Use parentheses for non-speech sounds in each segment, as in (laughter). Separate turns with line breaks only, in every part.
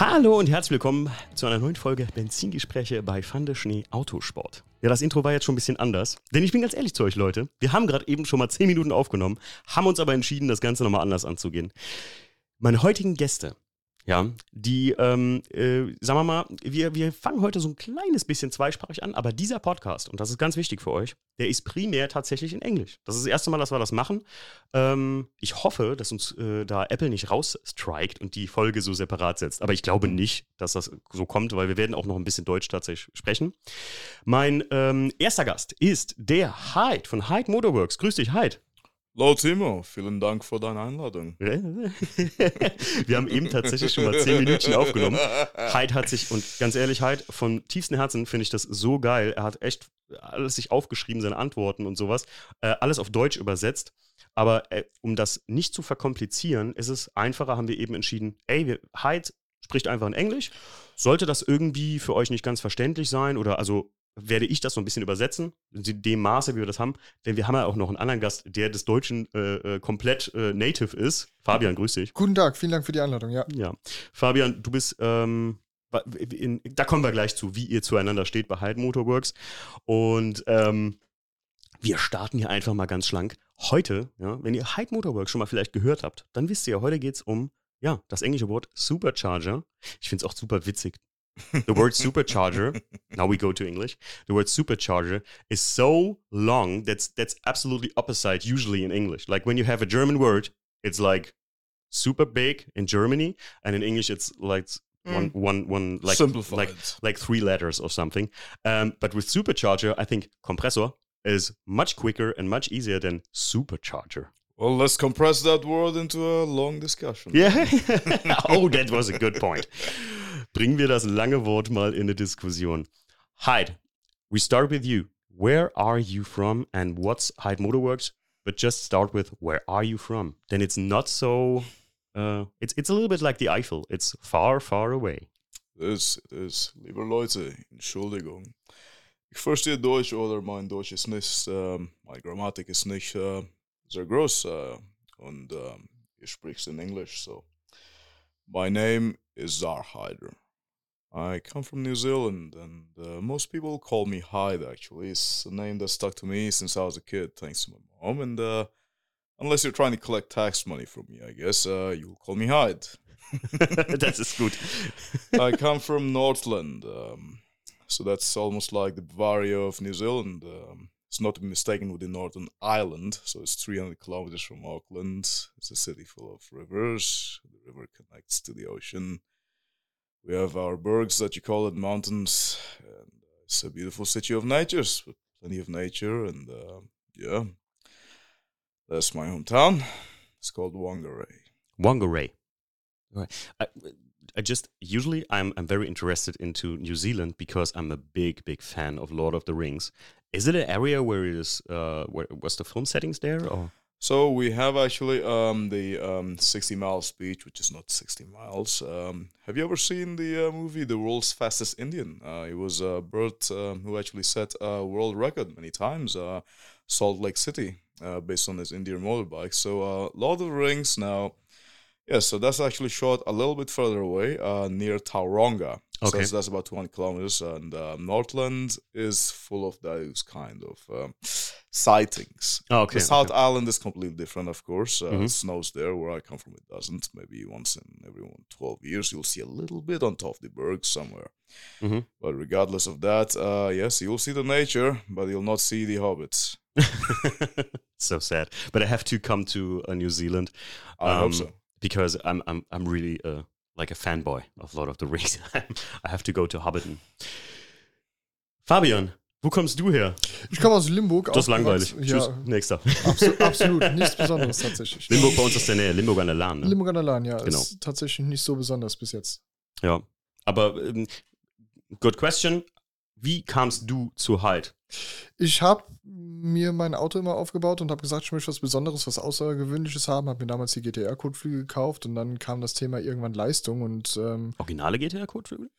Hallo und herzlich willkommen zu einer neuen Folge Benzingespräche bei Fande Schnee Autosport. Ja, das Intro war jetzt schon ein bisschen anders, denn ich bin ganz ehrlich zu euch, Leute. Wir haben gerade eben schon mal 10 Minuten aufgenommen, haben uns aber entschieden, das Ganze nochmal anders anzugehen. Meine heutigen Gäste ja, die, ähm, äh, sagen wir mal, wir, wir fangen heute so ein kleines bisschen zweisprachig an, aber dieser Podcast, und das ist ganz wichtig für euch, der ist primär tatsächlich in Englisch. Das ist das erste Mal, dass wir das machen. Ähm, ich hoffe, dass uns äh, da Apple nicht rausstrikt und die Folge so separat setzt. Aber ich glaube nicht, dass das so kommt, weil wir werden auch noch ein bisschen Deutsch tatsächlich sprechen. Mein ähm, erster Gast ist der Hyde von Hyde Motorworks. Grüß dich, Hyde.
Hallo Timo, vielen Dank für deine Einladung. (laughs)
Wir haben eben tatsächlich schon mal zehn Minuten aufgenommen. Hyde hat sich, und ganz ehrlich, Hyde, von tiefstem Herzen finde ich das so geil. Er hat echt alles sich aufgeschrieben, seine Antworten und sowas, äh, alles auf Deutsch übersetzt. Aber äh, um das nicht zu verkomplizieren, ist es einfacher, haben wir eben entschieden, ey, wir, Hyde spricht einfach in Englisch. Sollte das irgendwie für euch nicht ganz verständlich sein oder also werde ich das so ein bisschen übersetzen, in dem Maße, wie wir das haben. Denn wir haben ja auch noch einen anderen Gast, der des Deutschen äh, äh, komplett äh, native ist. Fabian, grüß dich.
Guten Tag, vielen Dank für die Einladung, ja.
Ja. Fabian, du bist, ähm, in, da kommen wir gleich zu, wie ihr zueinander steht bei Hyde Motorworks. Und ähm, wir starten hier einfach mal ganz schlank. Heute, ja, wenn ihr Hyde Motorworks schon mal vielleicht gehört habt, dann wisst ihr, heute geht es um ja, das englische Wort Supercharger. Ich finde es auch super witzig, the word supercharger now we go to english the word supercharger is so long that's that's absolutely opposite usually in english like when you have a german word it's like super big in germany and in english it's like mm. one one one like
Simplified.
like like three letters or something um, but with supercharger i think compressor is much quicker and much easier than supercharger
well, let's compress that word into a long discussion.
Yeah. (laughs) oh, that was a good point. (laughs) Bringen wir das lange Wort mal in eine Diskussion. Hyde, we start with you. Where are you from and what's Hyde Motorworks? But just start with where are you from? Then it's not so. Uh, it's it's a little bit like the Eiffel. It's far, far away.
Es ist, liebe Leute, Entschuldigung. Ich verstehe Deutsch oder mein Deutsch ist nicht, ähm, meine Grammatik ist nicht äh, sehr groß äh, und ähm, ich spreche in Englisch. So, my name is Zar Hyder. I come from New Zealand, and uh, most people call me Hyde. Actually, it's a name that stuck to me since I was a kid, thanks to my mom. And uh, unless you're trying to collect tax money from me, I guess uh, you'll call me Hyde. (laughs)
that is good. (laughs)
I come from Northland, um, so that's almost like the Bavaria of New Zealand. Um, it's not to be mistaken with the Northern Island. So it's 300 kilometers from Auckland. It's a city full of rivers. The river connects to the ocean we have our bergs that you call it mountains, and it's a beautiful city of natures with plenty of nature. And uh, yeah, that's my hometown. It's called Whangarei.
Whangarei. Right. I, I just usually I'm I'm very interested into New Zealand because I'm a big big fan of Lord of the Rings. Is it an area where it is uh where was the film settings there or?
So we have actually um, the um, 60 miles beach, which is not 60 miles. Um, have you ever seen the uh, movie The World's Fastest Indian? Uh, it was uh, Bert who actually set a world record many times, uh, Salt Lake City, uh, based on his Indian motorbike. So uh, Lord of the Rings now yeah, so that's actually shot a little bit further away, near Tauranga. Okay. So that's about 200 kilometers. And uh, Northland is full of those kind of um, sightings.
Oh, okay.
The South
okay.
Island is completely different, of course. Uh,
Mhm.
It snows there. Where I come from, it doesn't. Maybe once in every 12 years, you'll see a little bit on top of the berg somewhere.
Mhm.
But regardless of that, uh, yes, you'll see the nature, but you'll not see the hobbits. (laughs)
so sad. But I have to come to uh, New Zealand
I
Um,
hope so.
because I'm I'm I'm really uh, like a fanboy of Lord of the Rings. (laughs) I have to go to Hobbiton. Fabian, wo kommst du her?
Ich komme aus Limburg.
Das ist langweilig.
aufgewachsen.
Tschüss,
Ja,
nächster.
absolut, absolut. (laughs) Nichts Besonderes tatsächlich.
Limburg bei uns aus der Nähe, Limburg an der Lahn. Ne?
Limburg an der Lahn, ja.
Genau.
Ist tatsächlich nicht so besonders bis jetzt.
Ja, aber ähm, good question. Wie kamst du zu Hyde?
Ich habe mir mein Auto immer aufgebaut und habe gesagt, ich möchte was Besonderes, was Außergewöhnliches haben. Habe mir damals die GTR-Kotflügel gekauft und dann kam das Thema irgendwann Leistung und ähm,
Originale GTR-Kotflügel?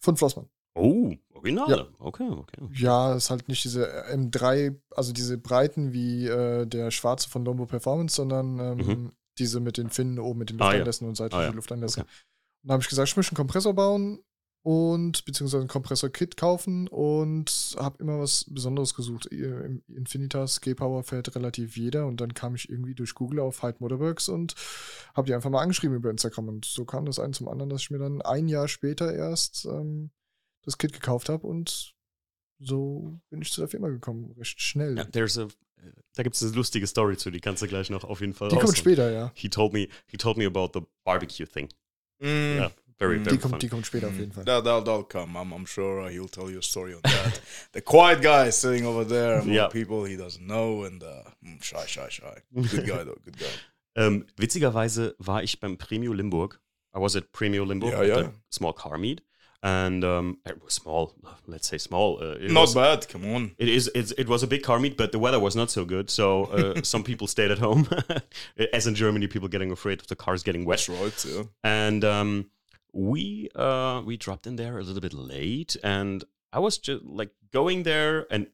von Flossmann.
Oh, Originale.
Ja.
Okay, okay.
Ja, ist halt nicht diese M3, also diese Breiten wie äh, der schwarze von Lombo Performance, sondern ähm,
Mhm.
diese mit den Finnen oben, mit den
Ah, ja.
Und seitlichen
Ah, ja.
Lufteinlässen.
Okay.
Dann habe ich gesagt, ich möchte einen Kompressor bauen und beziehungsweise ein Kompressor-Kit kaufen und habe immer was Besonderes gesucht. Im Infinitas G-Power fährt relativ jeder und dann kam ich irgendwie durch Google auf Hyde Motorworks und habe die einfach mal angeschrieben über Instagram und so kam das ein zum anderen, dass ich mir dann ein Jahr später erst ähm, das Kit gekauft habe und so bin ich zu der Firma gekommen, recht schnell.
Ja, there's a, da gibt es eine lustige Story zu, die kannst du gleich noch auf jeden Fall
Die kommt
raushauen.
später, ja.
He told me, he told me about the barbecue thing.
Mm,
Yeah, very,
Mm.
very
Die kommt,
fun.
die kommt später auf jeden Fall.
That, that'll, that'll come. I'm, I'm sure he'll tell you a story on that. (laughs) the quiet guy sitting over there among
Yeah.
people he doesn't know and uh, mm, shy, shy, shy. Good guy though, good guy.
Ähm, (laughs) witzigerweise war ich beim Premio Limburg. I was at Premio Limburg,
Ja,
at
ja.
the small car meet. And um, it was small, let's say small. Uh, it
Not
was,
bad. Come on.
It is. It's, it was a big car meet, but the weather was not so good. So uh, (laughs) some people stayed at home, as in Germany, people getting afraid of the cars getting wet.
That's right. Yeah.
And um, we uh, we dropped in there a little bit late, and I was just like going there. And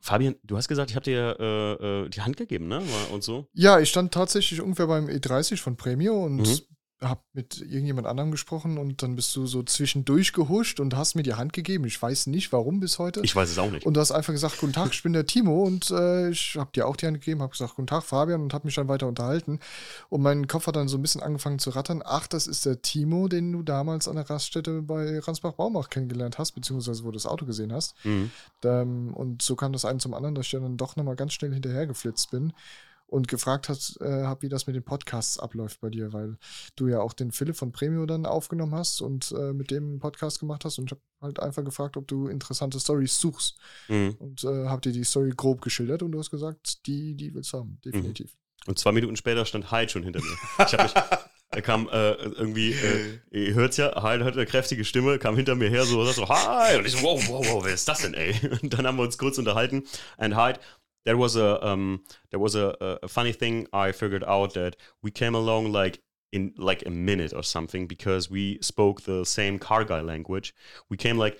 Fabian, du hast gesagt, ich habe dir äh, äh, die Hand gegeben, ne? Und so.
Ja, ich stand tatsächlich ungefähr beim E30 von Premio und
Mhm.
Hab mit irgendjemand anderem gesprochen und dann bist du so zwischendurch gehuscht und hast mir die Hand gegeben. Ich weiß nicht, warum bis heute.
Ich weiß es auch nicht.
und du hast einfach gesagt, guten Tag, ich bin der Timo und äh, ich habe dir auch die Hand gegeben, habe gesagt, guten Tag, Fabian und habe mich dann weiter unterhalten. Und mein Kopf hat dann so ein bisschen angefangen zu rattern. Ach, das ist der Timo, den du damals an der Raststätte bei Ransbach-Baumach kennengelernt hast, beziehungsweise wo du das Auto gesehen hast.
Mhm.
Ähm, und so kam das ein zum anderen, dass ich dann doch nochmal ganz schnell hinterhergeflitzt bin und gefragt hat, äh, hab, wie das mit den Podcasts abläuft bei dir, weil du ja auch den Philipp von Premio dann aufgenommen hast und äh, mit dem einen Podcast gemacht hast und ich habe halt einfach gefragt, ob du interessante Stories suchst
Mhm.
und äh, hab dir die Story grob geschildert und du hast gesagt, die, die willst du haben, definitiv.
Und zwei Minuten später stand Hyde schon hinter mir. Ich hab mich, er kam äh, irgendwie, äh, ihr hört's ja, Hyde hat eine kräftige Stimme, kam hinter mir her so, so, Hi! Und ich so, wow, wow, wow, wer ist das denn, ey? Und dann haben wir uns kurz unterhalten. And Hyde, there was a, um, there was a, a funny thing I figured out that we came along like in like a minute or something because we spoke the same car guy language. We came like,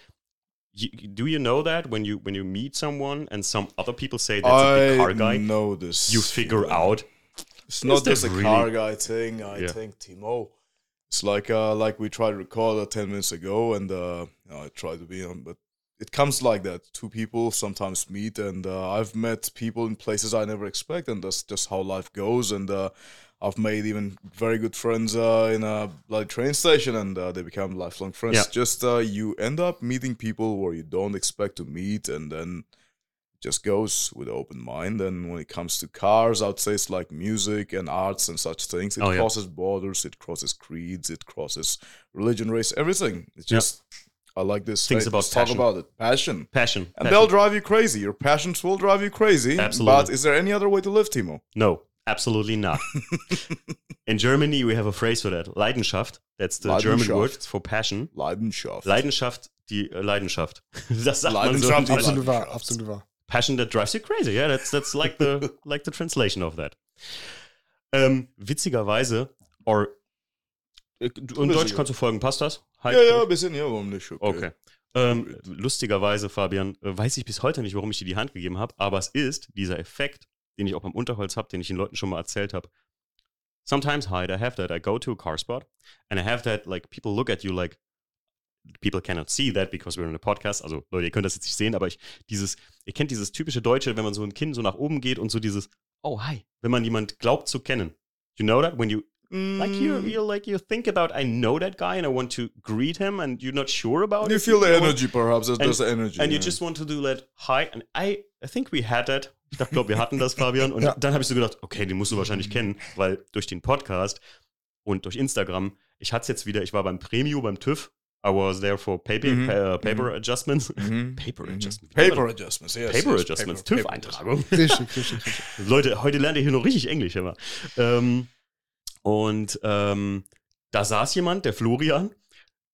you, do you know that when you when you meet someone and some other people say that's a big car
I
guy,
know this.
you figure out
It's not just a
really-
car guy thing. I
Yeah.
think Timo. It's like uh, like we tried to record uh, ten minutes ago, and uh, I tried to be on, but it comes like that. Two people sometimes meet, and uh, I've met people in places I never expect, and that's just how life goes. And uh, I've made even very good friends uh, in a like train station, and uh, they become lifelong friends.
Yeah.
Just uh, you end up meeting people where you don't expect to meet, and then just goes with open mind. And when it comes to cars, I would say it's like music and arts and such things. It
Oh, yeah.
crosses borders, it crosses creeds, it crosses religion, race, everything. It's
Yeah.
Just I like this.
Things about
let's talk about it. Passion.
passion.
And
passion.
they'll drive you crazy. Your passions will drive you crazy.
Absolutely.
But is there any other way to live, Timo?
No, absolutely not. (laughs) In Germany, we have a phrase for that. Leidenschaft. That's the German word for passion.
Leidenschaft.
Leidenschaft, die äh, Leidenschaft. (laughs) Das sagt man so.
Absolut wahr, absolut wahr.
Passion that drives you crazy. Yeah, that's that's like the (laughs) like the translation of that. Ähm, witzigerweise, or äh, äh du- in Deutsch kannst du folgen, passt das? Hi.
ja, ja, ein bisschen, ja, warum nicht?
Okay. Ähm, lustigerweise, Fabian, äh, weiß ich bis heute nicht, warum ich dir die Hand gegeben habe, aber es ist dieser Effekt, den ich auch beim Unterholz habe, den ich den Leuten schon mal erzählt habe. Sometimes, Hyde, I have that. I go to a car spot and I have that, like, people look at you like, people cannot see that because we're in a podcast. Also, Leute, ihr könnt das jetzt nicht sehen, aber ich, dieses, ihr kennt dieses typische Deutsche, wenn man so ein Kinn so nach oben geht und so dieses, oh, hi, wenn man jemand glaubt zu kennen. You know that? When you like you
Mm.
you like you think about I know that guy and I want to greet him and you're not sure about
You
it.
feel the
know?
energy, perhaps. There's,
And-
there's the energy.
and you
yeah.
just want to do that hi and I I think we had that. Ich glaube, wir hatten das, (laughs) Fabian. Und
Ja.
dann habe ich so gedacht, okay, den musst du wahrscheinlich kennen, weil durch den Podcast und durch Instagram, ich hatte es jetzt wieder, ich war beim Premium, beim TÜV. I was there for paper,
Mhm.
pa- uh, paper adjustments.
Mhm. (laughs)
Paper
Mhm.
adjustment.
Paper adjustments, yes.
Paper
yes,
adjustments,
paper- paper
TÜV-Eintragung. (laughs)
Richtig, richtig, richtig.
Leute, heute lernt ihr hier noch richtig Englisch immer. Ähm, und ähm, da saß jemand, der Florian,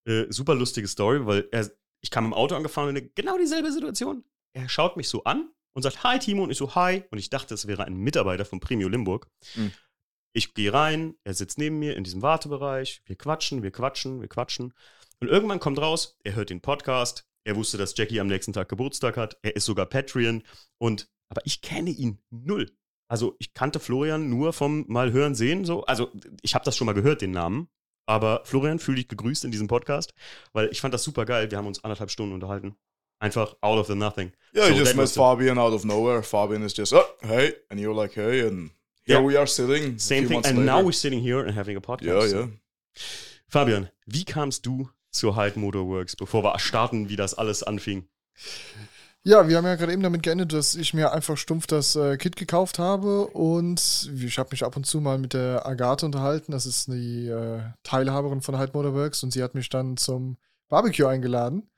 äh, super lustige Story, weil er, ich kam im Auto angefahren und genau dieselbe Situation. Er schaut mich so an und sagt, hi Timo, und ich so, hi. Und ich dachte, es wäre ein Mitarbeiter von Premio Limburg.
Mhm.
Ich gehe rein, er sitzt neben mir in diesem Wartebereich, wir quatschen, wir quatschen, wir quatschen. Und irgendwann kommt raus, er hört den Podcast, er wusste, dass Jackie am nächsten Tag Geburtstag hat, er ist sogar Patreon und, aber ich kenne ihn null. Also ich kannte Florian nur vom mal hören, sehen, so. Also ich habe das schon mal gehört, den Namen, Aber Florian, fühl dich gegrüßt in diesem Podcast, weil ich fand das super geil. Wir haben uns anderthalb Stunden unterhalten. Einfach out of the nothing.
Yeah,
So
you just met Fabian out of nowhere. Fabian is just, oh, hey, and you're like, hey, and here
Yeah.
we are sitting.
Same thing. And
later.
now we're sitting here and having a podcast.
Yeah, yeah.
Fabian, wie kamst du zur Hyde Motorworks, bevor wir starten, wie das alles anfing?
Ja, wir haben ja gerade eben damit geendet, dass ich mir einfach stumpf das äh, Kit gekauft habe und ich habe mich ab und zu mal mit der Agathe unterhalten. Das ist die äh, Teilhaberin von Hyde Motorworks und sie hat mich dann zum Barbecue eingeladen.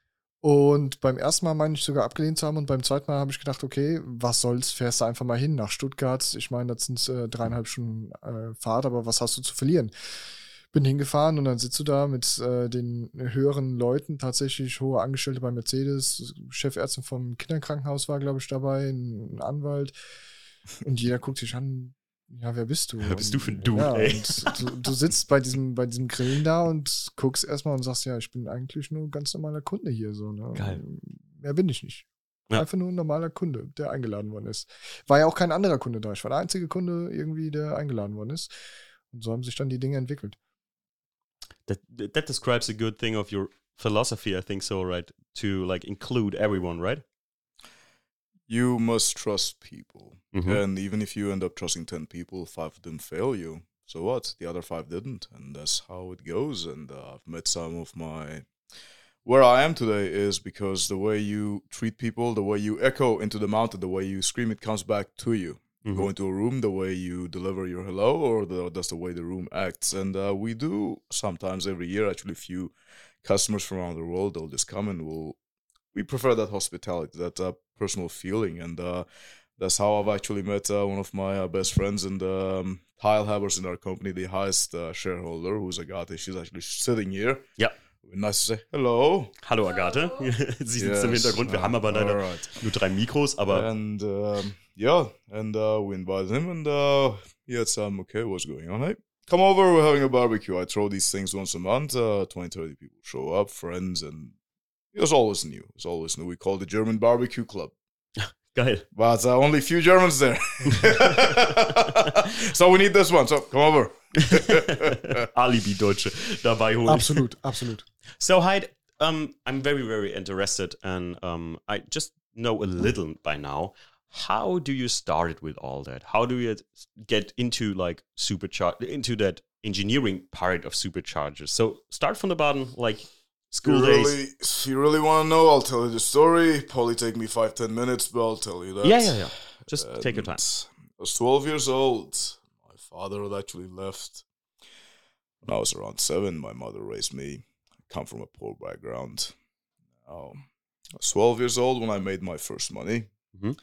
Und beim ersten Mal meine ich sogar abgelehnt zu haben und beim zweiten Mal habe ich gedacht, okay, was soll's, fährst du einfach mal hin nach Stuttgart. Ich meine, das sind äh, dreieinhalb Stunden äh, Fahrt, aber was hast du zu verlieren? Bin hingefahren und dann sitzt du da mit äh, den höheren Leuten, tatsächlich hohe Angestellte bei Mercedes, Chefärztin vom Kinderkrankenhaus war, glaube ich, dabei, ein Anwalt. Und jeder guckt sich an, ja, wer bist du? (laughs)
Wer bist du für ein Dude,
ja,
ey?
Und du, du sitzt bei diesem, bei diesem Grillen da und guckst erstmal und sagst, ja, ich bin eigentlich nur ein ganz normaler Kunde hier. So, ne?
Geil.
Mehr bin ich nicht.
Ja.
Einfach nur ein normaler Kunde, der eingeladen worden ist. War ja auch kein anderer Kunde da. Ich war der einzige Kunde irgendwie, der eingeladen worden ist. Und so haben sich dann die Dinge entwickelt.
That, that describes a good thing of your philosophy, I think so, right? To like include everyone, right?
You must trust people.
Mhm.
And even if you end up trusting 10 people, five of them fail you. So what? The other five didn't. And that's how it goes. And uh, I've met some of my. Where I am today is because the way you treat people, the way you echo into the mountain, the way you scream, it comes back to you.
Mhm.
go into a room, the way you deliver your hello, or the, that's the way the room acts. And uh, we do sometimes every year, actually, a few customers from around the world, they'll just come and we'll. We prefer that hospitality, that uh, personal feeling. And uh, that's how I've actually met uh, one of my uh, best friends and um, tile havers in our company, the highest uh, shareholder, who's Agathe. She's actually sitting here.
Ja.
Nice to say hello.
Hallo Agathe. (laughs) Sie sitzt im
Yes,
Hintergrund. Wir haben aber leider
alright.
nur drei Mikros, aber
And um, yeah, and uh, we invited him, and uh, he had some, okay, what's going on? Hey, come over, we're having a barbecue. I throw these things once a month. Uh, 20, 30 people show up, friends, and it was always new. It was always new. We call the German Barbecue Club. (laughs)
Go ahead.
But uh, only few Germans there. (laughs) so we need this one. So come over. (laughs)
Alibi-Deutsche dabei holen.
Absolut, absolut.
So Hyde, um, I'm very, very interested, and um, I just know a little by now. How do you start it with all that? How do you get into like supercharge into that engineering part of superchargers? So start from the bottom, like school
you
days.
really, if you really want to know, I'll tell you the story. Probably take me five, ten minutes, but I'll tell you that.
Yeah, yeah, yeah. Just take your time.
I was 12 years old. My father had actually left when I was around seven. My mother raised me. I come from a poor background. Now, I was 12 years old when I made my first money.
Mhm.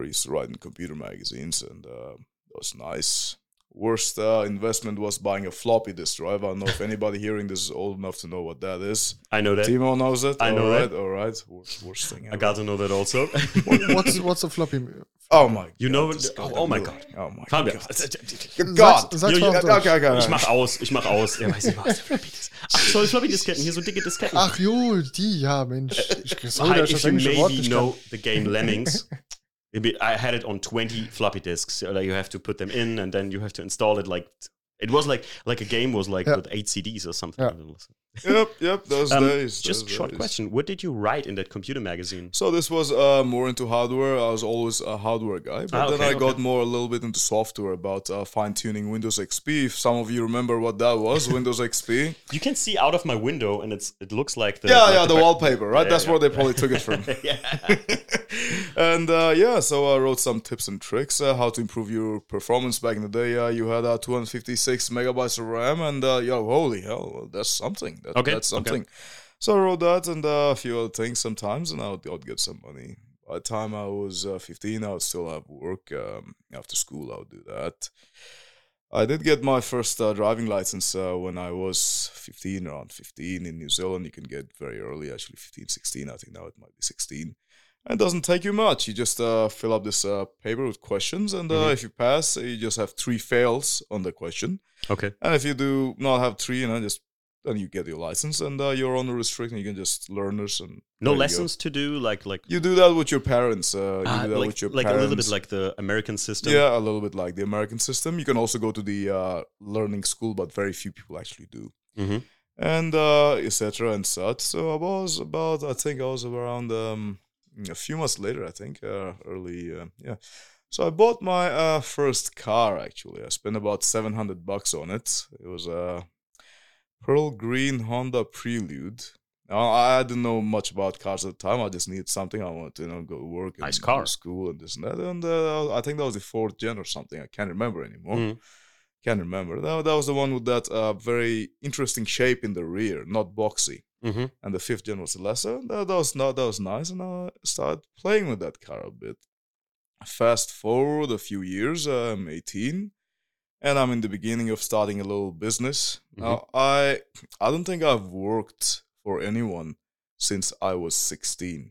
I used to write in computer magazines, and uh, that was nice. Worst uh, investment was buying a floppy disk drive. I don't know if anybody hearing this is old enough to know what that is.
I know that.
Timo knows it.
I know
all right,
that.
All right. Worst, worst thing ever.
I got to know that also. (laughs)
What's, what's a floppy?
Oh my!
You
God,
know-
this
oh-
goddamn
oh my God.
Oh my
Fabian.
God!
Sag's,
God!
sag's
Jo,
mal auf
jo,
Deutsch.
okay, okay.
Ich mach aus, ich mach aus. Ja, weiß ich was. Floppy (laughs) Disk. Ach, so Floppy Disketten, hier so dicke Disketten.
Ach jo, die, ja, Mensch. Ich sorry,
Hi,
dass ich
if
das
you
englische Wort
maybe know the game Lemmings, (laughs) maybe I had it on 20 floppy disks. So like you have to put them in and then you have to install it like it was like like a game was like
Yeah.
with eight CDs or something.
Yeah.
Yep, yep. Those
Um,
days.
just
those
short
days.
question: What did you write in that computer magazine?
So this was uh, more into hardware. I was always a hardware guy, but
Ah,
then
okay,
I got more a little bit into software about uh, fine tuning Windows XP. If some of you remember what that was, (laughs) Windows XP.
You can see out of my window, and it's it looks like the
yeah,
like
yeah, the
back-
wallpaper, right?
Yeah,
That's
yeah.
where they probably took it from. (laughs)
yeah. (laughs)
and uh, yeah, so I wrote some tips and tricks uh, how to improve your performance. Back in the day, uh, you had uh, 256 megabytes of RAM, and uh, yo, holy hell, that's something. That,
Okay,
that's
okay.
something. So I wrote that and uh, a few other things sometimes, and I would, I would get some money. By the time I was uh, 15, I would still have work. Um, after school, I would do that. I did get my first uh, driving license uh, when I was 15, around 15 in New Zealand. You can get very early, actually 15, 16. I think now it might be 16. And it doesn't take you much. You just uh, fill up this uh, paper with questions, and uh,
Mhm.
if you pass, you just have three fails on the question.
Okay.
And if you do not have three, you know, just then you get your license, and uh, you're on the restriction. You can just learn this and
No lessons to do, like like
You do that with your parents. Uh, you
ah,
do that
like,
with your
like a little bit like the American system.
Yeah, a little bit like the American system. You can also go to the uh, learning school, but very few people actually do.
Mhm.
and uh, etc. and such. So I was about, I think I was around um, a few months later, I think, uh, early, uh, yeah. So I bought my uh, first car. Actually, I spent about seven hundred bucks on it. It was a pearl green Honda Prelude. Now, I didn't know much about cars at the time. I just needed something. I wanted to, you know, go to work and
Nice car.
school and this and that. And uh, I think that was the fourth gen or something. I can't remember anymore.
Mhm.
Can't remember. That, that was the one with that uh, very interesting shape in the rear, not boxy.
Mhm.
And the fifth gen was the lesser. That, that was not that was nice, and I started playing with that car a bit. Fast forward a few years, I'm 18, and I'm in the beginning of starting a little business. Now, I I don't think I've worked for anyone since I was 16.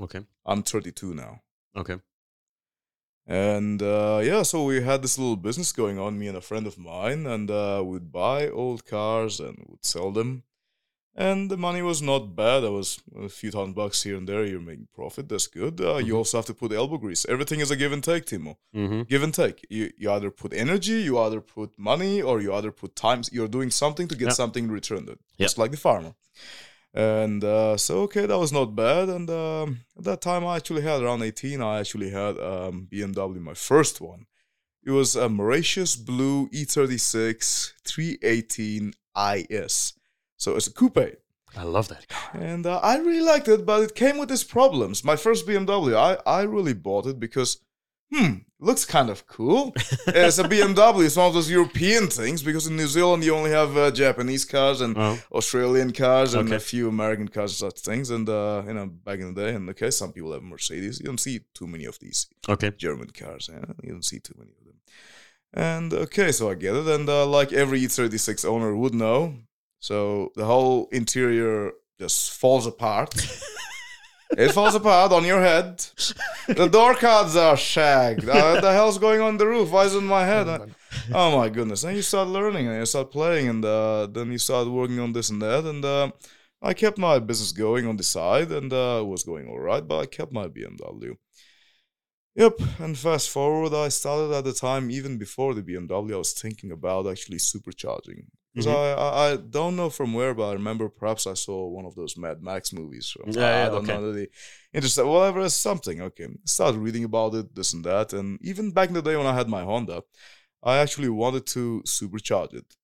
Okay.
I'm 32 now.
Okay.
And uh, yeah, so we had this little business going on, me and a friend of mine, and uh, we'd buy old cars and would sell them. And the money was not bad. There was a few thousand bucks here and there. You're making profit. That's good. Uh, You
Mhm.
also have to put elbow grease. Everything is a give and take, Timo.
hmm
Give and take. You, you either put energy, you either put money, or you either put time. You're doing something to get
Yeah.
something returned. return.
Yeah.
Just like the farmer. And uh, so, okay, that was not bad. And um, at that time, I actually had around 18, I actually had um, BMW, my first one. It was a Mauritius Blue E E36 318 IS. So it's a coupe.
I love that car.
And uh, I really liked it, but it came with its problems. My first BMW, I, I really bought it because, hmm, looks kind of cool. (laughs) it's a BMW. It's one of those European things because in New Zealand you only have uh, Japanese cars and
Oh.
Australian cars and
Okay.
a few American cars and such things. And, uh, you know, back in the day, and okay, some people have Mercedes. You don't see too many of these
Okay.
German cars. Yeah? You don't see too many of them. And okay, so I get it. And uh, like every E36 owner would know, so the whole interior just falls apart. it falls apart on your head. The door cards are shagged. Uh, what the hell's going on the roof? Why is it in my head?
Oh, (laughs)
oh my goodness. And you start learning and you start playing and uh, then you start working on this and that. And uh, I kept my business going on the side and uh, it was going all right, but I kept my BMW. Yep, and fast forward, I started at the time, even before the BMW, I was thinking about actually supercharging. Because
Mhm.
I, I, I don't know from where, but I remember perhaps I saw one of those Mad Max movies. From,
Yeah, yeah,
I don't
okay.
know, the interested, whatever, something. Okay, started reading about it, this and that. And even back in the day when I had my Honda, I actually wanted to supercharge it.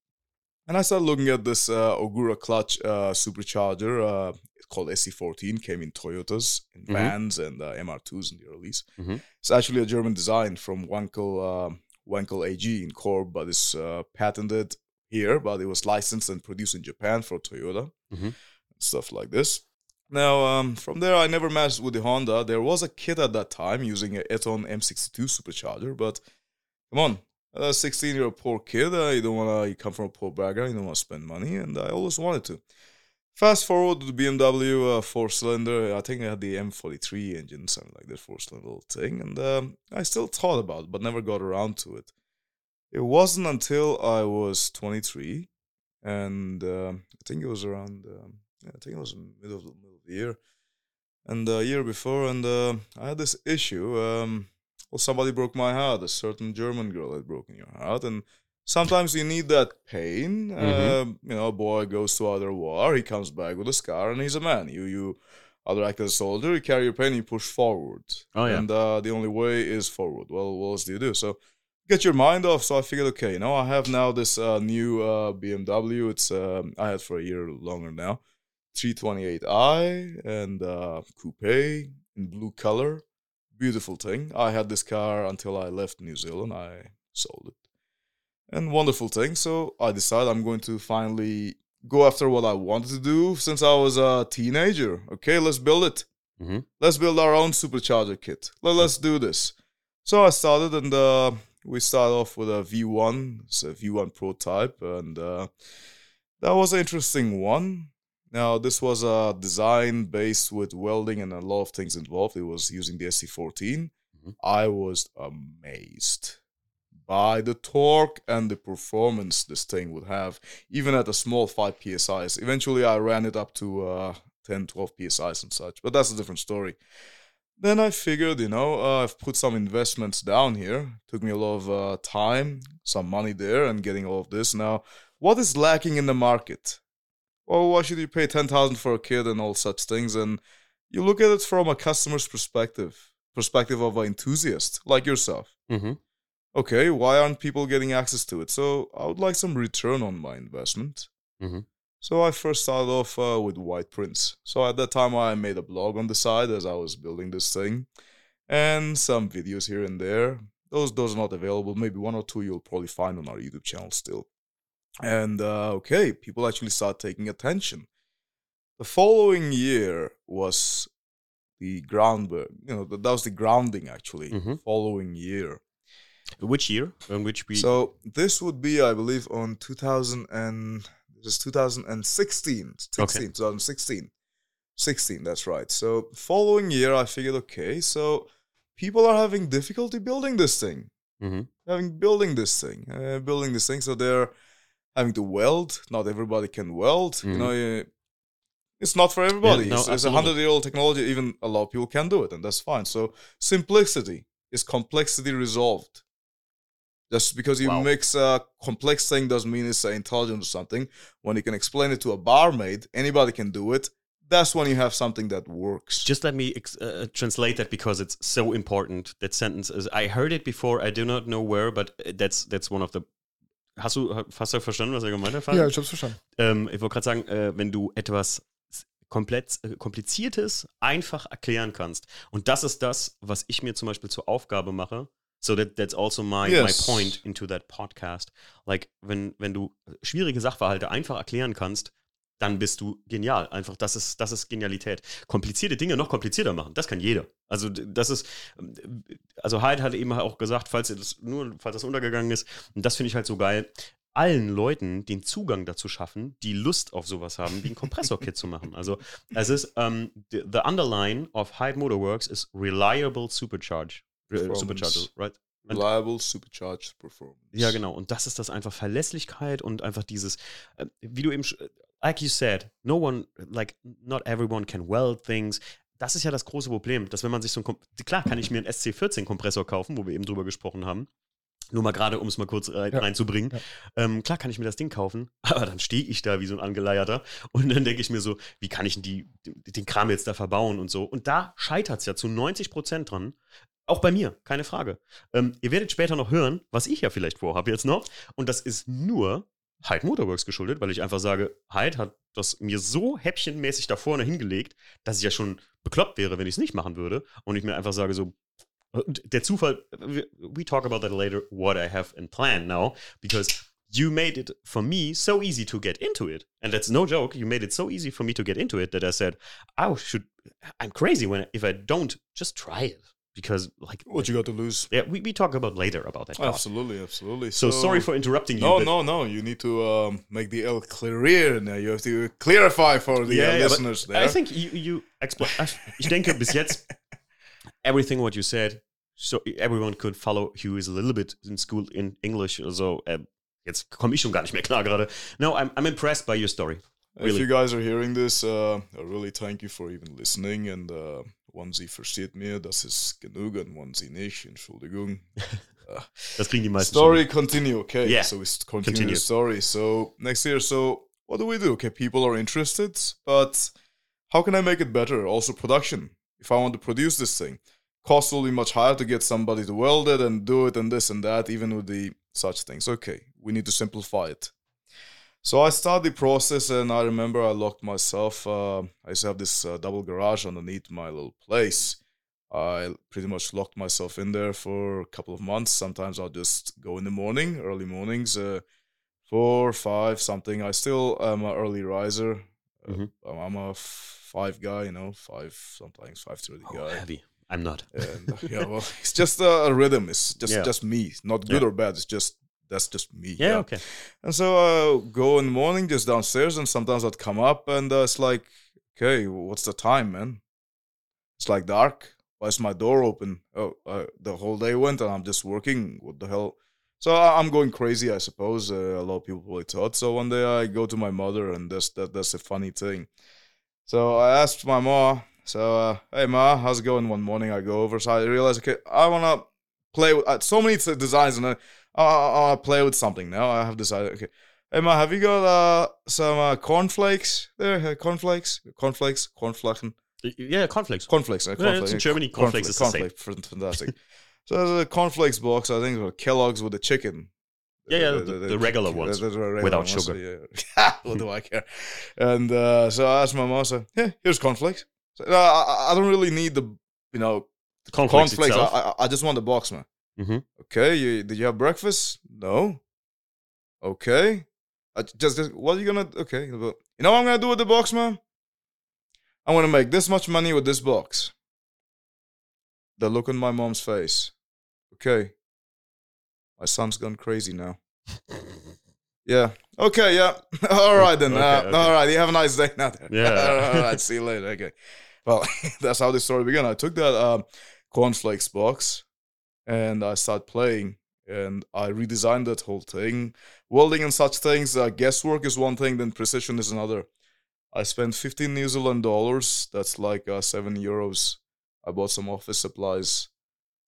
And I started looking at this uh, Ogura clutch uh, supercharger. Uh, it's called SC14, came in Toyotas, in
Mhm.
vans, and uh, MR2s in the release.
Mhm.
It's actually a German design from Wankel, uh, Wankel AG in Corp, but it's uh, patented here, but it was licensed and produced in Japan for Toyota.
Mhm.
Stuff like this. Now, um, from there, I never messed with the Honda. There was a kid at that time using a Eaton M62 supercharger, but come on, a 16 year old poor kid, uh, you don't want to, you come from a poor background, you don't want to spend money, and I always wanted to. Fast forward to the BMW uh, four cylinder, I think I had the M43 engine, something like that, four cylinder thing, and um, I still thought about it, but never got around to it. It wasn't until I was 23, and um I think it was around, um, yeah, I think it was middle of the, middle of the year, and a year before, and uh, I had this issue. Um, well, somebody broke my heart. A certain German girl had broken your heart, and sometimes you need that pain.
Mhm.
Um, you know, a boy goes to other war, he comes back with a scar, and he's a man. You you either act as a soldier, you carry your pain, you push forward.
Oh, yeah.
And uh, the only way is forward. Well, what else do you do? So get your mind off. So I figured, okay, you know, I have now this uh, new uh, BMW. It's um, I had for a year longer now. 328i and uh, coupe in blue color. Beautiful thing. I had this car until I left New Zealand. I sold it. And wonderful thing. So I decided I'm going to finally go after what I wanted to do since I was a teenager. Okay, let's build it.
Mhm.
Let's build our own supercharger kit. Let, let's do this. So I started and uh, we start off with a V1. so V1 prototype. And uh, that was an interesting one. Now, this was a design based with welding and a lot of things involved. It was using the SC14.
Mhm.
I was amazed by the torque and the performance this thing would have, even at a small 5 psi's. Eventually, I ran it up to uh, 10, 12 psi's and such, but that's a different story. Then I figured, you know, uh, I've put some investments down here. Took me a lot of uh, time, some money there, and getting all of this. Now, what is lacking in the market? Well, why should you pay ten thousand for a kid and all such things? And you look at it from a customer's perspective, perspective of an enthusiast like yourself.
Mm-hmm.
Okay, why aren't people getting access to it? So I would like some return on my investment.
Mhm.
So I first started off uh, with white prints. So at that time, I made a blog on the side as I was building this thing, and some videos here and there. Those those are not available. Maybe one or two you'll probably find on our YouTube channel still. And uh, okay, people actually start taking attention. The following year was the groundwork. You know, that was the grounding actually.
Mhm.
Following year.
Which year? In which we?
So this would be, I believe, on 2000 and this is 2016, 16, 2016, 16. That's right. So following year, I figured, okay, so people are having difficulty building this thing,
Mhm.
having building this thing, uh, building this thing. So they're having to weld. Not everybody can weld. You
Mhm.
know, uh, it's not for everybody.
no,
it's, it's a hundred year old technology. Even a lot of people can do it, and that's fine. So simplicity is complexity resolved. Just because you
Wow.
mix a complex thing doesn't mean it's uh, intelligent or something. When you can explain it to a barmaid, anybody can do it. That's when you have something that works.
Just let me ex- uh, translate that because it's so important. That sentence is. I heard it before. I do not know where, but that's that's one of the. Hast du hast du verstanden, was er gemeint hat?
Ja, ich hab's verstanden.
Ähm, ich wollte gerade sagen, äh, wenn du etwas komplett äh, kompliziertes einfach erklären kannst. Und das ist das, was ich mir zum Beispiel zur Aufgabe mache. So that that's also my,
Yes.
my point into that podcast. Like, wenn, wenn du schwierige Sachverhalte einfach erklären kannst, dann bist du genial. Einfach, das ist, das ist Genialität. Komplizierte Dinge noch komplizierter machen, das kann jeder. Also, das ist, also Hyde hat eben auch gesagt, falls das nur, falls das untergegangen ist, und das finde ich halt so geil, allen Leuten den Zugang dazu schaffen, die Lust auf sowas haben, wie ein Kompressor-Kit zu machen. Also, es ist, ähm, the, the underline of Hyde Motorworks is reliable supercharge. Äh. Supercharger, right?
Reliable, supercharged performance.
Ja, genau. Und das ist das einfach Verlässlichkeit und einfach dieses, äh, wie du eben, sch- like you said, no one, like, not everyone can weld things. Das ist ja das große Problem, dass wenn man sich so ein, klar kann ich mir einen SC14-Kompressor kaufen, wo wir eben drüber gesprochen haben. Nur mal gerade, um es mal kurz rein,
Ja.
reinzubringen.
Ja.
Ähm, klar kann ich mir das Ding kaufen, (laughs) aber dann stehe ich da wie so ein Angeleierter und dann denke ich mir so, wie kann ich die, den Kram jetzt da verbauen und so. Und da scheitert es ja zu 90 Prozent dran. Auch bei mir, keine Frage. Ähm, ihr werdet später noch hören, was ich ja vielleicht vorhabe jetzt noch. Und das ist nur Hyde Motorworks geschuldet, weil ich einfach sage, Hyde hat das mir so häppchenmäßig da vorne hingelegt, dass ich ja schon bekloppt wäre, wenn ich es nicht machen würde. Und ich mir einfach sage so, der Zufall, we we talk about that later, what I have in plan now, because you made it for me so easy to get into it. And that's no joke. You made it so easy for me to get into it that I said, I should, I'm crazy when, if I don't just try it. Because, like,
What you got to lose?
yeah, we, we talk about later about that.
Absolutely, absolutely.
So, sorry for interrupting you.
No, no, no. You need to um, make the L clear. Now you have to clarify for the
Yeah,
uh,
yeah,
listeners there.
I think you, you expl- ich denke, bis jetzt, everything what you said, so everyone could follow who is a little bit in school in English. So, äh, jetzt komme ich schon gar nicht mehr klar gerade. No, I'm, I'm impressed by your story.
If you guys are hearing this, uh, I really thank you for even listening. And Sie versteht mir, das ist genug. Wenn Sie nicht, Entschuldigung. (laughs) Ah.
Das kriegen die meisten
Story continue. Okay.
Yeah.
So we continue
Continue.
the story. So next year, so what do we do? Okay, people are interested, but how can I make it better? Also, production. If I want to produce this thing, cost will be much higher to get somebody to weld it and do it and this and that, even with the such things. Okay, we need to simplify it. So I started the process, and I remember I locked myself. Uh, I used to have this uh, double garage underneath my little place. I pretty much locked myself in there for a couple of months. Sometimes I'll just go in the morning, early mornings, uh, four, five, something. I still am an early riser. Uh,
Mhm.
I'm- a five guy, you know, five sometimes five thirty
Oh,
guy.
heavy. I'm not.
And uh, (laughs) yeah, well, it's just a, a rhythm. It's just
Yeah.
just me. Not good
Yeah.
or bad. It's just that's just me.
Yeah, okay.
And so I go in the morning just downstairs, and sometimes I'd come up, and uh, it's like, okay, what's the time, man? It's like dark. Why is my door open? Oh, uh, the whole day went, and I'm just working. What the hell? So I- I'm going crazy, I suppose. Uh, a lot of people probably thought. So one day I go to my mother, and that's that, that's a funny thing. So I asked my ma. So uh, hey ma, how's it going? One morning I go over, so I realize okay, I wanna play with uh, so many designs, and I, I, I wanna play with something now. I have decided okay, Emma, have you got uh, some uh, cornflakes there? Uh, cornflakes, cornflakes, cornflaken,
Yeah, cornflakes.
cornflakes. Uh,
Yeah, it's in Germany, cornflakes is the same.
fantastic. so there's a cornflakes box. I think it's Kellogg's with the chicken.
Yeah, yeah, the- the regular ones,
the- the regular
without
ones,
sugar.
yeah. (laughs) what do I care? And uh, so I asked my mom, said, "Yeah, here's cornflakes." So, no, I, I- I don't really need the, you know,
Cornflakes,
cornflakes. I. I, I just want the box, man.
Mhm.
Okay, you, did you have breakfast? No. Okay. I j- just, what are you gonna? Okay, you know what I'm gonna do with the box, man? I'm gonna make this much money with this box. The look on my mom's face. Okay. My son's gone crazy now. (laughs) Yeah. Okay. Yeah. (laughs) all right then.
Okay,
uh,
okay.
All right. You have a nice day now. Then.
Yeah. (laughs)
all right. See you later. Okay. Well, that's how the story began. I took that um, cornflakes box and I started playing and I redesigned that whole thing. Welding and such things, uh, guesswork is one thing, then precision is another. I spent 15 New Zealand dollars. That's like uh, seven euros. I bought some office supplies.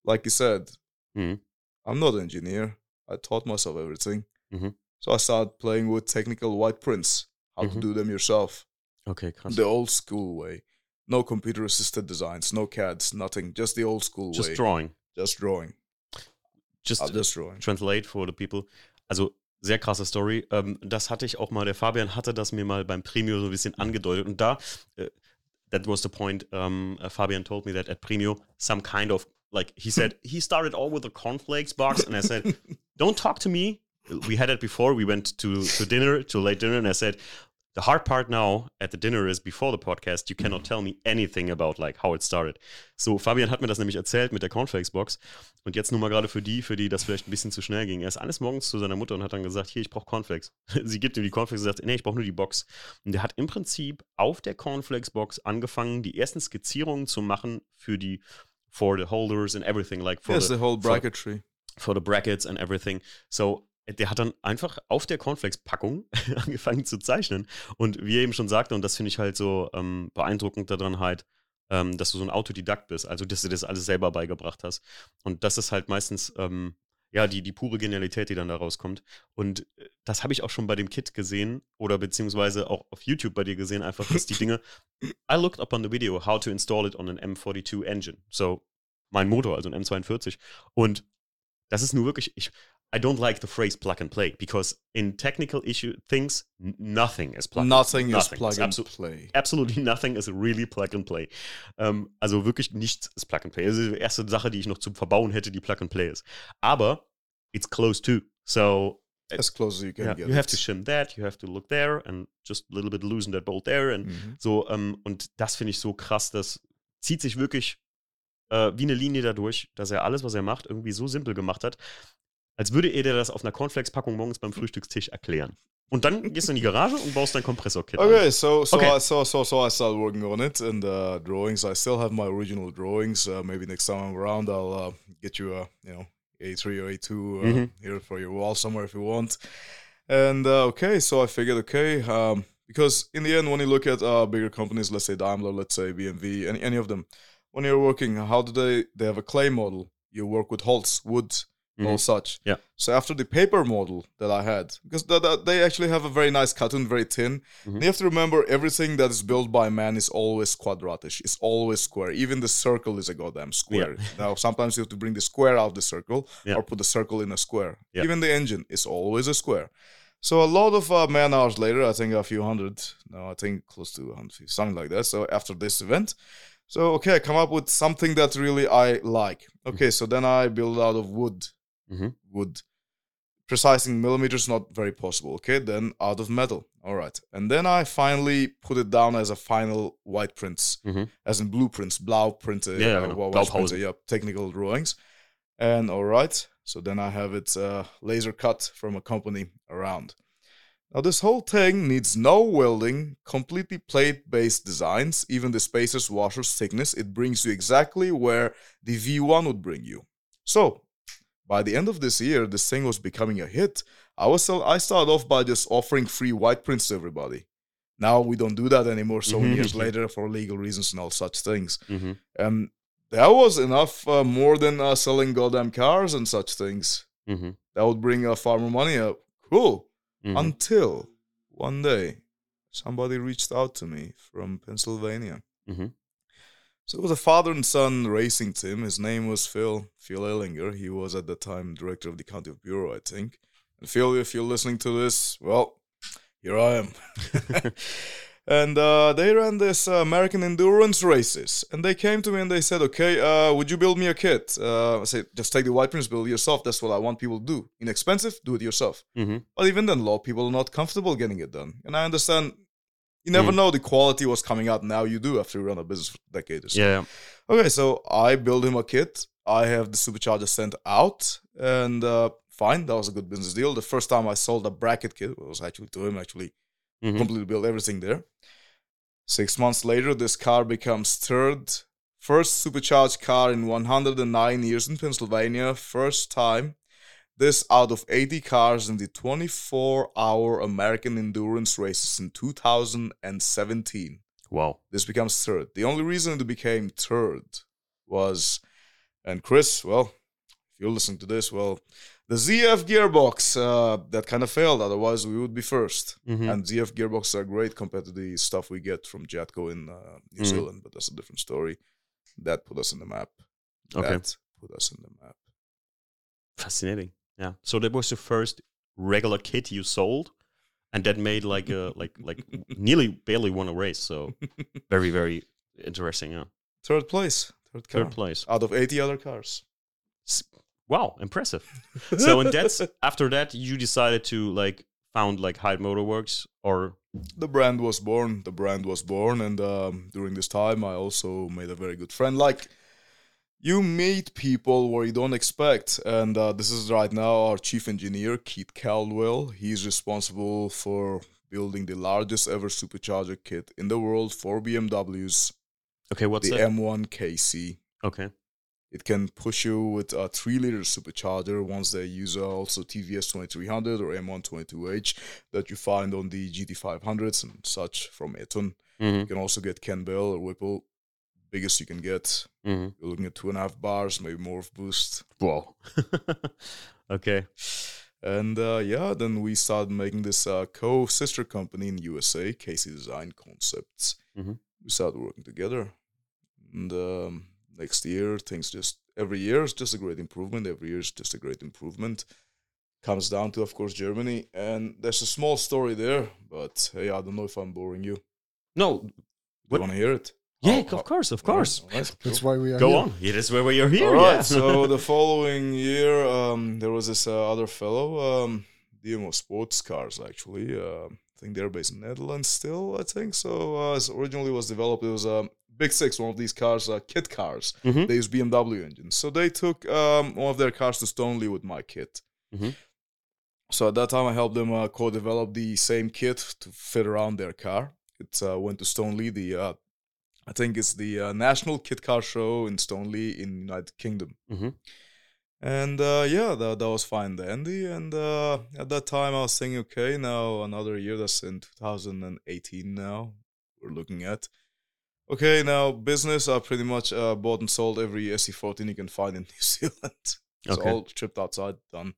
Like you said,
Mhm.
I'm not an engineer. I taught myself everything.
Mhm.
So I started playing with technical white prints, how to
Mhm.
do them yourself
Okay,
the old school way. No computer assisted designs, no CADs, nothing. Just the old school
Just
way.
Just drawing.
Just drawing.
Just,
Uh, just drawing.
translate for the people. Also sehr krasse Story. Ähm, das hatte ich auch mal, der Fabian hatte das mir mal beim Premio so ein bisschen angedeutet. Und da, äh, that was the point, um, uh, Fabian told me that at Premio, some kind of, like, he said, (laughs) he started all with the cornflakes box. And I said, don't talk to me. We had it before. We went to, to dinner, to late dinner. And I said, the hard part now at the dinner is before the podcast, you cannot tell me anything about like how it started. So, Fabian hat mir das nämlich erzählt mit der Cornflakes-Box. Und jetzt nur mal gerade für die, für die das vielleicht ein bisschen zu schnell ging. Er ist eines Morgens zu seiner Mutter und hat dann gesagt, hier, ich brauche Cornflakes. (laughs) Sie gibt ihm die Cornflakes und sagt, nee, ich brauche nur die Box. Und er hat im Prinzip auf der Cornflakes-Box angefangen, die ersten Skizzierungen zu machen für die, for the holders and everything, like for
yes,
the,
the whole
for-
bracketry.
for the brackets and everything. So, der hat dann einfach auf der Cornflakes-Packung (laughs) angefangen zu zeichnen. Und wie er eben schon sagte, und das finde ich halt so ähm, beeindruckend daran halt, ähm, dass du so ein Autodidakt bist, also dass du das alles selber beigebracht hast. Und das ist halt meistens, ähm, ja, die, die pure Genialität, die dann da rauskommt. Und äh, das habe ich auch schon bei dem Kit gesehen oder beziehungsweise auch auf YouTube bei dir gesehen, einfach, dass die Dinge. (laughs) I looked up on the video how to install it on an M42 engine. So, mein Motor, also ein M42. Und das ist nur wirklich, ich, I don't like the phrase plug and play because in technical issue things, nothing is plug
Nothing,
and
is
nothing.
plug
It's
and
abso-
play.
Absolutely (laughs) nothing is really plug and play. Ähm, also wirklich nichts ist plug and play. Das ist die erste Sache, die ich noch zum Verbauen hätte, die plug and play ist. Aber it's close to. So
As close as you can
yeah,
get.
you have to shim that, you have to look there and just a little bit loosen that bolt there and
Mhm.
so, ähm, und das finde ich so krass, das zieht sich wirklich äh, wie eine Linie dadurch, dass er alles, was er macht, irgendwie so simpel gemacht hat, als würde er dir das auf einer Cornflakes-Packung morgens beim Frühstückstisch erklären. Und dann gehst du in die Garage und baust dein Kompressor-Kit an.
Okay, so so
Okay.
I so so so I started working on it and uh, drawings. I still have my original drawings. Uh, maybe next time I'm around, I'll uh, get you a you know A3 or A2 uh,
Mhm.
here for your wall somewhere if you want. And uh, okay, so I figured okay, um, because in the end, when you look at uh, bigger companies, let's say Daimler, let's say BMW, any any of them, when you're working, how do they they have a clay model? You work with Holz, wood, all
Mhm.
such.
Yeah.
So after the paper model that I had, because th- th- they actually have a very nice cartoon, very thin.
Mhm.
You have to remember everything that is built by man is always quadratish. It's always square. Even the circle is a goddamn square. now sometimes you have to bring the square out of the circle
Yeah.
or put the circle in a square.
Yeah.
Even the engine is always a square. So a lot of uh, man hours later, I think a few hundred, no, I think close to 150, something like that. So after this event, so okay, I come up with something that really I like. Okay, so then I build out of wood.
Mhm.
Wood. Precising millimeters not very possible. Okay, then out of metal. All right, and then I finally put it down as a final white prints,
Mhm.
as in blueprints, blau printer,
Yeah,
uh, white
Blaupause.
printer, yeah, technical drawings. And all right, so then I have it uh, laser cut from a company around. Now, this whole thing needs no welding, completely plate based designs, even the spacers, washers, thickness. It brings you exactly where the V1 would bring you. So, by the end of this year, this thing was becoming a hit. I was sell- I started off by just offering free white prints to everybody. Now we don't do that anymore. So many years later, for legal reasons and all such things,
Mhm.
and that was enough uh, more than uh, selling goddamn cars and such things.
Mhm.
That would bring uh, far more money up. Cool.
Mhm.
until one day somebody reached out to me from Pennsylvania.
Mhm.
So it was a father and son racing team. His name was Phil Phil Ellinger. He was at the time director of the county of bureau, I think. And Phil, if you're listening to this, well, here I am. (laughs) (laughs) and uh, they ran this uh, American endurance races. And they came to me and they said, "Okay, uh, would you build me a kit?" Uh, I said, "Just take the white prints, build it yourself. That's what I want people to do. Inexpensive, do it yourself."
Mhm.
But even then, a lot of people are not comfortable getting it done. And I understand. You never know the quality was coming out. Now you do after you run a business for a decade or so.
Yeah.
Okay, so I build him a kit. I have the supercharger sent out, and uh, fine, that was a good business deal. The first time I sold a bracket kit it was actually to him, actually
Mhm.
completely built everything there. Six months later, this car becomes third, first supercharged car in 109 years in Pennsylvania. First time. This out of 80 cars in the 24 hour American endurance races in 2017
Wow.
this becomes third. The only reason it became third was, and Chris, well, if you're listening to this, well, the ZF gearbox uh, that kind of failed. Otherwise, we would be 1st
Mhm.
And ZF gearboxes are great compared to the stuff we get from Jatco in uh, New
Mhm.
Zealand, but that's a different story. That put us in the map.
Okay.
That put us in the map.
Fascinating. Yeah. So that was the first regular kit you sold, and that made like a like like (laughs) nearly barely won a race. So (laughs) very very interesting. Yeah.
Third place. Third car.
Third place.
Out of 80 other cars.
Wow, impressive. (laughs) So and that's after that you decided to like found like Hyde Motorworks or
the brand was born the brand was born and um, during this time i also made a very good friend like you meet people where you don't expect and uh, this is right now our chief engineer keith caldwell he's responsible for building the largest ever supercharger kit in the world for bmws
okay, what's
the
that?
m1 kc
okay.
it can push you with a 3 liter supercharger once they use uh, also TVS 2300 or M1 22H that you find on the GT500s and such from Eaton.
hmm
You can also get Kenne Bell or Whipple, biggest you can get.
hmm
You're looking at two and a half bars, maybe more of boost.
Wow. (laughs) okay.
And uh, yeah, then we started making this uh, co sister company in USA, KC Design Concepts.
Mhm.
We started working together. And um, next year, things just every year is just a great improvement. Every year is just a great improvement. Comes down to, of course, Germany. And there's a small story there, but hey, I don't know if I'm boring you.
No.
You want to hear it?
Yeah,
Oh,
of course, of course.
All right,
That's
cool.
why we are
Go
here.
on. It is that's where we are here.
All right.
yeah.
so (laughs) the following year, um, there was this uh, other fellow, um, DMO Sports Cars, actually. Uh, I think they're based in Netherlands still. I think so. Uh, as originally was developed, it was a um, Big Six, one of these cars, uh, kit cars.
Mhm.
They use BMW engines, so they took um, one of their cars to Stoneleigh with my kit.
Mhm.
So at that time, I helped them uh, co-develop the same kit to fit around their car. It uh, went to Stoneleigh, the uh, I think it's the uh, National Kit Car Show in Stoneleigh in United Kingdom.
Mhm.
And uh, yeah, that, that was fine, dandy. And uh, at that time, I was thinking, okay, now another year. That's in 2018. Now we're looking at. Okay, now business. I pretty much uh, bought and sold every SE14 you can find in (laughs) New Zealand. It's
Okay.
all shipped outside, done.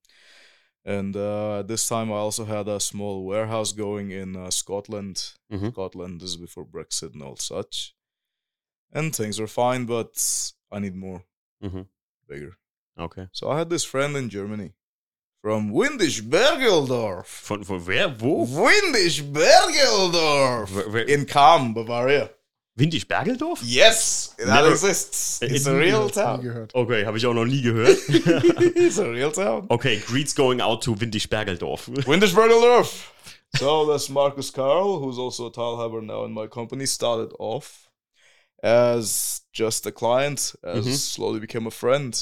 And uh, this time, I also had a small warehouse going in uh, Scotland.
Mhm.
Scotland. This is before Brexit and all such. And things are fine, but I need more,
Mhm.
bigger.
Okay.
So I had this friend in Germany from Windischbergerdorf.
Von, von wer? Wo?
Windischbergerdorf
Where, where,
in Cham, Bavaria.
Windischbergerdorf?
Yes, that
Never-
exists. It's
It-
a real town.
gehört.
Okay, habe ich auch noch nie gehört. (laughs)
it's a real town.
okay, greets going out to
Windischbergerdorf. (laughs) Windischbergerdorf. So that's Marcus Carl, who's also a Teilhaber now in my company, started off as just a client, as
Mhm.
slowly became a friend.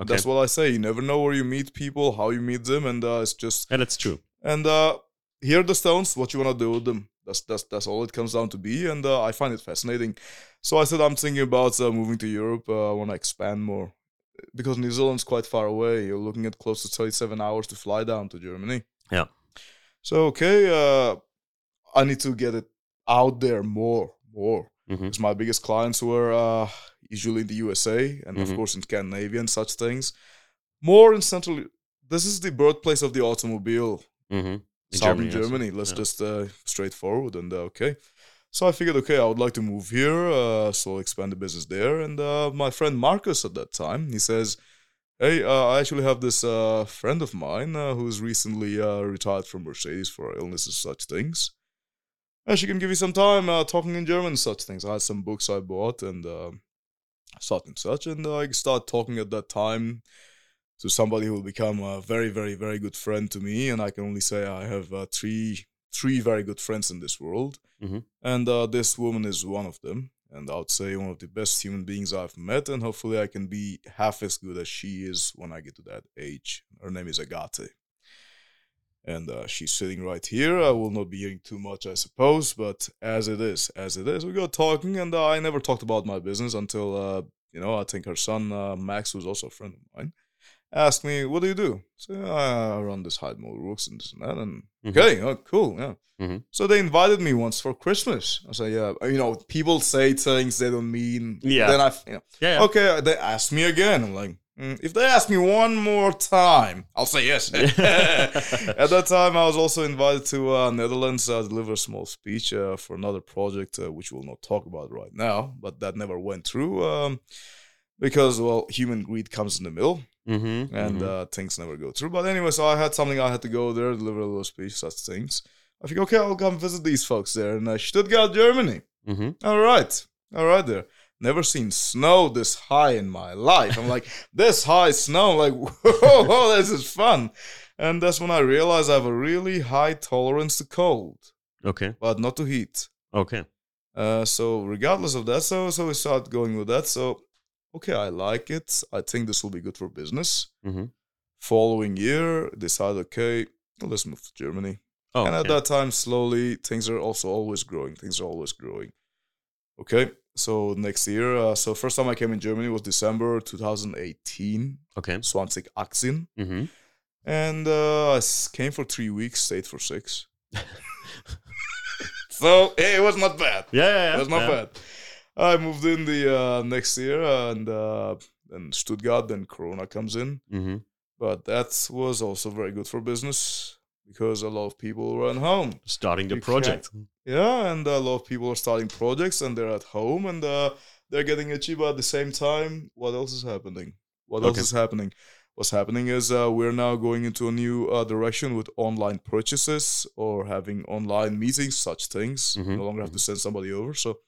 Okay.
That's what I say. You never know where you meet people, how you meet them, and uh, it's just
and it's true.
and uh, here are the stones. What you wanna do with them? That's that's that's all it comes down to be, and uh, I find it fascinating. So I said I'm thinking about uh, moving to Europe. Uh, I want to expand more because New Zealand's quite far away. You're looking at close to 37 hours to fly down to Germany.
Yeah.
So okay, uh, I need to get it out there more, more.
Mhm.
Because my biggest clients were uh, usually in the USA and of
Mhm.
course in Scandinavia and such things. More in Central. This is the birthplace of the automobile.
Mhm.
Southern
Germany.
Germany. Let's
Yeah.
just uh, straightforward and uh, okay. So I figured, okay, I would like to move here, uh, so expand the business there. And uh, my friend Marcus at that time, he says, "Hey, uh, I actually have this uh, friend of mine uh, who's recently uh, retired from Mercedes for illnesses, such things. And she can give you some time uh, talking in German and such things. I had some books I bought and uh, such and such, and uh, I start talking at that time to somebody who will become a very, very, very good friend to me. And I can only say I have uh, three three very good friends in this world,
Mhm.
and uh, this woman is one of them. And I would say one of the best human beings I've met, and hopefully I can be half as good as she is when I get to that age. Her name is Agate. And uh, she's sitting right here. I will not be hearing too much, I suppose, but as it is, as it is, we got talking, and uh, I never talked about my business until, uh, you know, I think her son, uh, Max, who's also a friend of mine, asked me, What do you do? So I run this Hyde Motorworks and this and that. And
Mhm.
okay, oh, cool, yeah.
Mhm.
So they invited me once for Christmas. I said, Yeah, you know, people say things they don't mean.
Yeah.
Then I, you know,
Yeah, yeah.
okay, they asked me again. I'm like, "Mm, if they ask me one more time, I'll say yes. (laughs) (laughs) At that time, I was also invited to uh, Netherlands uh, deliver a small speech uh, for another project, uh, which we'll not talk about right now, but that never went through um, because, well, human greed comes in the middle
Mm-hmm.
and uh, things never go through. But anyway, so I had something I had to go there, deliver a little speech, such things. I think, okay, I'll come visit these folks there in uh, Stuttgart, Germany.
mm-hmm.
All right. All right there. Never seen snow this high in my life. I'm like, (laughs) this high snow, like, (laughs) whoa, this is fun. And that's when I realized I have a really high tolerance to cold,
Okay.
but not to heat.
Okay.
Uh, so regardless of that, so so we started going with that. So okay, I like it. I think this will be good for business.
Mm-hmm.
Following year, decided okay, let's move to Germany.
Oh,
and at that time, slowly, things are also always growing. Things are always growing. Okay, so next year, uh, so first time I came in Germany was December 2018,
okay.
2018.
Mm-hmm.
And uh, I came for three weeks, stayed for six. (laughs) so, hey, it was not bad.
Yeah, yeah, yeah.
It was not
yeah.
bad. I moved in the uh, next year, and uh, then Stuttgart, then Corona comes in.
Mm-hmm.
But that was also very good for business because a lot of people run home.
Starting the
You
project.
Yeah, and a lot of people are starting projects and they're at home and uh, they're getting itchy, but at the same time, what else is happening? What else is happening? What's happening is uh, we're now going into a new uh, direction with online purchases or having online meetings, such things.
Mhm,
No longer have to send somebody over. So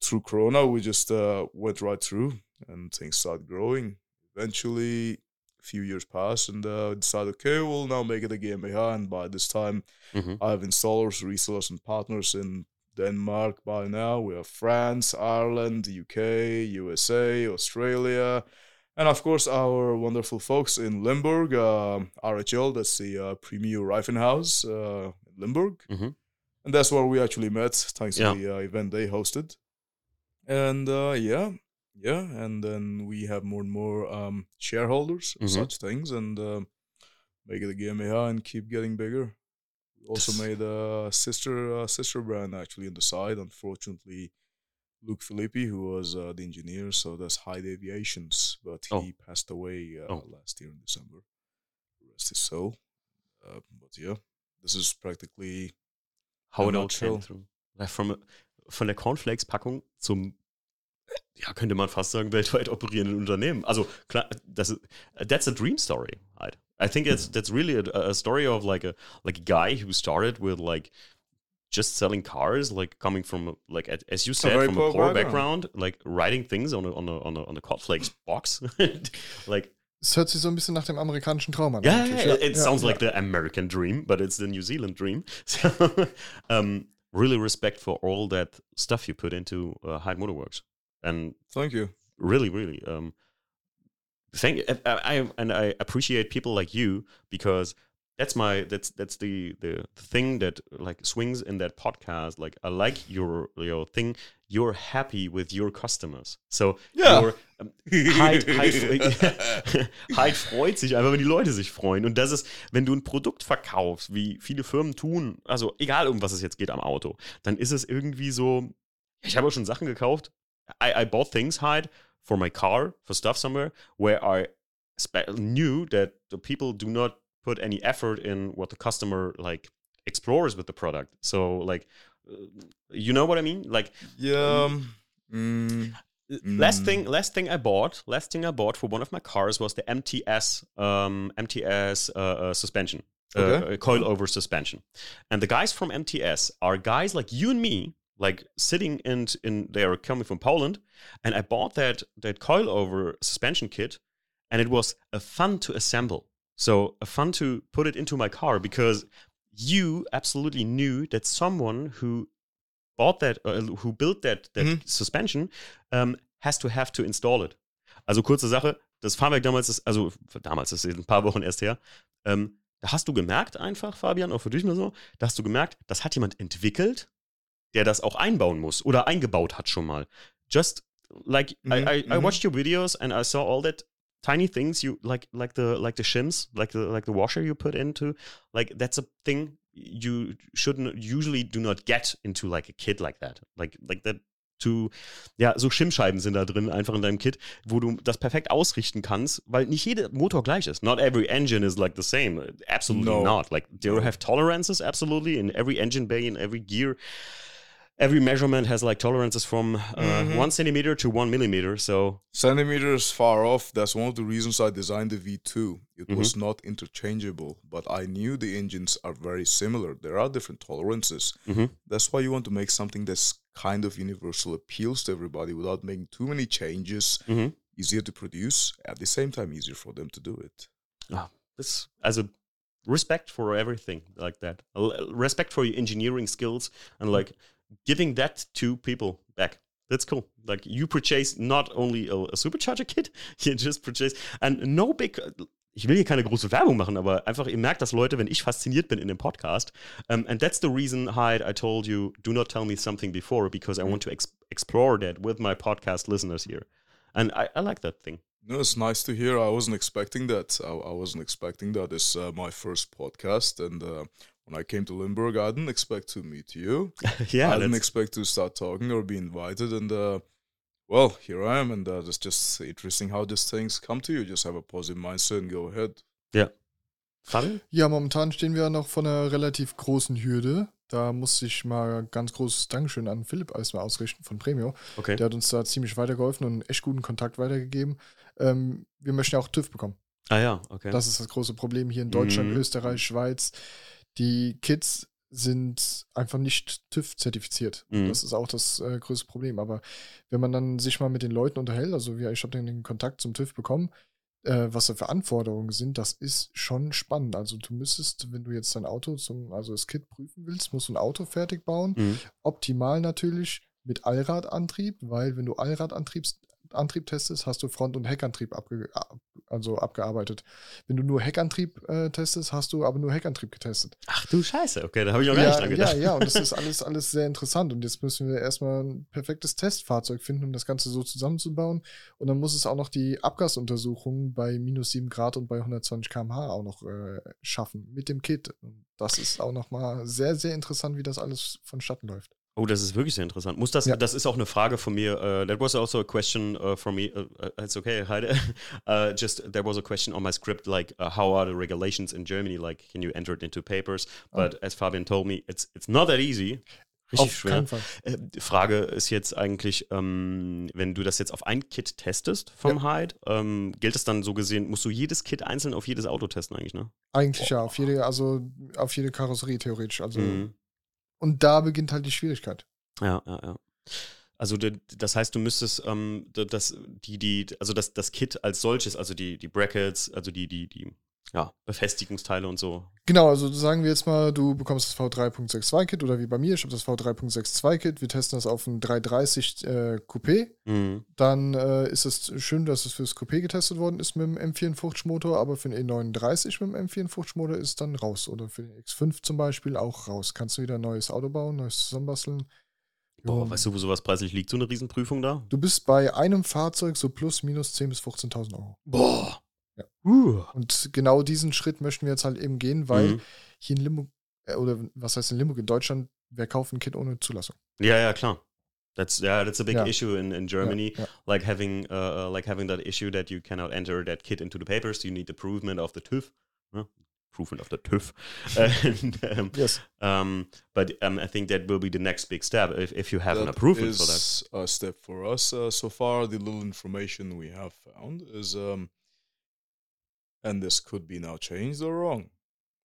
through Corona, we just uh, went right through and things started growing. Eventually, a few years passed and uh, decided, okay, we'll now make it a GmbH. And by this time,
Mhm.
I have installers, resellers, and partners in Denmark by now. We have France, Ireland, UK, USA, Australia, and of course our wonderful folks in Limburg, um RHL, that's the uh, premier Reifenhaus uh, in Limburg.
Mhm.
And that's where we actually met, thanks
Yeah.
to the uh, event they hosted. And uh, yeah, yeah, and then we have more and more um, shareholders,
Mhm.
such things, and um, make it a GmbH and keep getting bigger. We also made a sister uh, sister brand actually on the side. Unfortunately, Luke Filippi, who was uh, the engineer, so that's Hyde Aviations, but he
Oh.
passed away uh,
Oh.
last year in December. Rest his soul. Uh, but yeah, this is practically
How it all came through. From, von der Cornflakes-Packung zum, ja, könnte man fast sagen, weltweit operierenden Unternehmen. Also, klar, das ist, that's a dream story, halt. I think it's, that's really a, a story of like a, like a guy who started with like, just selling cars, like coming from like a- as you said
very
from a
poor
poor
background.
background, like writing things on a on a on a, on a Cornflakes box, (laughs) like
Es hört sich so ein bisschen nach dem amerikanischen Traum an.
Yeah, yeah, it
Ja,
sounds like the American dream, but it's the New Zealand dream. (laughs) So, um, really respect for all that stuff you put into uh, Hyde Motorworks, and
thank you.
really, really, um, thank. I, I and I appreciate people like you because that's my that's that's the the thing that like swings in that podcast. Like I like your your thing. You're happy with your customers, so
Yeah.
you're, um, (laughs) (laughs) freut sich einfach, wenn die Leute sich freuen. Und das ist, wenn du ein Produkt verkaufst, wie viele Firmen tun, also egal um was es jetzt geht am Auto, dann ist es irgendwie so, ich habe auch schon Sachen gekauft. I, I bought things, hide for my car, for stuff somewhere, where I knew that the people do not put any effort in what the customer like explores with the product. So like, uh, you know what I mean? Like,
Yeah. um, mm,
last
Mm.
thing last thing i bought last thing i bought for one of my cars was the mts um mts uh, uh, suspension uh,
Okay.
uh, coil over suspension and the guys from mts are guys like you and me like sitting in in they are coming from poland and i bought that that coil over suspension kit and it was a fun to assemble so a fun to put it into my car because you absolutely knew that someone who bought that, uh, who built that, that
Mhm.
suspension, um, has to have to install it. Also kurze Sache, das Fahrwerk damals ist, also damals das ist ein paar Wochen erst her, ähm, da hast du gemerkt einfach, Fabian, auch für dich mal so, da hast du gemerkt, das hat jemand entwickelt, der das auch einbauen muss oder eingebaut hat schon mal. Just like I,
Mhm,
I, I
mhm.
watched your videos and I saw all that tiny things you like like the like the shims like the like the washer you put into like that's a thing you shouldn't usually do not get into like a kit like that like like that to ja so Schimmscheiben sind da drin einfach in deinem Kit wo du das perfekt ausrichten kannst weil nicht jeder Motor gleich ist not every engine is like the same absolutely
No.
not like there have tolerances absolutely in every engine bay in every gear every measurement has like tolerances from uh,
Mhm.
one centimeter to one millimeter so
centimeters far off. That's one of the reasons I designed the V2. It
Mm-hmm.
was not interchangeable, but I knew the engines are very similar. There are different tolerances.
Mhm.
That's why you want to make something that's kind of universal, appeals to everybody without making too many changes,
Mhm.
easier to produce, at the same time, easier for them to do it.
this as a respect for everything like that respect for your engineering skills and like giving that to people back that's cool like you purchase not only a, a supercharger kit (laughs) you just purchase and no big ich will hier keine große Werbung machen, aber einfach, ihr merkt das, Leute, wenn ich fasziniert bin in dem Podcast. Um, and that's the reason, Hyde, I told you, do not tell me something before, because I want to ex explore that with my podcast listeners here. And I, I like that thing.
No, it's nice to hear. I wasn't expecting that. I, I wasn't expecting that. It's uh, my first podcast, and uh, when I came to Limburg, I didn't expect to meet you. (laughs)
yeah,
I didn't
that's-
expect to start talking or be invited, and uh, well, here I am, and uh, it's just interesting how these things come to you. Just have a positive mindset and go ahead.
Fabian?
Ja, momentan stehen wir noch vor einer relativ großen Hürde. Da muss ich mal ganz großes Dankeschön an Philipp erstmal ausrichten von Premio.
Okay.
Der hat uns da ziemlich weitergeholfen und einen echt guten Kontakt weitergegeben. Ähm, wir möchten ja auch TÜV bekommen.
Ah ja, okay.
Das ist das große Problem hier in Deutschland,
Mhm.
Österreich, Schweiz. Die Kids sind einfach nicht TÜV zertifiziert.
Mhm.
Das ist auch das äh, größte Problem. Aber wenn man dann sich mal mit den Leuten unterhält, also wir, ich habe den Kontakt zum TÜV bekommen, äh, was da für Anforderungen sind, das ist schon spannend. Also du müsstest, wenn du jetzt dein Auto zum, also das Kit prüfen willst, musst du ein Auto fertig bauen.
Mhm.
Optimal natürlich mit Allradantrieb, weil wenn du Allradantrieb Antrieb testest, hast du Front- und Heckantrieb abge ab- also abgearbeitet. Wenn du nur Heckantrieb äh, testest, hast du aber nur Heckantrieb getestet.
Ach du Scheiße, okay, da habe ich noch gar nicht
Ja,
dran
ja,
gedacht.
ja, und das (laughs) ist alles, alles sehr interessant. Und jetzt müssen wir erstmal ein perfektes Testfahrzeug finden, um das Ganze so zusammenzubauen. Und dann muss es auch noch die Abgasuntersuchung bei minus 7 Grad und bei 120 km/h auch noch äh, schaffen mit dem Kit. Das ist auch nochmal sehr, sehr interessant, wie das alles vonstatten läuft.
Oh, das ist wirklich sehr interessant. Muss das,
Ja.
das ist auch eine Frage von mir. Uh, that was also a question uh, from me. Uh, it's okay, Heide. Uh, (laughs) just there was a question on my script, like uh, how are the regulations in Germany? Like, can you enter it into papers? But as Fabian told me, it's it's not that easy. Richtig
Auf
schwer.
keinen Fall.
Die Frage ist jetzt eigentlich, ähm, wenn du das jetzt auf ein Kit testest vom Hyde, ähm, gilt es dann so gesehen, musst du jedes Kit einzeln auf jedes Auto testen eigentlich, ne?
Eigentlich ja, auf jede, also auf jede Karosserie theoretisch. Also,
Mhm.
Und da beginnt halt die Schwierigkeit.
Ja, ja, ja. Also das heißt, du müsstest ähm, das, die, die, also das, das Kit als solches, also die, die Brackets, also die, die, die ja, Befestigungsteile und so.
Genau, also sagen wir jetzt mal, du bekommst das V3.62-Kit oder wie bei mir, ich habe das V3.62-Kit, wir testen das auf ein 330 äh, Coupé.
Mhm.
Dann äh, ist es schön, dass es fürs Coupé getestet worden ist mit dem M54-Motor, aber für den E39 mit dem M54-Motor ist es dann raus. Oder für den X5 zum Beispiel auch raus. Kannst du wieder ein neues Auto bauen, neues zusammenbasteln.
Boah,
Ja.
weißt du, wo sowas preislich liegt, so eine Riesenprüfung da?
Du bist bei einem Fahrzeug so plus minus 10.000 bis 15.000 Euro.
Boah. Uh.
Und genau diesen Schritt möchten wir jetzt halt eben gehen, weil
Mhm.
hier in Limburg, äh, oder was heißt in Limburg, in Deutschland, wer kauft ein Kit ohne Zulassung?
Ja, ja, klar. That's yeah, that's a big
Ja.
issue in, in Germany.
Ja.
Like having uh, uh, like having that issue that you cannot enter that kit into the papers. You need the improvement of the TÜV. ne? proven after TÜV. (laughs) and, um,
Yes.
um, but um, I think that will be the next big step if, if you have an
That
approval for that.
is a step for us. Uh, so far, the little information we have found is, um, and this could be now changed or wrong.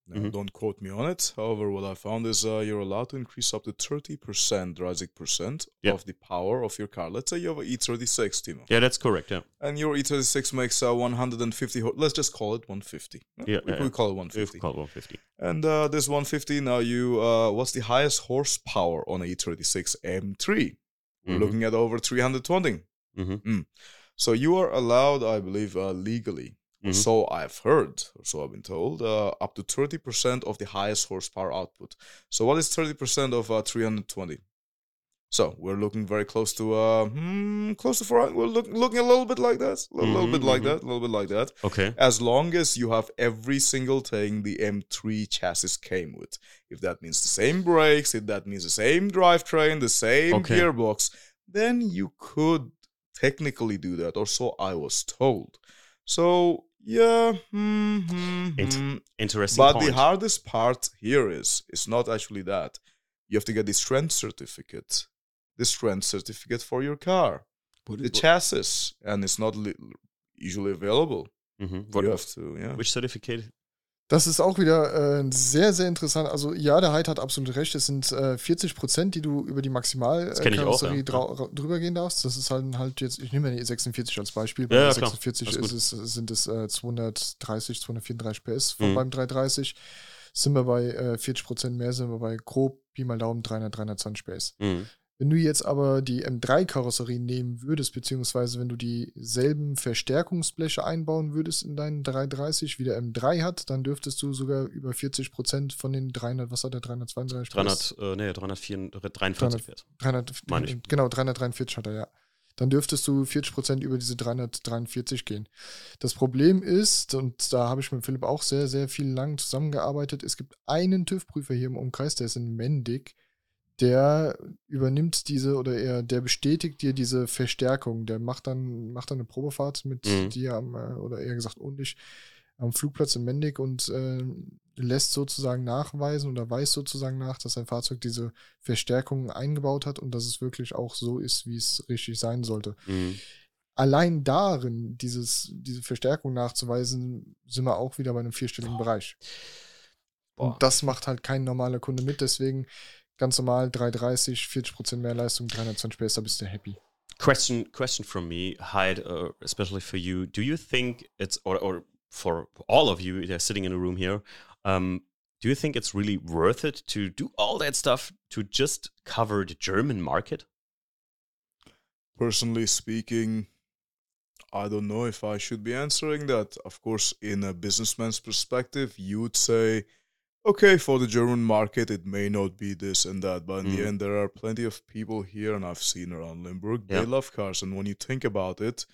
Now,
Mhm.
don't quote me on it. However, what I found is uh, you're allowed to increase up to 30% Drazig percent
Yeah.
of the power of your car. Let's say you have an E36, Timo.
Yeah, that's correct. Yeah,
And your E36 makes uh, 150, ho- let's just call it 150.
Yeah,
we,
yeah,
we call it 150.
we've
150.
called 150.
And uh, this 150, now you, uh, what's the highest horsepower on a E36 M3? We're
Mhm.
looking at over 320.
Mhm.
So you are allowed, I believe, uh, legally,
Mhm.
so I've heard, or so I've been told, uh, up to 30% of the highest horsepower output. So what is 30% of uh, 320? So we're looking very close to, uh, hmm, close to 400. We're look, looking a little bit like that, a little, little
Mhm,
bit like
mhm.
that, a little bit like that.
Okay.
As long as you have every single thing the M3 chassis came with. If that means the same brakes, if that means the same drivetrain, the same
Okay.
gearbox, then you could technically do that, or so I was told. So yeah, hmm, hmm,
Int-
hmm.
Interesting
but
point.
the hardest part here is it's not actually that. You have to get the strength certificate, the strength certificate for your car, the chassis, and it's not li- usually available.
Mhm. What,
you have to, yeah.
which certificate?
Das ist auch wieder äh, sehr, sehr interessant. Also, ja, der Heid hat absolut recht. Es sind äh, 40 Prozent, die du über die
auch,
Maximalkarosserie
ja.
drüber gehen darfst. Das ist halt, halt jetzt, ich nehme ja die 46 als Beispiel. Bei
Ja, ja, klar.
46
Alles
ist es, sind es äh, 230, 234 PS von
Mhm.
beim 330. Sind wir bei äh, 40 Prozent mehr, sind wir bei grob Pi mal Daumen 300, 320 PS.
Mhm.
Wenn du jetzt aber die M3-Karosserie nehmen würdest, beziehungsweise wenn du dieselben Verstärkungsbleche einbauen würdest in deinen 330, wie der M3 hat, dann dürftest du sogar über 40 Prozent von den 300, was hat der 332?
300, äh, nee, 343 PS.
300,
Meine ich.
Genau, 343 hat er, ja. Dann dürftest du 40 Prozent über diese 343 gehen. Das Problem ist, und da habe ich mit Philipp auch sehr, sehr viel lang zusammengearbeitet, es gibt einen TÜV-Prüfer hier im Umkreis, der ist in Mendig, der übernimmt diese oder er, der bestätigt dir diese Verstärkung. Der macht dann, macht dann eine Probefahrt mit
Mhm.
dir am, äh, oder eher gesagt undisch, am Flugplatz in Mendig und äh, lässt sozusagen nachweisen oder weiß sozusagen nach, dass sein Fahrzeug diese Verstärkung eingebaut hat und dass es wirklich auch so ist, wie es richtig sein sollte.
Mhm.
Allein darin, dieses, diese Verstärkung nachzuweisen, sind wir auch wieder bei einem vierstelligen Bereich.
Boah.
Und das macht halt kein normaler Kunde mit, deswegen ganz normal 330, 40% mehr Leistung, 320 PS, da bist du happy.
Question, question from me, Hyde, uh, especially for you. Do you think it's, or, or for all of you that are sitting in a room here, um, do you think it's really worth it to do all that stuff to just cover the German market?
Personally speaking, I don't know if I should be answering that. Of course, in a businessman's perspective, you would say, okay, for the German market, it may not be this and that. But in
Mm.
the end, there are plenty of people here, and I've seen around Limburg,
Yeah.
they love cars. And when you think about it,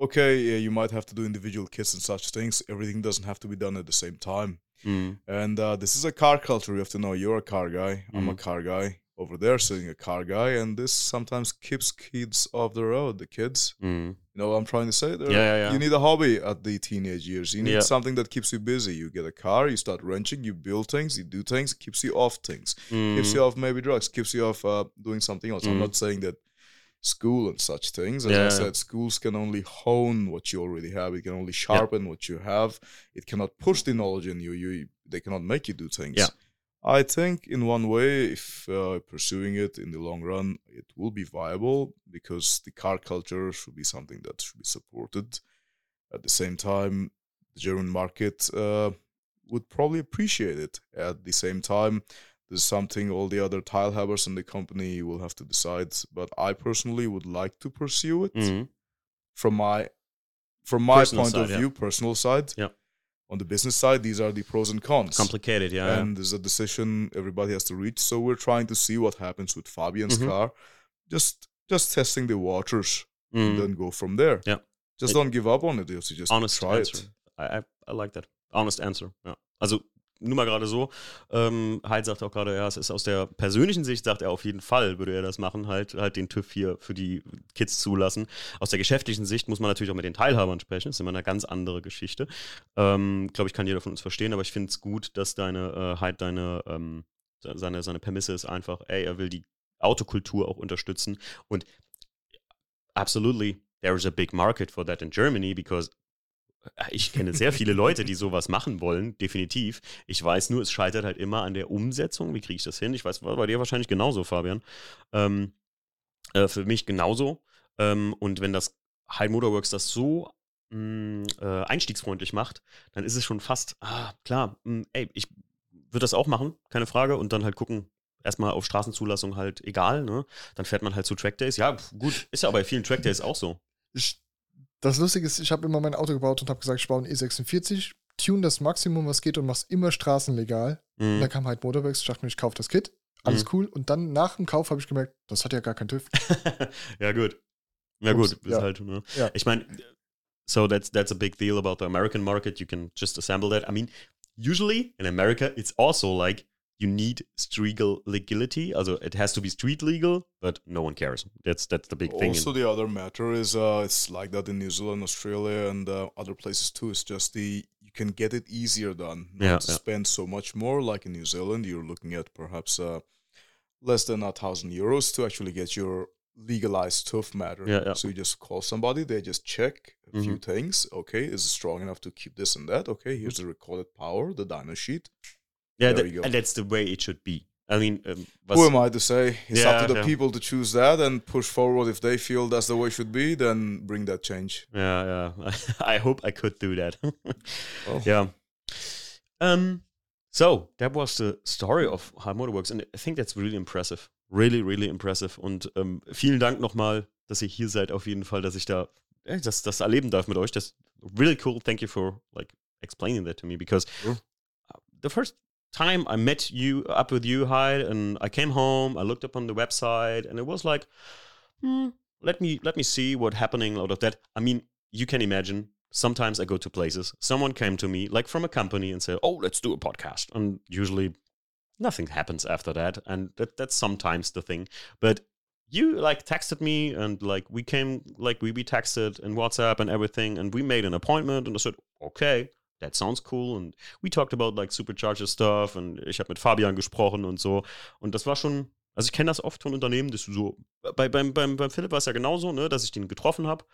okay, yeah, you might have to do individual kits and such things. Everything doesn't have to be done at the same time.
Mm.
And uh, this is a car culture. You have to know you're a car guy. I'm a
Mhm.
car guy. Over there, sitting a car guy, and this sometimes keeps kids off the road. The kids,
Mm.
you know what I'm trying to say?
Yeah, yeah, yeah.
You need a hobby at the teenage years. You need
Yeah.
something that keeps you busy. You get a car, you start wrenching, you build things, you do things, keeps you off things. Keeps
Mm.
you off maybe drugs, keeps you off uh, doing something else. I'm
Mm.
not saying that school and such things. As
Yeah,
I said, schools can only hone what you already have. It can only sharpen what you have. It cannot push the knowledge in you. You they cannot make you do things.
Yeah.
I think in one way, if uh, pursuing it in the long run, it will be viable because the car culture should be something that should be supported. At the same time, the German market uh, would probably appreciate it. At the same time, there's something all the other tilehavers in the company will have to decide. But I personally would like to pursue it
Mm.
from my from my
Personal
point of
side, yeah.
view, personal side.
Yeah.
On the business side, these are the pros and cons.
Complicated, yeah. yeah.
And there's a decision everybody has to reach. So we're trying to see what happens with Fabian's
Mhm.
car. Just just testing the waters
Mm.
and then go from there.
Yeah.
Just
It-
don't give up on it. You have to just
honest
try
answer.
it.
I, I I like that. Honest answer. Ja. Also nur mal gerade so. Ähm, Heid sagt auch gerade, ja, es ist aus der persönlichen Sicht, sagt er auf jeden Fall, würde er das machen, halt, halt den TÜV hier für die Kids zulassen. Aus der geschäftlichen Sicht muss man natürlich auch mit den Teilhabern sprechen. Das ist immer eine ganz andere Geschichte. Ähm, Glaube ich, kann jeder von uns verstehen, aber ich finde es gut, dass deine, äh, halt deine, ähm, seine, seine Permisse ist einfach, ey, er will die Autokultur auch unterstützen und absolutely there is a big market for that in Germany because ich kenne sehr viele Leute, die sowas machen wollen, definitiv. Ich weiß nur, es scheitert halt immer an der Umsetzung. Wie kriege ich das hin? Ich weiß, bei dir wahrscheinlich genauso, Fabian. Ähm, äh, für mich genauso. Ähm, und wenn das High Motorworks das so mh, mm, äh, einstiegsfreundlich macht, dann ist es schon fast, ah, klar, mh, mm, ey, ich würde das auch machen, keine Frage, und dann halt gucken, erstmal auf Straßenzulassung halt egal, ne? Dann fährt man halt zu Trackdays. Ja, gut, ist ja bei vielen Trackdays auch so.
Das Lustige ist, ich habe immer mein Auto gebaut und habe gesagt, ich baue einen E46, tune das Maximum, was geht und mach's immer straßenlegal. Mhm. Und dann kam halt Motorworks, ich dachte mir, ich kaufe das Kit, alles mhm. cool. Und dann nach dem Kauf habe ich gemerkt, das hat ja gar keinen TÜV. (laughs)
ja, gut. Ja, gut, ist ja. halt, ne? Ja. Ich meine, so that's that's a big deal about the American market. You can just assemble that. I mean, usually in America, it's also like you need street legality. Also it has to be street legal, but no one cares. That's that's the big
also
thing.
Also, the other matter is uh, it's like that in New Zealand, Australia, and uh, other places too. It's just the you can get it easier done. Not yeah, yeah. spend so much more. Like in New Zealand, you're looking at perhaps uh, less than a thousand euros to actually get your legalized tough matter. Yeah, yeah. So you just call somebody, they just check a mm-hmm. few things. Okay, is it strong enough to keep this and that? Okay, here's the recorded power, the dyno sheet.
Yeah, and that's the way it should be. I mean, um,
who am I to say? It's yeah, up to the yeah. people to choose that and push forward. If they feel that's the way it should be, then bring that change.
Yeah, yeah. (laughs) I hope I could do that. (laughs) oh. Yeah. Um. So that was the story of how Motorworks, and I think that's really impressive. Really, really impressive. Und um, vielen Dank nochmal, dass ihr hier seid. Auf jeden Fall, dass ich da äh, das, das erleben darf mit euch. Das really cool. Thank you for like explaining that to me because the first time I met you up with you, Hyde, and I came home. I looked up on the website, and it was like, hmm, let me let me see what happening out of that. I mean, you can imagine. Sometimes I go to places. Someone came to me, like from a company, and said, "Oh, let's do a podcast." And usually, nothing happens after that, and that that's sometimes the thing. But you like texted me and like we came like we we texted and WhatsApp and everything and we made an appointment and I said okay that sounds cool. Und we talked about like Supercharger stuff und ich habe mit Fabian gesprochen und so. Und das war schon, also ich kenne das oft von Unternehmen, dass du so, bei, beim, beim, beim Philipp war es ja genauso, ne, dass ich den getroffen habe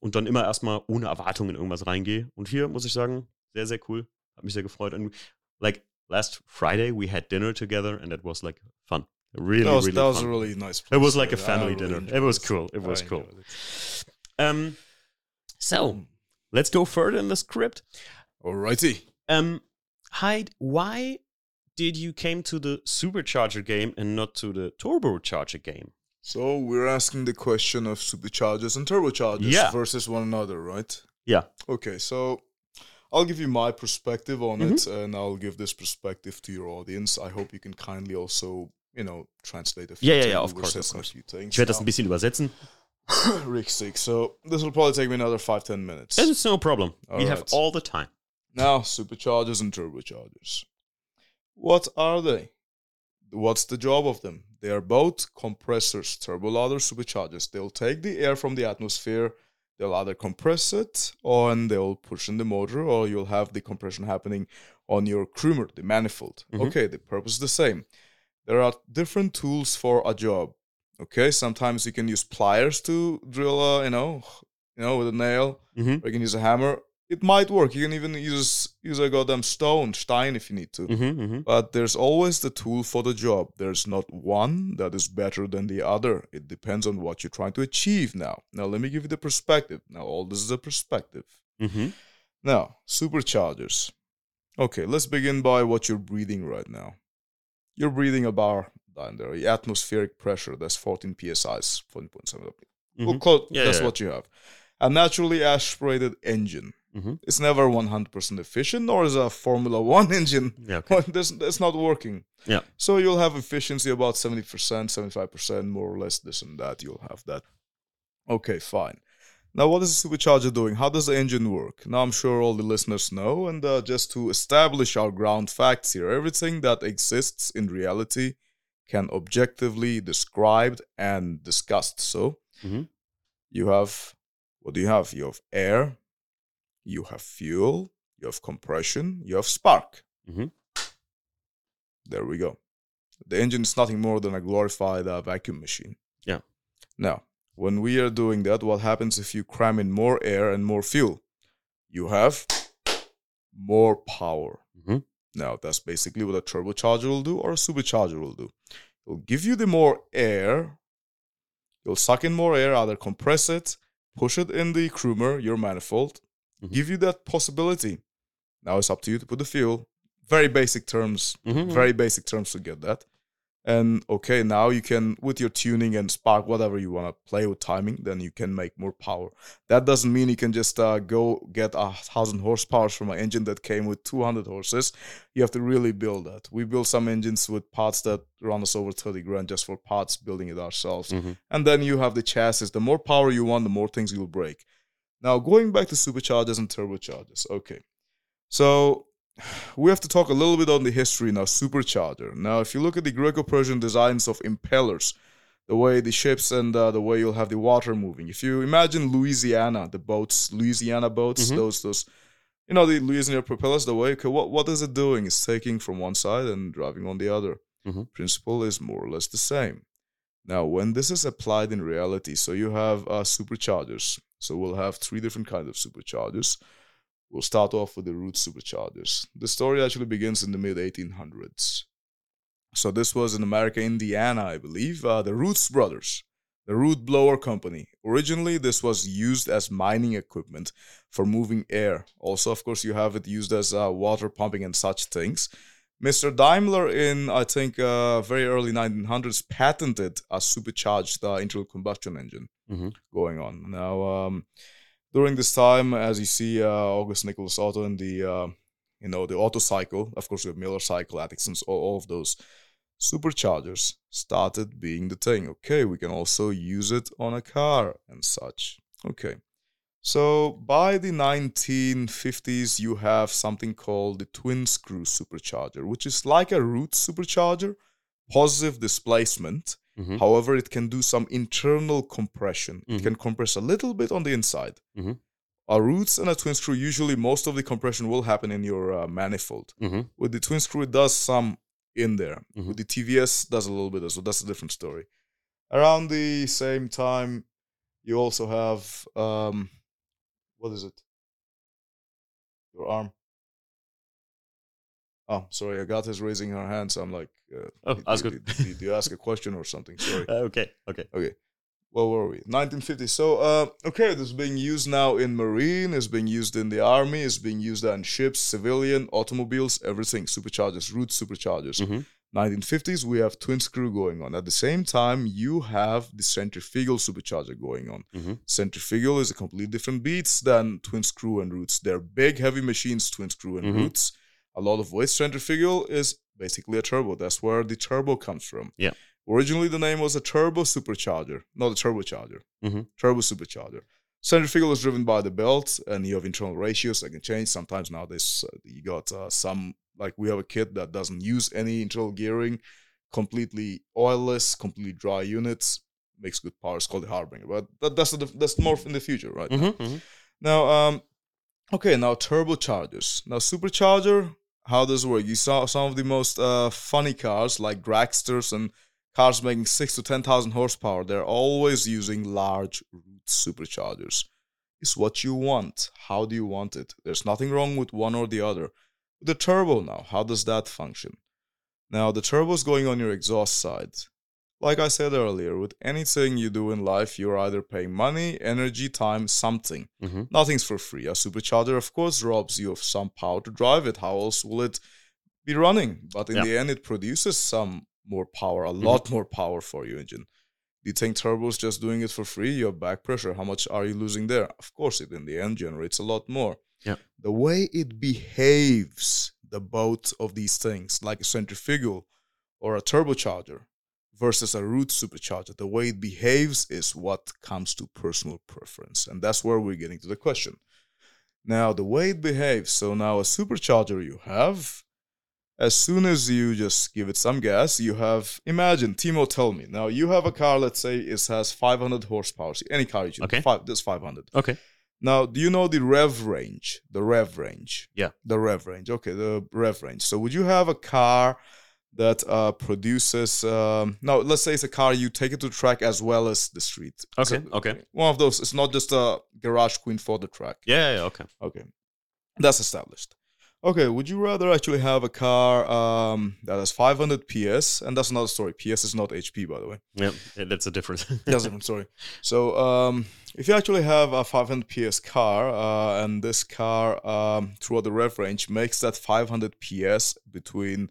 und dann immer erstmal ohne Erwartungen in irgendwas reingehe. Und hier muss ich sagen, sehr, sehr cool. Hat mich sehr gefreut. Und like last Friday we had dinner together and that was like fun. Really, that was, really
that
was
fun. really nice.
It was like a family dinner. it was cool. It was cool. Um, so let's go further in the script.
Alrighty.
Um, Hyde, why did you came to the supercharger game and not to the turbocharger game?
So we're asking the question of superchargers and turbochargers yeah. versus one another, right?
Yeah.
Okay, so I'll give you my perspective on mm-hmm. it, and I'll give this perspective to your audience. I hope you can kindly also, you know, translate a few
yeah, yeah, yeah, of course, of course. Ich werde das ein bisschen übersetzen. (laughs)
Richtig. So this will probably take me another five ten minutes.
It's no problem. All we right. have all the time.
Now, superchargers and turbochargers. What are they? What's the job of them? They are both compressors, turbolader superchargers. They'll take the air from the atmosphere, they'll either compress it or and they'll push in the motor, or you'll have the compression happening on your Krümmer, the manifold. Mm-hmm. Okay, the purpose is the same. There are different tools for a job. Okay, sometimes you can use pliers to drill a, you know, you know, with a nail, mm-hmm. or you can use a hammer it might work. You can even use use a goddamn stone, Stein, if you need to. Mm-hmm, mm-hmm. But there's always the tool for the job. There's not one that is better than the other. It depends on what you're trying to achieve. Now, now let me give you the perspective. Now, all this is a perspective. Mm-hmm. Now, superchargers. Okay, let's begin by what you're breathing right now. You're breathing a bar down there. Atmospheric pressure. That's 14 psi, 14.7. Well, close, yeah, that's yeah. what you have. A naturally aspirated engine Mm-hmm. It's never 100% efficient, nor is a Formula One (laughs) engine. Yeah, okay. (laughs) that's, that's not working.
Yeah.
So you'll have efficiency about 70%, 75%, more or less this and that. You'll have that. Okay, fine. Now, what is a supercharger doing? How does the engine work? Now, I'm sure all the listeners know, and uh, just to establish our ground facts here, everything that exists in reality can objectively described and discussed. So,
Mhm.
you have what do you have? You have air, you have fuel, you have compression, you have spark.
Mhm.
There we go. The engine is nothing more than a glorified uh, vacuum machine.
Yeah.
Now, when we are doing that, what happens if you cram in more air and more fuel? You have more power.
Mhm.
Now, that's basically what a turbocharger will do or a supercharger will do. It'll give you the more air. You'll suck in more air, either compress it, push it in the Krümmer, your manifold,
Mhm.
give you that possibility. Now it's up to you to put the fuel. Very basic terms,
Mhm.
very basic terms to get that. And okay, now you can, with your tuning and spark, whatever you want to play with timing, then you can make more power. That doesn't mean you can just uh, go get a thousand horsepower from an engine that came with 200 horses. You have to really build that. We build some engines with parts that run us over 30 grand just for parts, building it ourselves.
Mhm.
And then you have the chassis. The more power you want, the more things you'll break. Now, going back to superchargers and turbochargers. Okay. So we have to talk a little bit on the history now, supercharger. Now, if you look at the Greco Persian designs of impellers, the way the ships and uh, the way you'll have the water moving. If you imagine Louisiana, the boats, Louisiana boats,
Mhm.
those, those, you know, the Louisiana propellers, the way, okay, what, what is it doing? It's taking from one side and driving on the other.
Mhm.
Principle is more or less the same. Now, when this is applied in reality, so you have uh, superchargers. So we'll have three different kinds of superchargers. We'll start off with the root superchargers. The story actually begins in the mid 1800s. So this was in America, Indiana, I believe. Uh, the Roots brothers, the Root Blower Company. Originally, this was used as mining equipment for moving air. Also, of course, you have it used as uh, water pumping and such things. Mr. Daimler, in I think uh, very early 1900s, patented a supercharged uh, internal combustion engine
Mhm.
going on. Now, um, during this time, as you see, uh, August Nicholas Otto in the uh, you know the Otto cycle, of course, we have Miller cycle, Atkinson's, all, all of those superchargers started being the thing. Okay, we can also use it on a car and such. Okay. So by the 1950s, you have something called the twin screw supercharger, which is like a root supercharger, positive displacement.
Mhm.
However, it can do some internal compression.
Mhm.
It can compress a little bit on the inside.
Mhm.
A roots and a twin screw, usually most of the compression will happen in your uh, manifold.
Mhm.
With the twin screw, it does some in there.
Mhm.
With the TVS, does a little bit well. That's a different story. Around the same time, you also have um, what is it? Your arm. Oh, sorry. Agatha is raising her hand, so I'm like, uh,
Oh,
did-
that's
did-
good.
Did, did you ask a question or something? Sorry. (laughs)
Uh, okay, okay.
Where were we? 1950. So, uh, okay, this is being used now in marine, is being used in the army, is being used on ships, civilian, automobiles, everything. Superchargers, root superchargers.
Mhm.
1950s, we have twin screw going on. At the same time, you have the centrifugal supercharger going on.
Mhm.
Centrifugal is a completely different beats than twin screw and roots. They're big, heavy machines, twin screw and
Mhm.
roots. A lot of weight centrifugal is basically a turbo. That's where the turbo comes from.
Yeah.
Originally, the name was a turbo supercharger, not a turbocharger.
Mhm.
Turbo supercharger. Centrifugal is driven by the belt, and you have internal ratios that can change. Sometimes nowadays, uh, you got uh, some like we have a kit that doesn't use any internal gearing, completely oilless, completely dry units, makes good power. It's called the Harbinger, but that, that's the, that's more in the future, right? now.
Mhm. Mhm.
Now, um, okay, now turbochargers. Now, supercharger, how does it work? You saw some of the most uh, funny cars like dragsters and cars making six to ten thousand horsepower. They're always using large root superchargers. It's what you want. How do you want it? There's nothing wrong with one or the other. The turbo now, how does that function? Now, the turbo is going on your exhaust side. Like I said earlier, with anything you do in life, you're either paying money, energy, time, something.
Mhm.
Nothing's for free. A supercharger, of course, robs you of some power to drive it. How else will it be running? But in
Yeah.
the end, it produces some more power, a lot more power for your engine. Do you think turbo's just doing it for free? You have back pressure. How much are you losing there? Of course, it in the end generates a lot more.
Yeah.
The way it behaves, the both of these things, like a centrifugal or a turbocharger, versus a root supercharger, the way it behaves is what comes to personal preference. And that's where we're getting to the question. Now, the way it behaves, so now a supercharger you have, as soon as you just give it some gas, you have, imagine, Timo, tell me. Now, you have a car, let's say it has 500 horsepower. Any car you choose,
Okay.
five, this 500.
Okay.
Now, do you know the rev range? The rev range.
Yeah.
The rev range. Okay, the rev range. So, would you have a car that uh, produces? Um, no, let's say it's a car you take it to the track as well as the street.
Okay.
a-
Okay.
One of those. It's not just a garage queen for the track.
Yeah. yeah, Okay.
Okay, that's established. Okay, would you rather actually have a car um, that has 500 PS? And that's another story. PS is not HP, by the way.
Yeah. yeah, That's a difference. (laughs)
That's different story. So, um, if you actually have a 500 PS car, uh, and this car um, throughout the rev range makes that 500 PS between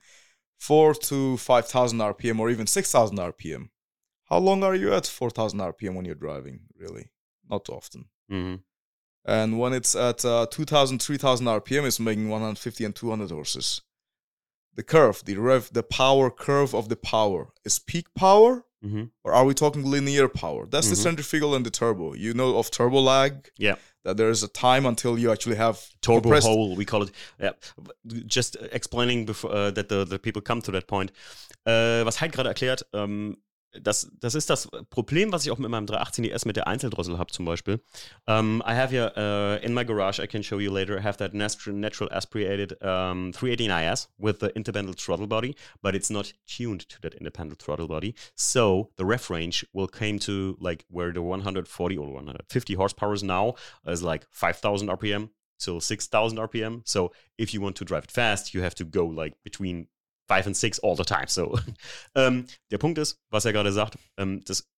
four to 5,000 RPM or even 6,000 RPM, how long are you at 4,000 RPM when you're driving? Really, not often.
hmm
And when it's at uh, 2,000, 3,000 RPM, it's making 150 and 200 horses. The curve, the rev, the power curve of the power is peak power,
hmm
or are we talking linear power? That's the
Mhm.
centrifugal and the turbo. You know of turbo lag?
Yeah.
That there is a time until you actually have
Turbo
compressed-
hole, we call it. Yeah. Just explaining before, uh, that the, the people come to that point. Äh, was Hyde gerade erklärt, ähm, das, das ist das Problem, was ich auch mit meinem 318 DS mit der Einzeldrossel habe zum Beispiel. Um, I have here uh, in my garage, I can show you later, I have that natural, aspirated um, 318 IS with the independent throttle body, but it's not tuned to that independent throttle body. So the ref range will came to like where the 140 or 150 horsepower is now is like 5,000 RPM till 6,000 RPM. So if you want to drive it fast, you have to go like between five and six all the time. So (laughs) ähm, der Punkt ist, was er gerade sagt, ähm, das,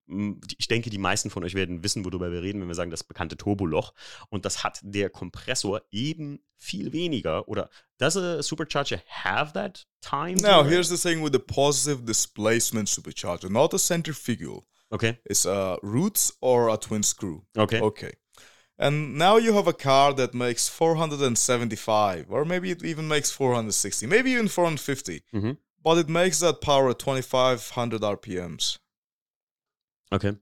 ich denke, die meisten von euch werden wissen, worüber wir reden, wenn wir sagen, das bekannte Turboloch. Und das hat der Kompressor eben viel weniger. Oder does a supercharger have that time?
Now, here's the thing with the positive displacement supercharger, not a centrifugal.
Okay,
It's a roots or a twin screw.
okay.
Okay. And now you have a car that makes 475, or maybe it even makes 460, maybe even 450.
Mhm.
But it makes that power at 2500 RPMs.
Okay.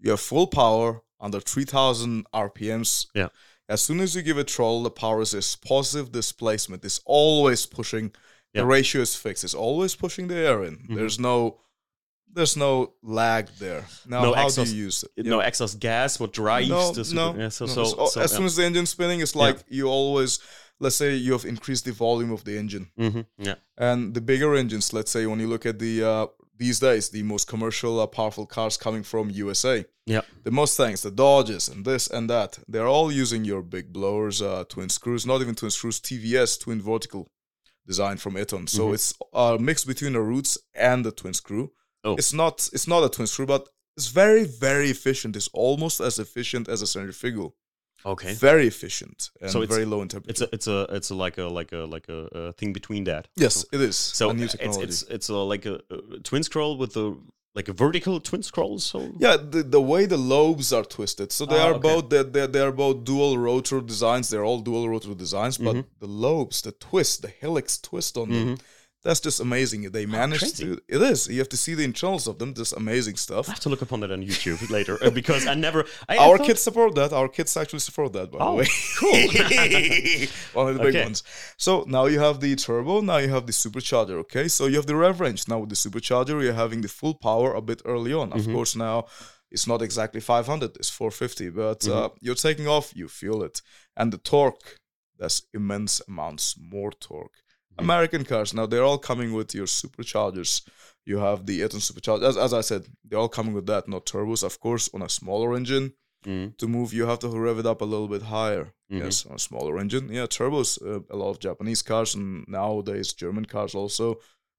You have full power under 3000 RPMs.
Yeah.
As soon as you give it throttle, the power is this positive displacement. It's always pushing.
Yeah.
The ratio is fixed. It's always pushing the air in.
Mhm.
There's no, there's no lag there. Now,
No
how
exhaust-
do you use it?
No exhaust gas, what drives
no, no,
yeah, so,
no.
so,
So,
so,
as
yeah.
soon as the engine's spinning, it's like you always, let's say you have increased the volume of the engine,
Mhm, yeah.
and the bigger engines. Let's say when you look at the uh, these days, the most commercial, uh, powerful cars coming from USA,
Yeah.
the Mustangs, the Dodges, and this and that, they're all using your big blowers, uh, twin screws, not even twin screws, TVS, twin vertical design from Eaton. So
Mhm.
it's a mix between the roots and the twin screw.
Oh.
It's not it's not a twin screw, but it's very very efficient. It's almost as efficient as a centrifugal.
Okay.
Very efficient and
So it's-
very low in temperature.
It's a, it's a, it's a like a, like a, like a, uh thing between that.
yes, it is.
So
new
it's
technology.
it's it's a, like a, a twin scroll with a like a vertical twin scroll. So
yeah, the, the way the lobes are twisted. So they
Ah,
are
okay.
both they're, they're, they're both dual rotor designs. They're all dual rotor designs, but
Mm-hmm.
the lobes, the twist, the helix twist on them, that's just amazing. They managed
crazy.
to. It is. You have to see the internals of them. Just amazing stuff.
I have to look upon that on YouTube later uh, because I never. I, I
Our
thought-
kids support that. Our kids actually support that, by
Oh,
the way. cool. (laughs) (laughs) One of the big ones. So now you have the turbo, now you have the supercharger, okay? So you have the rev range. Now with the supercharger, you're having the full power a bit early on.
Mm-hmm.
Of course, now it's not exactly 500, it's 450, but
Mm-hmm.
uh, you're taking off, you feel it. And the torque, that's immense amounts more torque.
Mm-hmm.
American cars, now they're all coming with your superchargers. You have the Eaton supercharger. As, as I said, they're all coming with that, not turbos. Of course, on a smaller engine,
Mhm.
to move, you have to rev it up a little bit higher.
Mhm.
Yes, on a smaller engine. Yeah, turbos. Uh, a lot of Japanese cars and nowadays German cars also.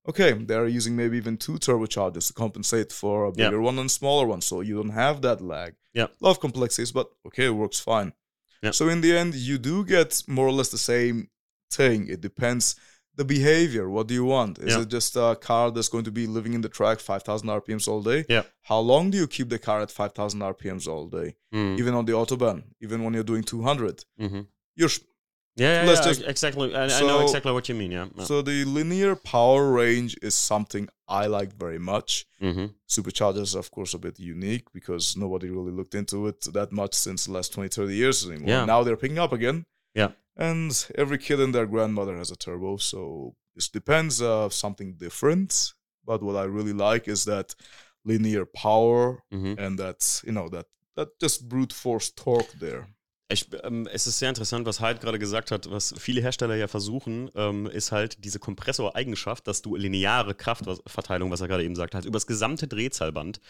Okay, they're using maybe even two turbochargers to compensate for a
Yeah.
bigger one and smaller one, so you don't have that lag.
Yeah.
a lot of complexities, but okay, it works fine.
Yeah.
So in the end, you do get more or less the same thing. It depends the behavior. What do you want? Is
Yeah.
it just a car that's going to be living in the track 5,000 RPMs all day?
Yeah.
How long do you keep the car at 5,000 RPMs all day?
Mhm.
even on the autobahn, even when you're doing 200.
Mhm.
You're sh-
Yeah, yeah,
Let's
yeah,
just-
exactly. I, I know exactly what you mean. Yeah.
so the linear power range is something I like very much.
Mhm.
Superchargers, of course, a bit unique because nobody really looked into it that much since the last 20, 30 years anymore.
Yeah.
Now they're picking up again.
Yeah.
And every kid and their grandmother has a turbo. So this depends of something different. But what I really like is that linear power
Mhm.
and that, you know, that, that just brute force torque there.
Ich, ähm, es ist sehr interessant, was Hyde gerade gesagt hat, was viele Hersteller ja versuchen, ähm, ist halt diese Kompressoreigenschaft, dass du lineare Kraftverteilung, was er gerade eben sagt, halt über das gesamte Drehzahlband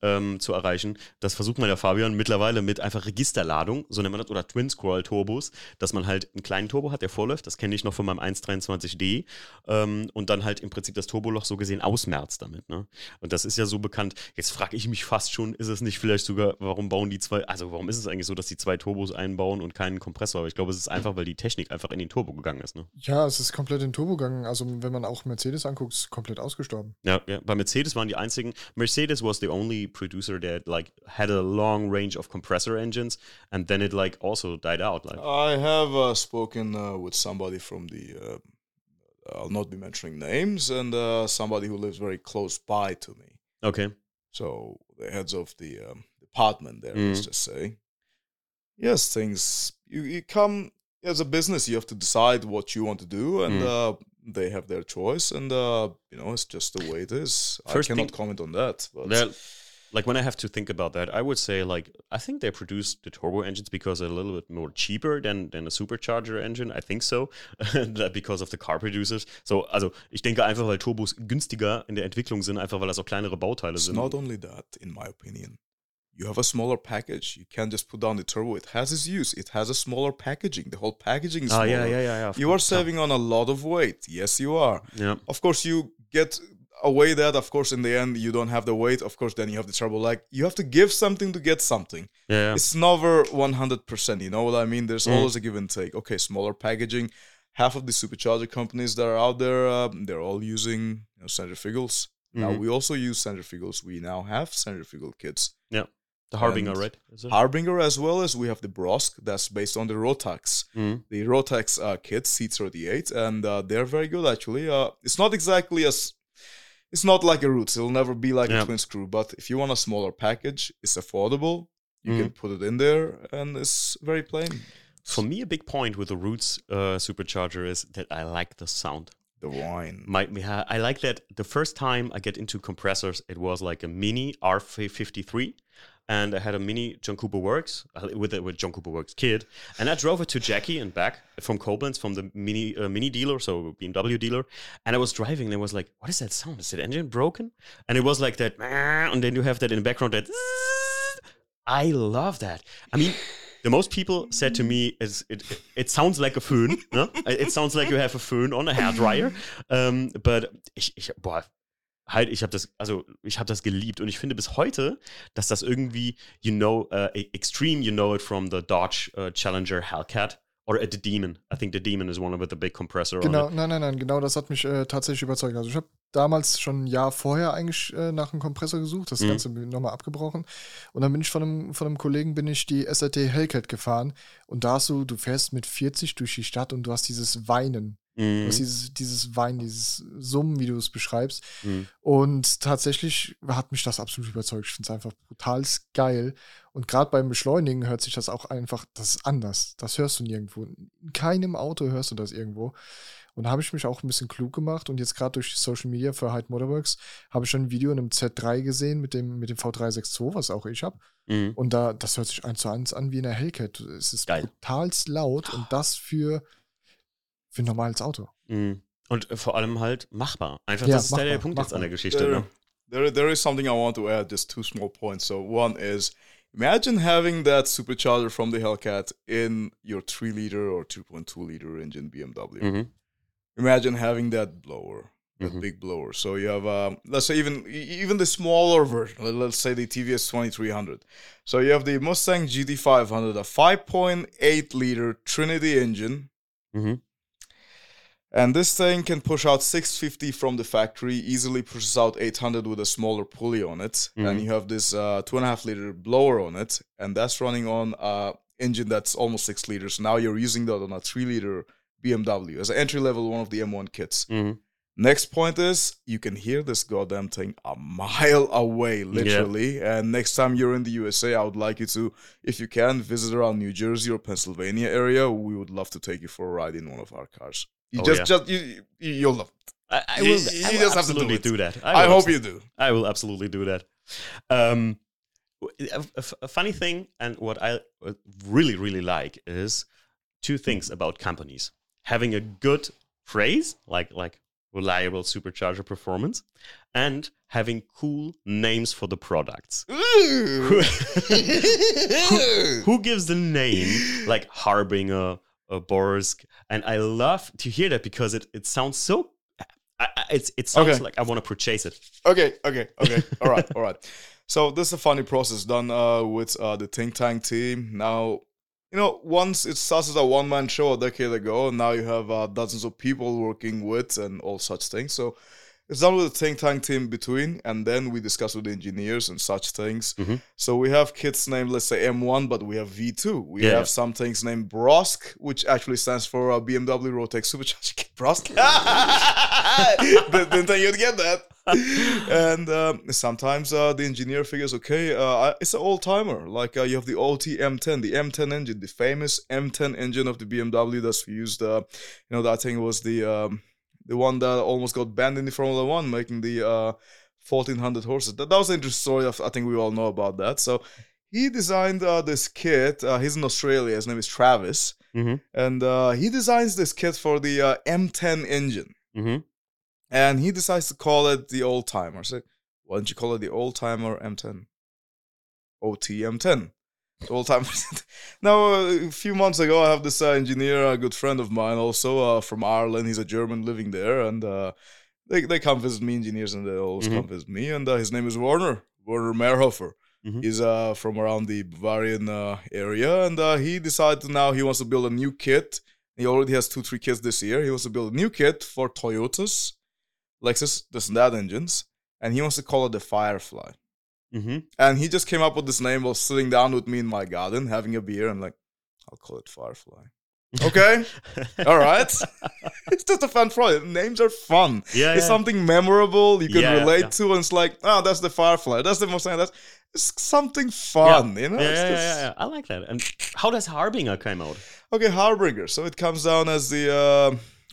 ähm, zu erreichen. Das versucht man ja, Fabian, mittlerweile mit einfach Registerladung, so nennt man das, oder Twin-Scroll-Turbos, dass man halt einen kleinen Turbo hat, der vorläuft, das kenne ich noch von meinem 123D, ähm, und dann halt im Prinzip das Turboloch so gesehen ausmerzt damit. Ne? Und das ist ja so bekannt. Jetzt frage ich mich fast schon, ist es nicht vielleicht sogar, warum bauen die zwei, also warum ist es eigentlich so, dass die zwei Turbos einbauen und keinen Kompressor? Aber ich glaube, es ist einfach, weil die Technik einfach in den Turbo gegangen ist. Ne?
Ja, es ist komplett in Turbo gegangen. Also, wenn man auch Mercedes anguckt, ist komplett ausgestorben.
Ja, ja, bei Mercedes waren die einzigen. Mercedes was the only producer that like had a long range of compressor engines, and then it like also died out. Like,
I have uh, spoken uh, with somebody from the. Uh, I'll not be mentioning names, and uh, somebody who lives very close by to me.
okay,
So the heads of the um, department there, let's
Mhm.
just say. Yes, things you, you come as a business, you have to decide what you want to do, and
Mhm.
uh, they have their choice, and uh, you know it's just the way it is.
First
I cannot
thing-
comment on that. But
like when I have to think about that, I would say like I think they produce the turbo engines because they're a little bit more cheaper than than a supercharger engine. I think so, (laughs) because of the car producers. So also ich denke einfach, weil Turbos günstiger in der Entwicklung sind, einfach weil das auch kleinere Bauteile
it's
sind.
not only that, in my opinion. You have a smaller package. You can't just put down the turbo. It has its use. It has a smaller packaging. The whole packaging is smaller.
yeah, ja ja ja.
You are saving on a lot of weight. Yes, you are.
Ja.
of course you get away that of course in the end you don't have the weight of course then you have the trouble like you have to give something to get something
ja.
it's never 100% you know what i mean there's
Mm.
always a give and take okay smaller packaging half of the supercharger companies that are out there um, they're all using you know, centrifugals now
Mhm.
we also use centrifugals we now have centrifugal kits
The Harbinger,
and
right?
Harbinger as well as we have the brosk that's based on the rotrex
Mhm.
the Rotrex uh, kit C38, and uh, they're very good actually. Uh, it's not exactly as it's not like a Roots. It'll never be like
Yeah.
a twin screw. But if you want a smaller package, it's affordable. You
Mm-hmm.
can put it in there, and it's very plain.
For me, a big point with the Roots uh, supercharger is that I like the sound.
The whine.
My, I like that the first time I get into compressors, it was like a mini R53, and I had a mini John Cooper Works uh, with a with John Cooper Works kid, and I drove it to Jackie and back from Koblenz from the mini uh, mini dealer, so BMW dealer, and I was driving and I was like, "What is that sound? Is the engine broken?" And it was like that, and then you have that in the background that. I love that. I mean, the most people said to me is it, it, sounds like a föhn. Ne? (laughs) It sounds like you have a föhn on a hairdryer. Um, but ich, ich, boah, halt, ich habe das, also ich habe das geliebt und ich finde bis heute, dass das irgendwie, you know, uh, extreme, you know it from the Dodge uh, Challenger Hellcat or uh, the Demon. I think the Demon is one of the big compressor.
Genau, nein, nein, nein, genau das hat mich äh, tatsächlich überzeugt. Also ich habe damals schon ein Jahr vorher eigentlich äh, nach einem Kompressor gesucht, das
Mhm.
Ganze nochmal abgebrochen. Und dann bin ich von einem, von einem Kollegen bin ich die SRT Hellcat gefahren und da hast du, du fährst mit 40 durch die Stadt und du hast dieses Weinen. Du
Mhm.
hast dieses, dieses Weinen, dieses Summen, wie du es beschreibst.
Mhm.
Und tatsächlich hat mich das absolut überzeugt. Ich finde es einfach brutal geil. Und gerade beim Beschleunigen hört sich das auch einfach, das ist anders. Das hörst du nirgendwo. In keinem Auto hörst du das irgendwo. Und da habe ich mich auch ein bisschen klug gemacht. Und jetzt gerade durch Social Media für Hyde Motorworks habe ich schon ein Video in einem Z3 gesehen mit dem, mit dem V362, was auch ich habe.
Mhm.
Und da, das hört sich eins zu eins an wie in der Hellcat. Es ist
Geil.
brutalst laut und das für, für ein normales Auto.
Mhm. Und äh, vor allem halt machbar. Einfach,
Ja,
das ist der, der
machbar,
Punkt jetzt an der. Geschichte.
There,
Ne?
there, there is something I want to add. Just two small points. So one is, imagine having that supercharger from the Hellcat in your three liter or two point two liter engine BMW.
Mhm.
imagine having that blower that
Mhm.
big blower so you have um, let's say even e- even the smaller version let- let's say the tvs 2300 so you have the mustang gt500 a 5.8 liter trinity engine
Mhm.
And this thing can push out 650 from the factory easily pushes out 800 with a smaller pulley on it
Mhm.
and you have this uh, two and a half liter blower on it and that's running on a engine that's almost six liters now you're using that on a three liter bmw as an entry level one of the m1 kits
Mhm.
Next point is you can hear this goddamn thing a mile away, literally. And next time you're in the USA, I would like you to, if you can, visit around New Jersey or Pennsylvania area. We would love to take you for a ride in one of our cars. You
Oh,
just,
yeah.
just you, you, you'll love it.
I, I
You-
will,
you
I will
just have to do
absolutely do, that.
I,
will
hope you do.
I will absolutely do that. Um, w- a, a f- a funny thing, and what I uh, really, really like is two things about companies having a good phrase, like like reliable supercharger performance, and having cool names for the products. (laughs) who, who gives the name like Harbinger or Borsk? And I love to hear that because it, it sounds so. I, it's, it sounds
Okay.
like I want to purchase it.
Okay, okay, okay. all right, all right. So this is a funny process done uh, with uh, the think tank team. Now, you know, once it starts as a one man show a decade ago, now you have uh, dozens of people working with and all such things. So it's done with the think tank team between, and then we discuss with the engineers and such things.
Mhm.
So we have kits named, let's say M1, but we have V2. We
Yeah,
have some things named Brosk, which actually stands for uh, BMW Rotrex Supercharger Kit Brosk. Didn't (laughs) didn't think you'd get that. (laughs) and um, sometimes uh, the engineer figures, okay, uh, it's an old timer. Like uh, you have the OT M10, the M10 engine, the famous M10 engine of the BMW that's used. Uh, you know, that thing was the um, the one that almost got banned in the Formula One, making the uh, 1400 horses. That, that was an interesting story. I think we all know about that. So he designed uh, this kit. Uh, he's in Australia. His name is Travis,
Mhm.
and uh, he designs this kit for the uh, M10 engine
Mm-hmm.
and he decides to call it the old timer. So why don't you call it the old timer M10? OTM10. The time. (laughs) now, a few months ago, I have this uh, engineer, a good friend of mine, also uh, from Ireland. He's a German living there, and uh, they they come visit me, engineers, and they always
Mhm.
come visit me. And uh, his name is Werner Werner Mehrhofer.
Mhm.
He's uh, from around the Bavarian uh, area, and uh, he decided now he wants to build a new kit. He already has two, three kits this year. He wants to build a new kit for Toyotas, Lexus, this and that engines, and he wants to call it the Firefly.
Mm-hmm.
And he just came up with this name while sitting down with me in my garden, having a beer, and like, I'll call it Firefly. Okay, (laughs) all right. it's just a fun project. Names are fun.
Yeah,
It's
yeah.
something memorable you can
Yeah,
relate
yeah.
to, and it's like, oh, that's the Firefly. That's the most thing. That's it's something fun, you know.
Yeah,
It's
yeah, yeah,
just-
I like that. And how does Harbinger come out?
Okay, Harbinger. So it comes down as the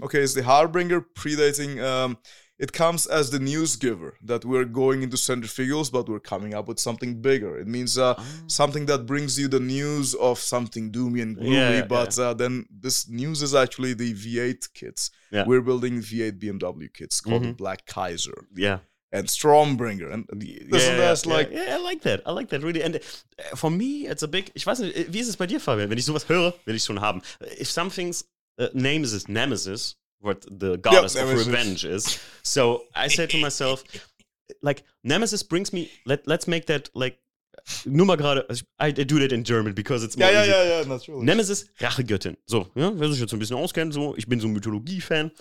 uh, okay, it's the Harbinger predating. Um, it comes as the news giver that we're going into centrifugals, but we're coming up with something bigger. It means uh,
Ah.
something that brings you the news of something doomy and gloomy.
Yeah, yeah,
but Uh, then this news is actually the V8 kits.
Yeah.
We're building V8 BMW kits called
Mhm.
Black Kaiser
Yeah.
and Stormbringer, and this and that's
yeah,
like
yeah, I like that. I like that really. And uh, for me, it's a big. Ich weiß nicht, wie ist es bei dir, Fabian? Wenn ich sowas höre, will ich schon haben. If something's uh, name is Nemesis, what the goddess of
Nemesis.
revenge is. So I say to myself, like Nemesis brings me. Let Let's make that like. Nur mal gerade, also I, I do that in German because it's more
ja, ja,
easy.
ja, ja, natürlich.
Nemesis, Rachegöttin. So, ja, wer sich jetzt so ein bisschen auskennt, so, ich bin so ein Mythologie-Fan.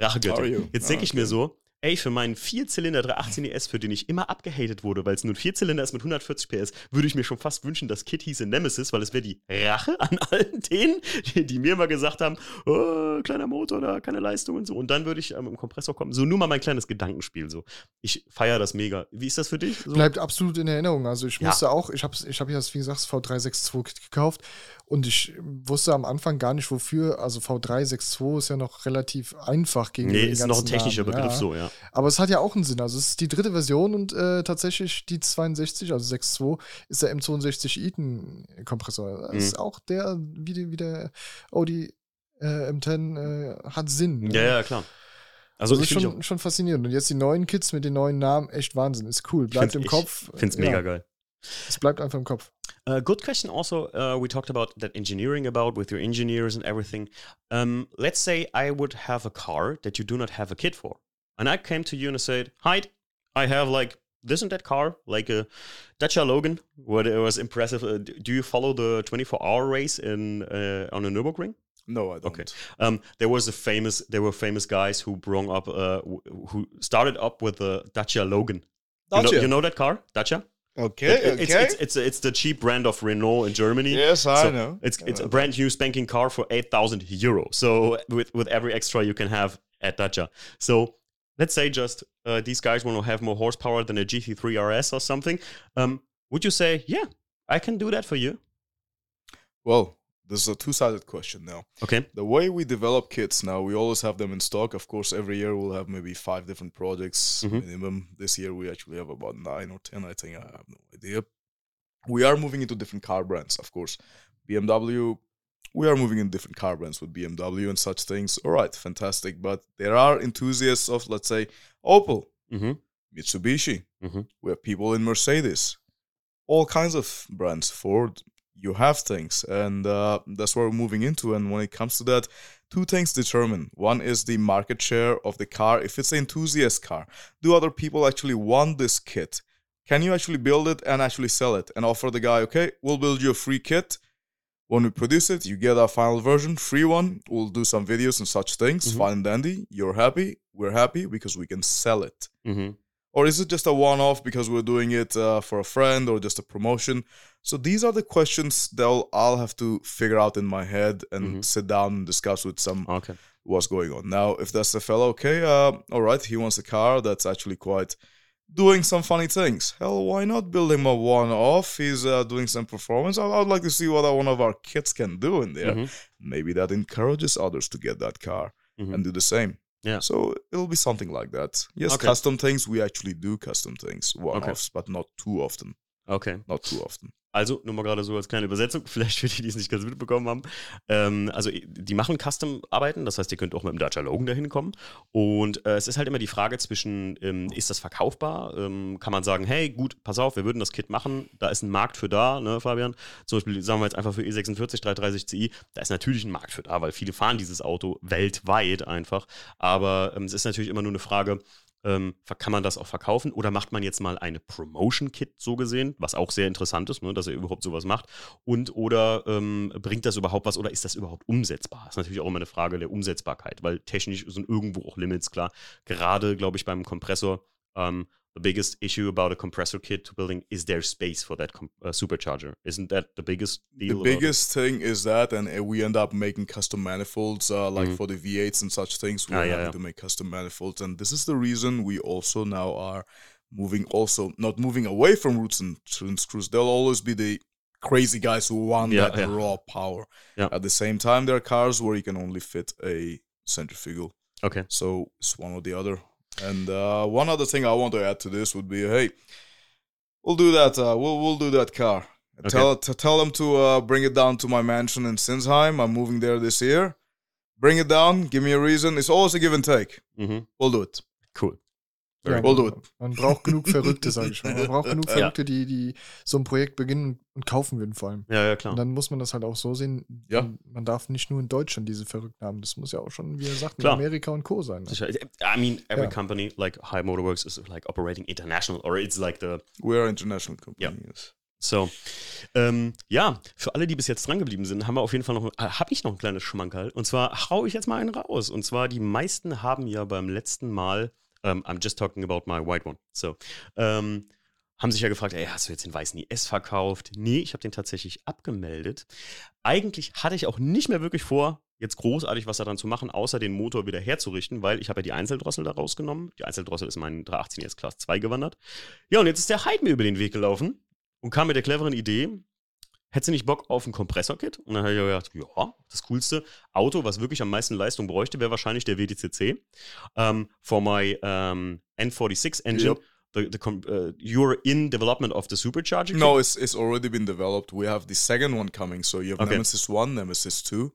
Rachegöttin. Jetzt
Ah,
denke ich mir so, ey, für meinen Vierzylinder 318 ES, für den ich immer abgehatet wurde, weil es nur ein Vierzylinder ist mit 140 PS, würde ich mir schon fast wünschen, das Kit hieße Nemesis, weil es wäre die Rache an allen denen, die, die mir immer gesagt haben, oh, kleiner Motor, da keine Leistung und so. Und dann würde ich ähm, im Kompressor kommen. So, nur mal mein kleines Gedankenspiel. So. Ich feiere das mega. Wie ist das für dich? So?
Bleibt absolut in Erinnerung. Also ich
Ja.
musste auch, ich habe ich hab ja das, wie gesagt, das V362 gekauft und ich wusste am Anfang gar nicht wofür. Also V362 ist ja noch relativ einfach gegen
nee, ist noch ein technischer
Namen,
Begriff
ja.
so, ja.
Aber es hat ja auch einen Sinn. Also es ist die dritte Version und äh, tatsächlich die 62, also 6.2, ist der M62 Eaton-Kompressor. Das
Mhm.
ist auch der, wie, die, wie der Audi äh, M10 äh, hat Sinn. ne?
Ja, ja, klar. Also,
Also
ich
ist schon, schon faszinierend. Und jetzt die neuen Kids mit den neuen Namen, echt Wahnsinn. Ist cool. Bleibt im
ich
Kopf.
finde es
Ja,
mega geil.
Es bleibt einfach im Kopf.
Uh, good question. Also, uh, we talked about that engineering about with your engineers and everything. Um, let's say I would have a car that you do not have a kit for, and I came to you and I said, "Hi, I have like this and that car, like a Dacia Logan. What it was impressive. Uh, do you follow the 24-hour race in uh, on a Nürburgring?
No, I don't.
Okay. Um, there was a famous. There were famous guys who brung up, uh, who started up with the Dacia Logan. You know,
Dacia?
you know that car, Dacia?
Okay,
It- it's,
okay.
it's, it's, it's the cheap brand of Renault in Germany.
yes, I
So
know.
It's it's a brand new spanking car for eight thousand euro. So with with every extra you can have at Dacia. So let's say just uh, these guys want to have more horsepower than a GT3 RS or something. Um, would you say, yeah, I can do that for you?
Well, this is a two-sided question now.
Okay.
The way we develop kits now, we always have them in stock. Of course, every year we'll have maybe five different projects
Mhm.
minimum. This year we actually have about nine or ten. I think I have no idea. We are moving into different car brands, of course. BMW, we are moving in different car brands with BMW and such things. All right, fantastic. But there are enthusiasts of, let's say, Opel,
hmm
Mitsubishi.
Mhm.
We have people in Mercedes, all kinds of brands. Ford, you have things, and uh, that's where we're moving into. And when it comes to that, two things determine. One is the market share of the car. If it's an enthusiast car, do other people actually want this kit? Can you actually build it and actually sell it and offer the guy, okay, we'll build you a free kit. When we produce it, you get our final version, free one. We'll do some videos and such things.
Mhm.
Fine and dandy. You're happy. We're happy because we can sell it
hmm
or is it just a one-off because we're doing it uh, for a friend or just a promotion so these are the questions that I'll, I'll have to figure out in my head and
Mhm.
sit down and discuss with some
Okay.
what's going on now if that's the fellow okay uh, all right he wants a car that's actually quite doing some funny things hell why not build him a one-off he's uh, doing some performance I, i'd like to see what one of our kids can do in there
Mhm.
maybe that encourages others to get that car
Mhm.
and do the same.
Yeah.
So it'll be something like that. Yes,
Okay.
custom things. We actually do custom things, one-offs, but not too often.
Okay.
Not too often.
Also, nur mal gerade so als kleine Übersetzung, (laughs) vielleicht für die, die es nicht ganz mitbekommen haben. Ähm, also, die machen Custom-Arbeiten, das heißt, ihr könnt auch mit dem Dacia Logan dahin kommen. Und äh, es ist halt immer die Frage zwischen, ähm, ist das verkaufbar? Ähm, kann man sagen, hey, gut, pass auf, wir würden das Kit machen, da ist ein Markt für da, ne, Fabian? Zum Beispiel, sagen wir jetzt einfach für E E46 330 Ci, da ist natürlich ein Markt für da, weil viele fahren dieses Auto weltweit einfach. Aber ähm, es ist natürlich immer nur eine Frage, ähm, kann man das auch verkaufen oder macht man jetzt mal eine Promotion-Kit so gesehen, was auch sehr interessant ist, ne, dass er überhaupt sowas macht und oder ähm, bringt das überhaupt was oder ist das überhaupt umsetzbar? Das ist natürlich auch immer eine Frage der Umsetzbarkeit, weil technisch sind irgendwo auch Limits klar. Gerade, glaube ich, beim Kompressor, ähm, the biggest issue about a compressor kit to building is there space for that com- uh, supercharger? Isn't that the biggest deal?
The
about it?
biggest thing is that, and uh, we end up making custom manifolds, uh, like
Mhm.
for the V8s and such things. We're
Ah,
having
yeah.
to make custom manifolds, and this is the reason we also now are moving, also not moving away from roots and, and screws. There'll always be the crazy guys who want
Yeah,
that raw power.
Yeah.
At the same time, there are cars where you can only fit a centrifugal.
Okay.
So it's one or the other. And uh, one other thing I want to add to this would be, hey, we'll do that. Uh, we'll we'll do that car. Tell to tell them to uh, bring it down to my mansion in Sinsheim. I'm moving there this year. Bring it down. Give me a reason. It's always a give and take.
Mhm.
We'll do it.
Cool.
Ja,
We'll
man braucht genug Verrückte, sage ich mal. Man braucht genug (laughs)
Ja.
Verrückte, die, die so ein Projekt beginnen und kaufen würden vor allem.
Ja, ja, klar.
Und dann muss man das halt auch so sehen.
Ja.
Man darf nicht nur in Deutschland diese Verrückten haben. Das muss ja auch schon, wie er sagt, in
Klar.
Amerika und Co. sein. Ne?
Sicher. I mean, every
Ja.
company like High Motorworks is like operating international, or it's like the
We are international company.
Yeah.
Yes.
So, ähm, ja, für alle, die bis jetzt dran geblieben sind, haben wir auf jeden Fall noch, äh, habe ich noch ein kleines Schmankerl. Und zwar hau ich jetzt mal einen raus. Und zwar, die meisten haben ja beim letzten Mal, ähm, I'm just talking about my white one. So, ähm, haben sich ja gefragt, ey, hast du jetzt den weißen IS verkauft? Nee, ich habe den tatsächlich abgemeldet. Eigentlich hatte ich auch nicht mehr wirklich vor, jetzt großartig was daran zu machen, außer den Motor wieder herzurichten, weil ich habe ja die Einzeldrossel da rausgenommen. Die Einzeldrossel ist in meinen 318 S Class 2 gewandert. Ja, und jetzt ist der Hyde mir über den Weg gelaufen und kam mit der cleveren Idee, hättest du nicht Bock auf ein Kompressorkit? Und dann habe ich gedacht, ja, das coolste Auto, was wirklich am meisten Leistung bräuchte, wäre wahrscheinlich der WTCC. Um, for my um, N46 engine,
Yep.
the, the uh, you're in development of the supercharger
No,
kit?
it's it's already been developed. We have the second one coming. So you have
Okay.
Nemesis One, Nemesis Two.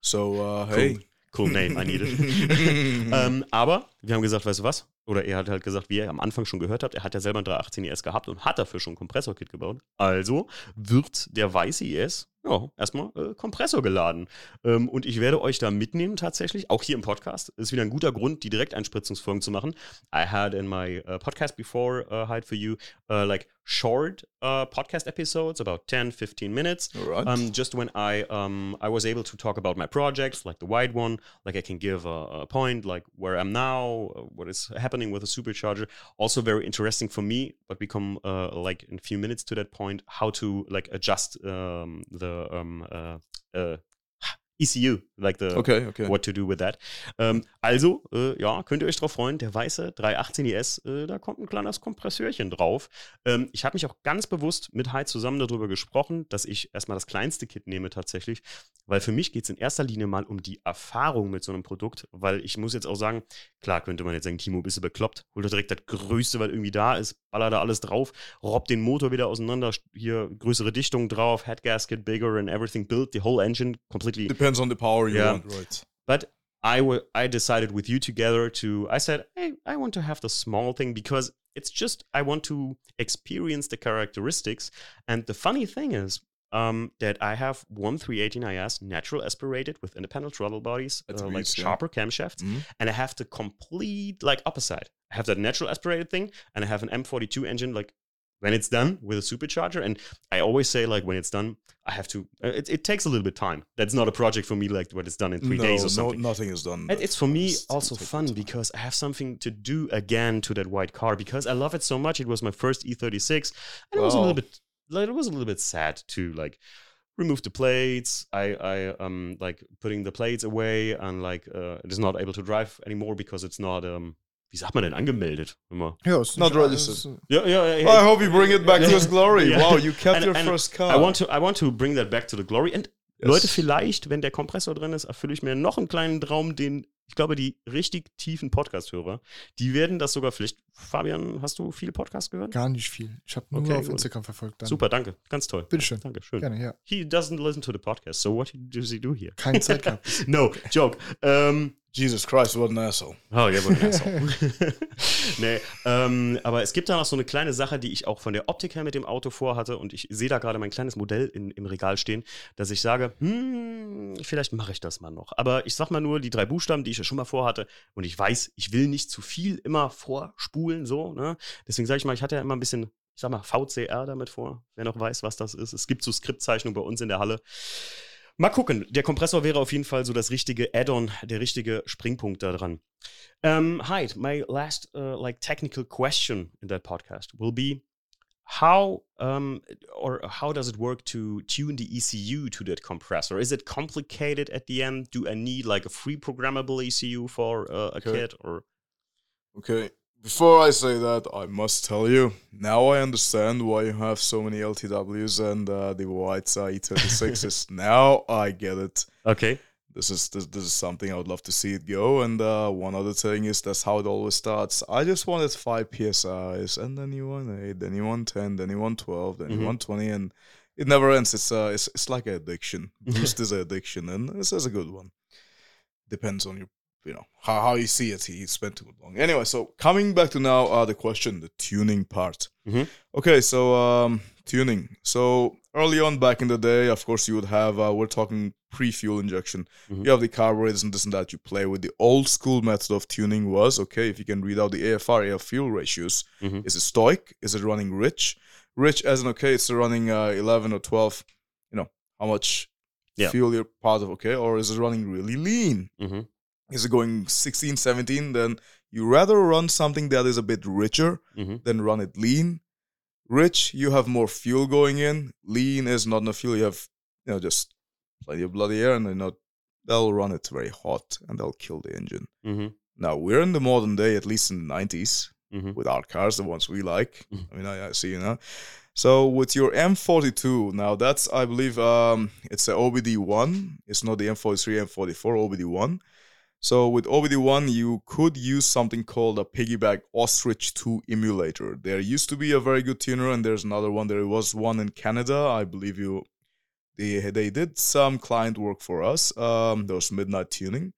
So uh, hey.
Cool name, I need it. (laughs) (laughs) ähm, aber wir haben gesagt, weißt du was? Oder er hat halt gesagt, wie ihr am Anfang schon gehört habt, er hat ja selber ein 318 IS gehabt und hat dafür schon ein Kompressorkit gebaut. Also wird der weiße IS ja, erstmal äh, Kompressor geladen. Ähm, und ich werde euch da mitnehmen tatsächlich, auch hier im Podcast. Ist wieder ein guter Grund, die Direkteinspritzungsfolgen zu machen. I had in my uh, podcast before, uh, Hide for You, uh, like short uh, podcast episodes, about 10, 15 minutes.
Right.
Um, just when I um, I was able to talk about my projects, like the wide one, like I can give a, a point, like where I'm now, uh, what is happening with a supercharger. Also very interesting for me, but we come uh, like in a few minutes to that point, how to like adjust um, the um, uh, uh, ECU, like the
Okay, okay.
what to do with that. Ähm, also, äh, ja, könnt ihr euch drauf freuen, der weiße 318 IS, äh, da kommt ein kleines Kompressörchen drauf. Ähm, ich habe mich auch ganz bewusst mit Hai zusammen darüber gesprochen, dass ich erstmal das kleinste Kit nehme tatsächlich, weil für mich geht es in erster Linie mal um die Erfahrung mit so einem Produkt, weil ich muss jetzt auch sagen, klar könnte man jetzt sagen, Timo, bist du bekloppt, hol doch direkt das Größte, weil irgendwie da ist, baller da alles drauf, robbt den Motor wieder auseinander, hier größere Dichtung drauf, Head Gasket bigger and everything built, the whole engine completely
Depends on the power you
Yeah.
want, right?
but I I decided with you together to I said hey I want to have the small thing because it's just I want to experience the characteristics and the funny thing is um, that I have one 318 IS natural aspirated with independent throttle bodies
That's
uh, like
weird, yeah.
sharper camshafts
Mhm.
and I have the complete like opposite I have that natural aspirated thing and I have an M42 engine like when it's done with a supercharger and i always say like when it's done i have to uh, it, it takes a little bit of time that's not a project for me like when it's done in three
no,
days or
no,
something
nothing is done.
and it's for me also fun because I have something to do again to that white car because I love it so much. It was my first E36, and it was a little bit, like, it was a little bit sad to like remove the plates. I, I um like putting the plates away and like uh, it is not able to drive anymore because it's not um. Wie sagt man denn angemeldet? Immer.
Ja, ist
Not
nicht
registered.
Ja, ja, ja.
I hope you bring it back to its glory.
Yeah.
Wow, you kept
And-
your
and
first car.
I want to I want to bring that back to the glory. And
Yes.
Leute, vielleicht, wenn der Kompressor drin ist, erfülle ich mir noch einen kleinen Traum, den ich glaube, die richtig tiefen Podcast-Hörer, die werden das sogar vielleicht. Fabian, hast du viele Podcasts gehört?
Gar nicht viel. Ich habe nur
Okay,
auf
gut.
Instagram verfolgt. Dann.
Super, danke. Ganz toll.
Bitteschön.
Danke, schön.
Gerne, ja.
He doesn't listen to the podcast, so what does he do here?
Keine Zeit gehabt. (laughs)
no, joke. Ähm,
Jesus Christ, what an asshole.
Oh, ja, wohl ein Asshole. (laughs) (laughs) nee, ähm, aber es gibt da noch so eine kleine Sache, die ich auch von der Optik her mit dem Auto vorhatte und ich sehe da gerade mein kleines Modell in, im Regal stehen, dass ich sage, hm, vielleicht mache ich das mal noch. Aber ich sag mal nur die drei Buchstaben, die ich ja schon mal vorhatte und ich weiß, ich will nicht zu viel immer vorspulen, so, ne? Deswegen sage ich mal, ich hatte ja immer ein bisschen, ich sag mal, VCR damit vor, wer noch weiß, was das ist. Es gibt so Skriptzeichnungen bei uns in der Halle. Mal gucken. Der Kompressor wäre auf jeden Fall so das richtige Add-on, der richtige Springpunkt da dran. Um, Hyde, my last uh, like technical question in that podcast will be how um, or how does it work to tune the ECU to that compressor? Is it complicated at the end? Do I need like a free programmable ECU for uh, a
Okay.
kit or?
Okay, before I say that, I must tell you, now I understand why you have so many LTWs and uh, the whites uh, E36s. (laughs) now I get it.
Okay.
This is this, this is something I would love to see it go. And uh, one other thing is that's how it always starts. I just wanted five PSIs, and then you want eight, then you want ten, then you want twelve, then
Mhm.
you want twenty, and it never ends. It's uh, it's, it's like an addiction. (laughs) Boost is an addiction, and this is a good one. Depends on your, you know, how, how you see it. He spent too long. Anyway, so coming back to now, uh, the question, the tuning part.
Mhm.
Okay, so um, tuning. So early on back in the day, of course, you would have. Uh, we're talking pre-fuel injection.
Mhm.
You have the carburetors and this and that you play with. The old school method of tuning was okay if you can read out the AFR air fuel ratios.
Mhm.
Is it stoich? Is it running rich? Rich as in okay, it's running uh, eleven or twelve. You know how much
Yeah.
fuel you're part of. Okay, or is it running really lean? Is it going 16, 17? Then you rather run something that is a bit richer
Mhm.
than run it lean. Rich, you have more fuel going in. Lean is not enough fuel. You have, you know, just plenty of bloody air, and not, they'll run it very hot and they'll kill the engine.
Mhm.
Now we're in the modern day, at least in the 90s,
Mhm.
with our cars, the ones we like.
Mhm.
I mean, I, I see you know. So with your M42, now that's I believe um it's a OBD1. It's not the M43, M44, OBD1. So with OBD1, you could use something called a piggyback Ostrich 2 emulator. There used to be a very good tuner, and there's another one. There was one in Canada, I believe you. They they did some client work for us. Um, there was midnight tuning.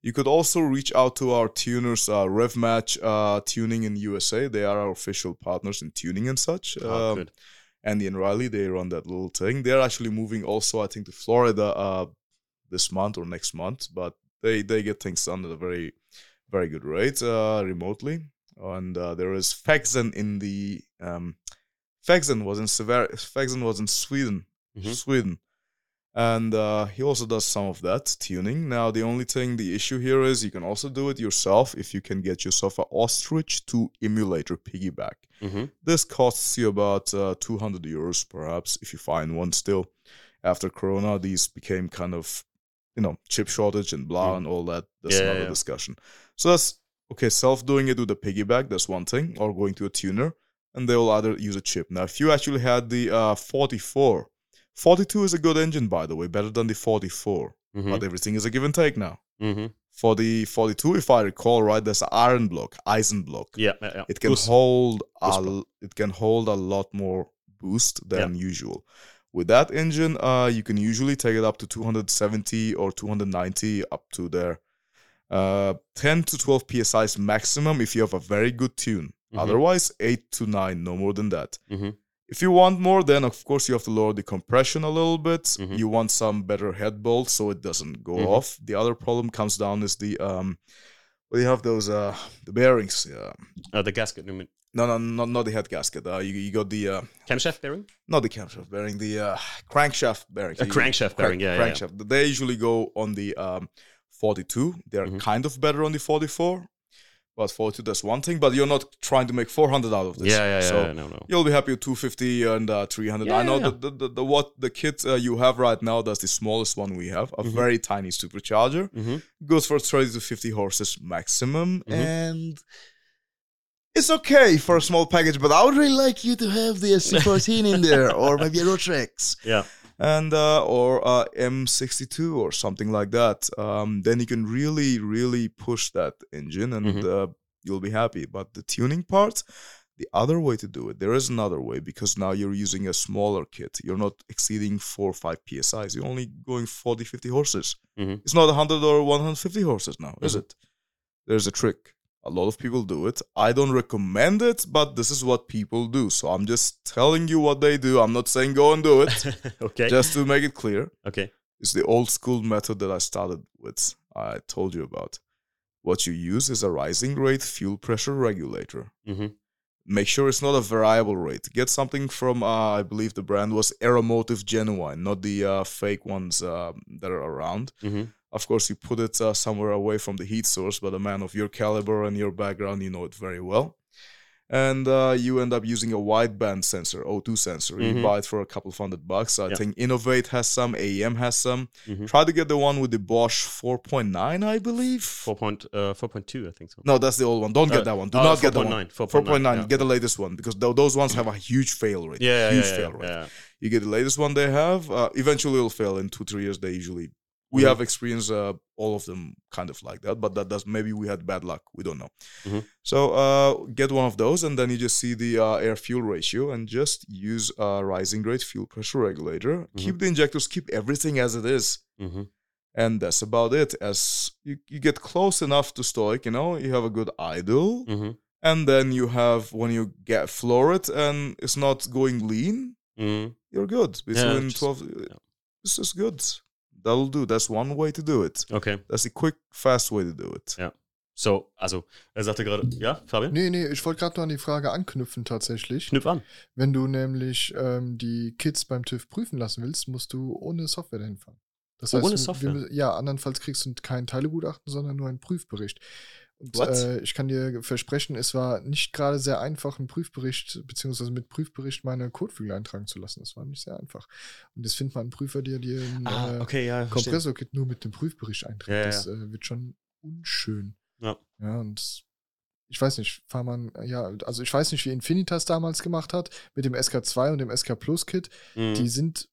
You could also reach out to our tuners, uh, RevMatch uh, Tuning in USA. They are our official partners in tuning and such.
Oh,
Um,
good.
Andy and Riley, they run that little thing. They're actually moving also, I think, to Florida uh, this month or next month, but they they get things done at a very very good rate uh, remotely. And uh, there is Faxen in the um, Faxen was in Sever Faxen was in Sweden,
Mhm.
Sweden, and uh, he also does some of that tuning. Now the only thing, the issue here is you can also do it yourself if you can get yourself a Ostrich 2 emulator piggyback.
Mhm.
This costs you about uh, 200 euros, perhaps, if you find one still. After Corona, these became kind of you know chip shortage and blah
Mm.
and all that. That's
Yeah,
another
yeah.
discussion. So that's okay. Self doing it with a piggyback, that's one thing, or going to a tuner, and they will either use a chip. Now, if you actually had the uh, 44, 42 is a good engine, by the way, better than the 44.
Mhm.
But everything is a give and take now.
Mhm.
For the 42, if I recall right, there's an iron block, Eisen block.
Yeah, yeah, yeah.
It can
Boost.
hold a, it can hold a lot more boost than usual. With that engine, uh, you can usually take it up to 270 or 290 up to there. Uh, 10 to 12 psi is maximum if you have a very good tune.
Mhm.
Otherwise, 8 to 9, no more than that.
Mhm.
If you want more, then of course you have to lower the compression a little bit.
Mhm.
You want some better head bolts so it doesn't go
Mhm.
off. The other problem comes down is the um, well, you have those uh the bearings. Yeah.
Uh, the gasket, you mean
No, no, not not the head gasket. Uh, you you got the uh,
camshaft bearing?
not the camshaft bearing, the uh, crankshaft bearing.
A crankshaft bearing, yeah, yeah, yeah.
crankshaft. They usually go on the um, 42. They're
Mhm.
kind of better on the 44, but 42 that's one thing. But you're not trying to make 400 out of this.
Yeah, yeah, yeah,
So
yeah, no, no.
you'll be happy with 250 and uh, 300.
Yeah,
I know
yeah,
The, the, the, the what the kit uh, you have right now. That's the smallest one we have. A
Mhm.
very tiny supercharger
Mhm.
goes for 30 to 50 horses maximum
Mhm.
and it's okay for a small package but i would really like you to have the sc14 in there or maybe a rotrex (laughs)
Yeah.
And uh, or uh, m62 or something like that um, then you can really really push that engine and
Mhm.
uh, you'll be happy but the tuning part the other way to do it there is another way because now you're using a smaller kit you're not exceeding 4 or 5 psis you're only going 40 50 horses
Mhm.
it's not 100 or 150 horses now is
Mhm.
it there's a trick a lot of people do it i don't recommend it but this is what people do so i'm just telling you what they do i'm not saying go and do it (laughs)
okay.
just to make it clear
okay.
it's the old school method that I started with. I told you about. What you use is a rising rate fuel pressure regulator.
Mhm.
Make sure it's not a variable rate. Get something from, uh, I believe the brand was Aeromotive Genuine, not the uh, fake ones uh, that are around.
Mhm.
Of course, you put it uh, somewhere away from the heat source, but a man of your caliber and your background, you know it very well. And uh, you end up using a wideband sensor, O2 sensor.
Mhm.
You buy it for a couple of hundred bucks. I
Yeah.
think Innovate has some, AEM has some.
Mhm.
Try to get the one with the Bosch 4.9, I believe.
Four point, uh, 4.2, I think so.
No, that's the old one. Don't get
Uh,
that one. Do
uh,
not get that one.
4.9,
4.9.
yeah.
Get the latest one because tho- those ones have a huge fail rate.
Yeah, yeah,
huge
yeah,
fail rate. You get the latest one they have. Uh, eventually, it'll fail in two, three years. They usually. We
Mhm.
have experienced uh, all of them kind of like that, but that does maybe we had bad luck. We don't know.
Mhm.
So uh, get one of those, and then you just see the uh, air fuel ratio, and just use a rising rate fuel pressure regulator.
Mm-hmm.
Keep the injectors, keep everything as it is
Mhm.
and that's about it as you, you get close enough to stoich you know you have a good idle
Mhm.
and then you have when you get floor it and it's not going lean
Mhm.
you're good between
just-
12 this is good that'll do that's one way to do it
Okay.
that's a quick fast way to do it
Ja. So, also, er sagte gerade, ja, Fabian?
Nee, nee, ich wollte gerade nur an die Frage anknüpfen tatsächlich.
Knüpf an.
Wenn du nämlich ähm, die Kids beim TÜV prüfen lassen willst, musst du ohne Software dahin fahren. Das
Ohne
wir-
Software?
Wir, ja, andernfalls kriegst du kein Teilegutachten, sondern nur einen Prüfbericht. Und äh, ich kann dir versprechen, es war nicht gerade sehr einfach, einen Prüfbericht, beziehungsweise mit Prüfbericht meine Kotflügel eintragen zu lassen. Das war nicht sehr einfach. Und jetzt findet man einen Prüfer, der dir ein
Ah,
äh,
okay, ja.
Kompressorkit nur mit dem Prüfbericht einträgt.
Ja,
das äh, wird schon unschön.
Ja.
Ja, und ich weiß nicht, fahr man, ja, also ich weiß nicht, wie Infinitas damals gemacht hat mit dem SK2 und dem SK Plus Kit.
Mhm.
Die sind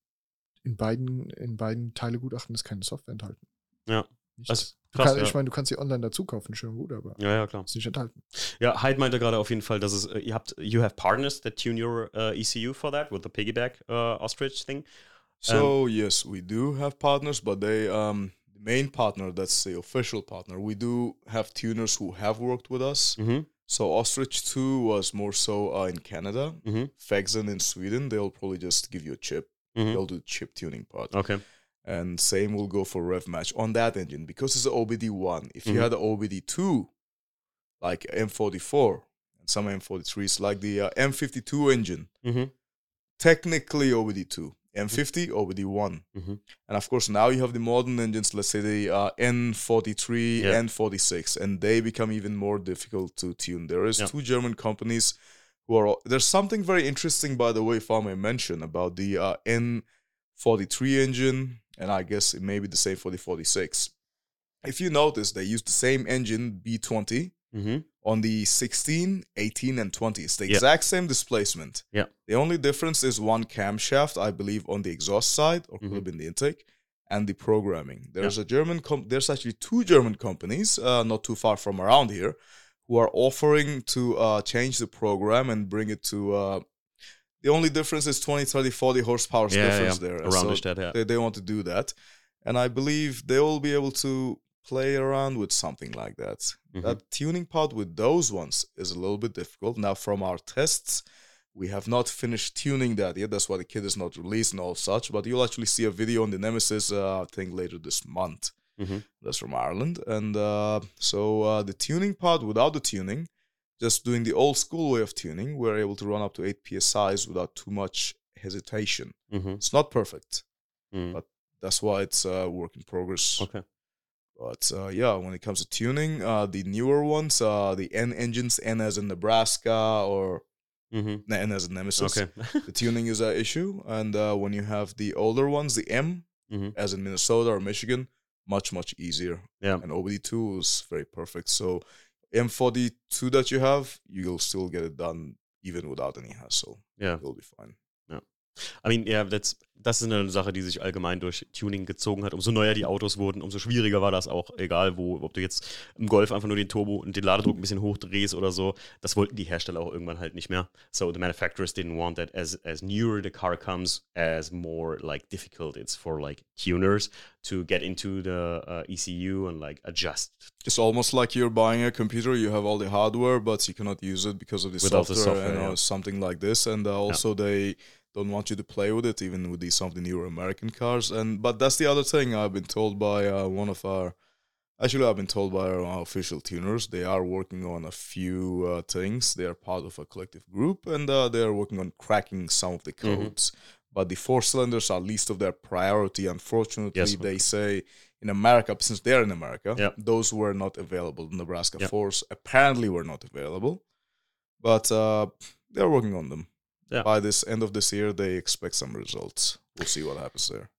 in beiden, in beiden Teilegutachten ist keine Software enthalten.
Ja.
Nichts.
Das
Du
krass,
kann,
ja.
Ich meine, du kannst sie online dazu kaufen, schön gut, aber
Ja, ja, klar.
ist nicht enthalten.
Ja, Hyde meinte gerade auf jeden Fall, dass es, äh, ihr habt, you have partners that tune your uh, ECU for that with the piggyback uh, ostrich thing.
so yes we do have partners but they um the main partner that's the official partner we do have tuners who have worked with us
Mhm.
so ostrich 2 was more so uh, in canada
Mhm.
Fexen in Sweden, they'll probably just give you a chip.
Mhm.
They'll do the chip tuning part.
Okay.
And same will go for Rev Match on that engine because it's an OBD1. If you
Mhm.
had an OBD2, like M44 and some M43s, like the uh, M52 engine,
Mhm.
technically OBD2. M50, OBD1.
Mhm.
And of course, now you have the modern engines, let's say the uh, N43,
Yeah.
N46, and they become even more difficult to tune. There is
Yeah.
two German companies who are. There's something very interesting, by the way, if I may mention, about the uh, N43 engine and I guess it may be the same for the 46. If you notice, they use the same engine B20
Mhm.
on the 16, 18, and 20. It's the exact same displacement.
Yeah.
The only difference is one camshaft, I believe, on the exhaust side, or could have been the intake, and the programming. There's a German, com- there's actually two German companies, uh, not too far from around here, who are offering to uh, change the program and bring it to. Uh, the only difference is 20, 30, 40 horsepower
Yeah,
difference
yeah.
there.
Around
So
yeah.
they, they want to do that. And I believe they will be able to play around with something like that.
Mhm.
That tuning part with those ones is a little bit difficult. Now, from our tests, we have not finished tuning that yet. That's why the kit is not released and all such. But you'll actually see a video on the Nemesis, uh, I think, later this month.
Mhm.
That's from Ireland. And uh, so uh, the tuning part without the tuning, just doing the old school way of tuning, we're able to run up to 8 psi's without too much hesitation.
Mhm.
It's not perfect.
Mhm.
But that's why it's a work in progress.
Okay.
But uh, yeah, when it comes to tuning, uh, the newer ones, uh, the N engines, N as in Nebraska or
Mhm.
N as in Nemesis,
Okay.
the tuning is an issue. And uh, when you have the older ones, the M
Mhm.
as in Minnesota or Michigan, much much easier.
Yeah.
And OBD2 is very perfect. So M42 that you have, you'll still get it done even without any hassle.
Yeah.
You'll be fine.
I mean, ja, that's, das ist eine Sache, die sich allgemein durch Tuning gezogen hat. Umso neuer die Autos wurden, umso schwieriger war das auch, egal wo, ob du jetzt im Golf einfach nur den Turbo und den Ladedruck ein bisschen hochdrehst oder so. Das wollten die Hersteller auch irgendwann halt nicht mehr. So the manufacturers didn't want that as, as newer the car comes, as more like difficult it's for like tuners to get into the uh, ECU and like adjust
It's almost like you're buying a computer. You have all the hardware, but you cannot use it because of the
Without the
software,
software,
and
yeah.
something like this. And uh, also, they don't want you to play with it, even with these some of the newer American cars. And but that's the other thing I've been told by uh, one of our. Actually, I've been told by our official tuners they are working on a few uh, things. They are part of a collective group, and uh, they are working on cracking some of the
Mhm.
codes. But the four cylinders are least of their priority. Unfortunately,
Yes.
they say in America, since they're in America,
Yeah.
those were not available. The Nebraska
Yeah.
fours apparently were not available, but uh, they're working on them.
Yeah.
By this end of this year, they expect some results. We'll see what happens there.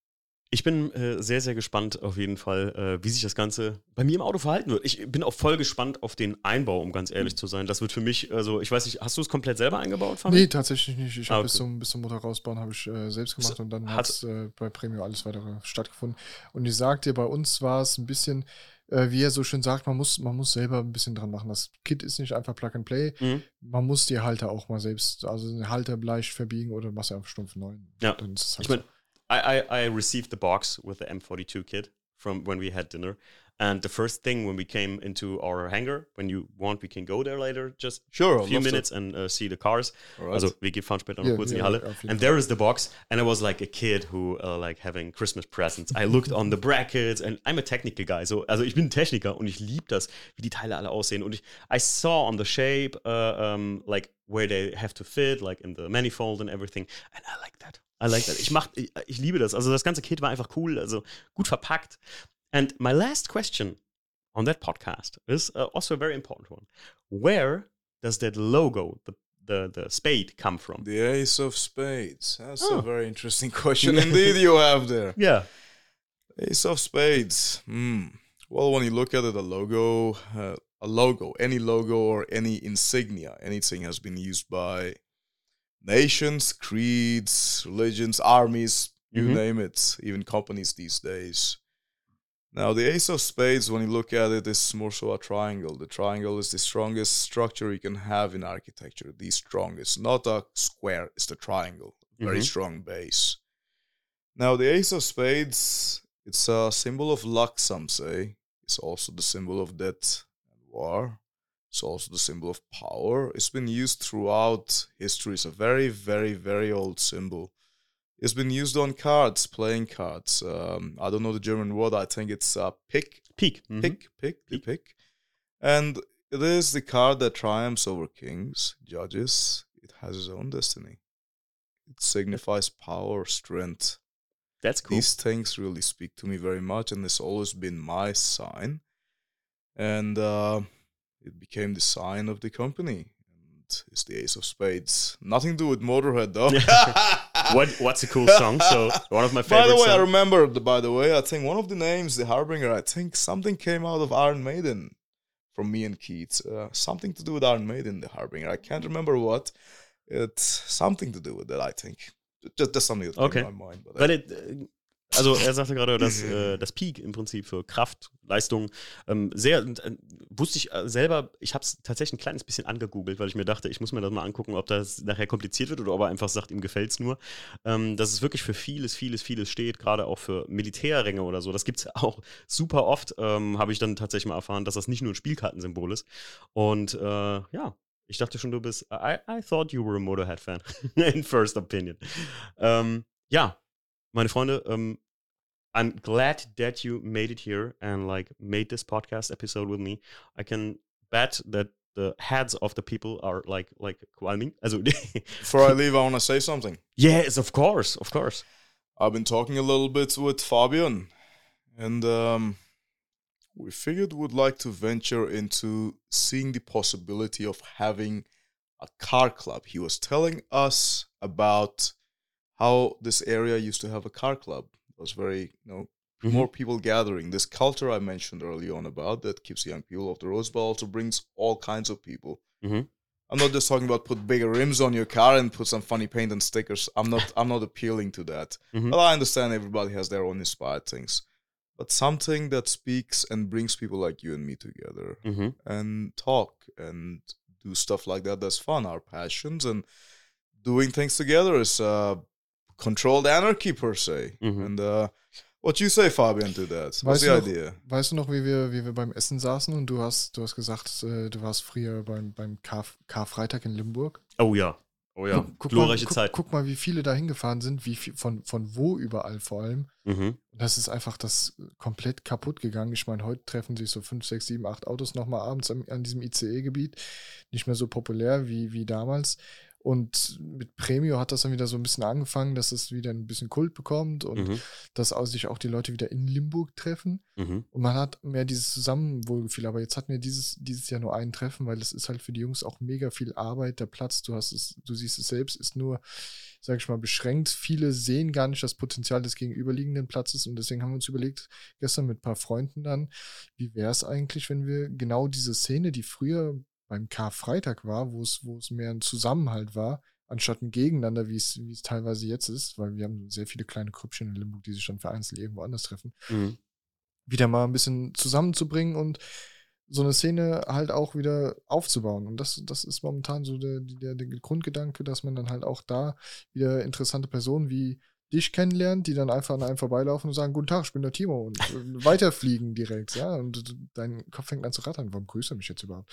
Ich bin äh, sehr, sehr gespannt auf jeden Fall, äh, wie sich das Ganze bei mir im Auto verhalten wird. Ich bin auch voll gespannt auf den Einbau, um ganz ehrlich zu sein. Das wird für mich, also ich weiß nicht, hast du es komplett selber eingebaut, Fabi?
Nee, tatsächlich nicht. Ich
Ah,
habe
okay.
bis, zum, bis zum Motor rausbauen habe ich äh, selbst gemacht und dann
hat-
hat äh, bei Premium alles weitere stattgefunden. Und ich sag dir, bei uns war es ein bisschen, äh, wie er so schön sagt, man muss, man muss selber ein bisschen dran machen. Das Kit ist nicht einfach Plug and Play.
Mhm.
Man muss die Halter auch mal selbst, also den Halter leicht verbiegen oder machst du einfach stumpf neu.
Ja.
Dann ist es halt
Ich meine, I, I, I received the box with the M42 kit from when we had dinner. And the first thing when we came into our hangar, when you want, we can go there later, just
Sure,
a few minutes and uh, see the cars.
Right.
Also, wir fahren später noch kurz in die Halle.
jeden
And there is the box. And I was like a kid who, uh, like, having Christmas presents. I looked on the brackets and I'm a technical guy. So, also, ich bin ein Techniker und ich liebe das, wie die Teile alle aussehen. Und ich, I saw on the shape, uh, um, like, where they have to fit, like in the manifold and everything. And I like that. I like that. Ich, mach, ich, ich liebe das. Also, das ganze Kit war einfach cool, also gut verpackt. And my last question on that podcast is uh, also a very important one. Where does that logo, the the, the spade, come from?
The Ace of Spades. That's
Oh.
a very interesting (laughs) question (laughs) indeed you have there.
Yeah.
Ace of Spades. Hmm. Well, when you look at it, a logo, uh, a logo, any logo or any insignia, anything has been used by nations, creeds, religions, armies, you
Mhm.
name it, even companies these days. Now, the Ace of Spades, when you look at it, is more so a triangle. The triangle is the strongest structure you can have in architecture, the strongest. Not a square, it's the triangle. Very
Mhm.
strong base. Now, the Ace of Spades, it's a symbol of luck, some say. It's also the symbol of death and war. It's also the symbol of power. It's been used throughout history. It's a very, very, very old symbol. It's been used on cards, playing cards. Um, I don't know the German word. I think it's uh, pick,
Peak. Mhm.
pick, Pick.
pick.
And it is the card that triumphs over kings, judges. It has its own destiny. It signifies power, strength.
That's cool.
These things really speak to me very much, and it's always been my sign. And uh, it became the sign of the company. And it's the Ace of Spades. Nothing to do with Motorhead, though. (laughs) (laughs)
what, what's a cool song? So one of my favorite.
By the way, I
songs.
remember. the- By the way, I think one of the names, the Harbinger. I think something came out of Iron Maiden from me and Keith. Uh, something to do with Iron Maiden, the Harbinger. I can't remember what. It's something to do with that. I think. Just, just something that came
Okay.
to my mind. But uh,
Weil it, äh, also er sagte gerade, dass (laughs) äh, das Peak im Prinzip für Kraft, Leistung ähm, sehr, äh, wusste ich äh, selber, ich habe es tatsächlich ein kleines bisschen angegoogelt, weil ich mir dachte, ich muss mir das mal angucken, ob das nachher kompliziert wird oder ob er einfach sagt, ihm gefällt es nur. Ähm, dass es wirklich für vieles, vieles, vieles steht, gerade auch für Militärränge oder so. Das gibt es (laughs) auch super oft, ähm, habe ich dann tatsächlich mal erfahren, dass das nicht nur ein Spielkartensymbol ist. Und äh, ja, ich dachte schon, du bist. I, I thought you were a Motorhead-Fan. (laughs) In first opinion. Ähm, ja, meine Freunde, um, I'm glad that you made it here and like made this podcast episode with me. I can bet that the heads of the people are like like qualming. Also (laughs)
before I leave, I want to say something.
yes, of course, of course.
I've been talking a little bit with Fabian, and um, we figured we'd like to venture into seeing the possibility of having a car club. He was telling us about how this area used to have a car club. It was very, you know,
Mhm.
more people gathering. This culture I mentioned early on about that keeps young people off the roads, but also brings all kinds of people.
Mhm.
I'm not just talking about put bigger rims on your car and put some funny paint and stickers. I'm not. I'm not appealing to that.
Mhm.
Well, I understand everybody has their own inspired things, but something that speaks and brings people like you and me together
Mhm.
and talk and do stuff like that. That's fun. Our passions and doing things together is uh, controlled anarchy per se.
Mhm.
And uh, what you say, Fabian, to that? What's
Weißt
the
du noch-
idea?
Weißt du noch, wie wir, wie wir beim Essen saßen und du hast, du hast gesagt, äh, du warst früher beim, beim Kar Karfreitag in Limburg?
Oh ja. Oh ja.
Guck, guck,
Glorreiche
mal, guck,
Zeit.
guck mal, wie viele da hingefahren sind, wie viel, von, von wo überall vor allem.
Mhm.
Das ist einfach das komplett kaputt gegangen. Ich meine, heute treffen sich so fünf, sechs, sieben, acht Autos nochmal abends an, an diesem ICE-Gebiet. Nicht mehr so populär wie, wie damals. Und mit Premio hat das dann wieder so ein bisschen angefangen, dass es wieder ein bisschen Kult bekommt und
Mhm.
dass auch sich auch die Leute wieder in Limburg treffen.
Mhm.
Und man hat mehr dieses Zusammenwohlgefühl. Aber jetzt hatten wir dieses, dieses Jahr nur ein Treffen, weil es ist halt für die Jungs auch mega viel Arbeit. Der Platz, du hast es, du siehst es selbst, ist nur, sag ich mal, beschränkt. Viele sehen gar nicht das Potenzial des gegenüberliegenden Platzes. Und deswegen haben wir uns überlegt, gestern mit ein paar Freunden dann, wie wäre es eigentlich, wenn wir genau diese Szene, die früher beim Karfreitag war, wo es, wo es mehr ein Zusammenhalt war, anstatt ein Gegeneinander, wie es, wie es teilweise jetzt ist, weil wir haben sehr viele kleine Krüppchen in Limburg, die sich dann vereinzelt irgendwo anders treffen
Mhm.
wieder mal ein bisschen zusammenzubringen und so eine Szene halt auch wieder aufzubauen. Und das, das ist momentan so der, der, der Grundgedanke, dass man dann halt auch da wieder interessante Personen wie dich kennenlernt, die dann einfach an einem vorbeilaufen und sagen, guten Tag, ich bin der Timo und äh, weiterfliegen direkt, ja, und dein Kopf fängt an zu rattern, warum grüßt er mich jetzt überhaupt?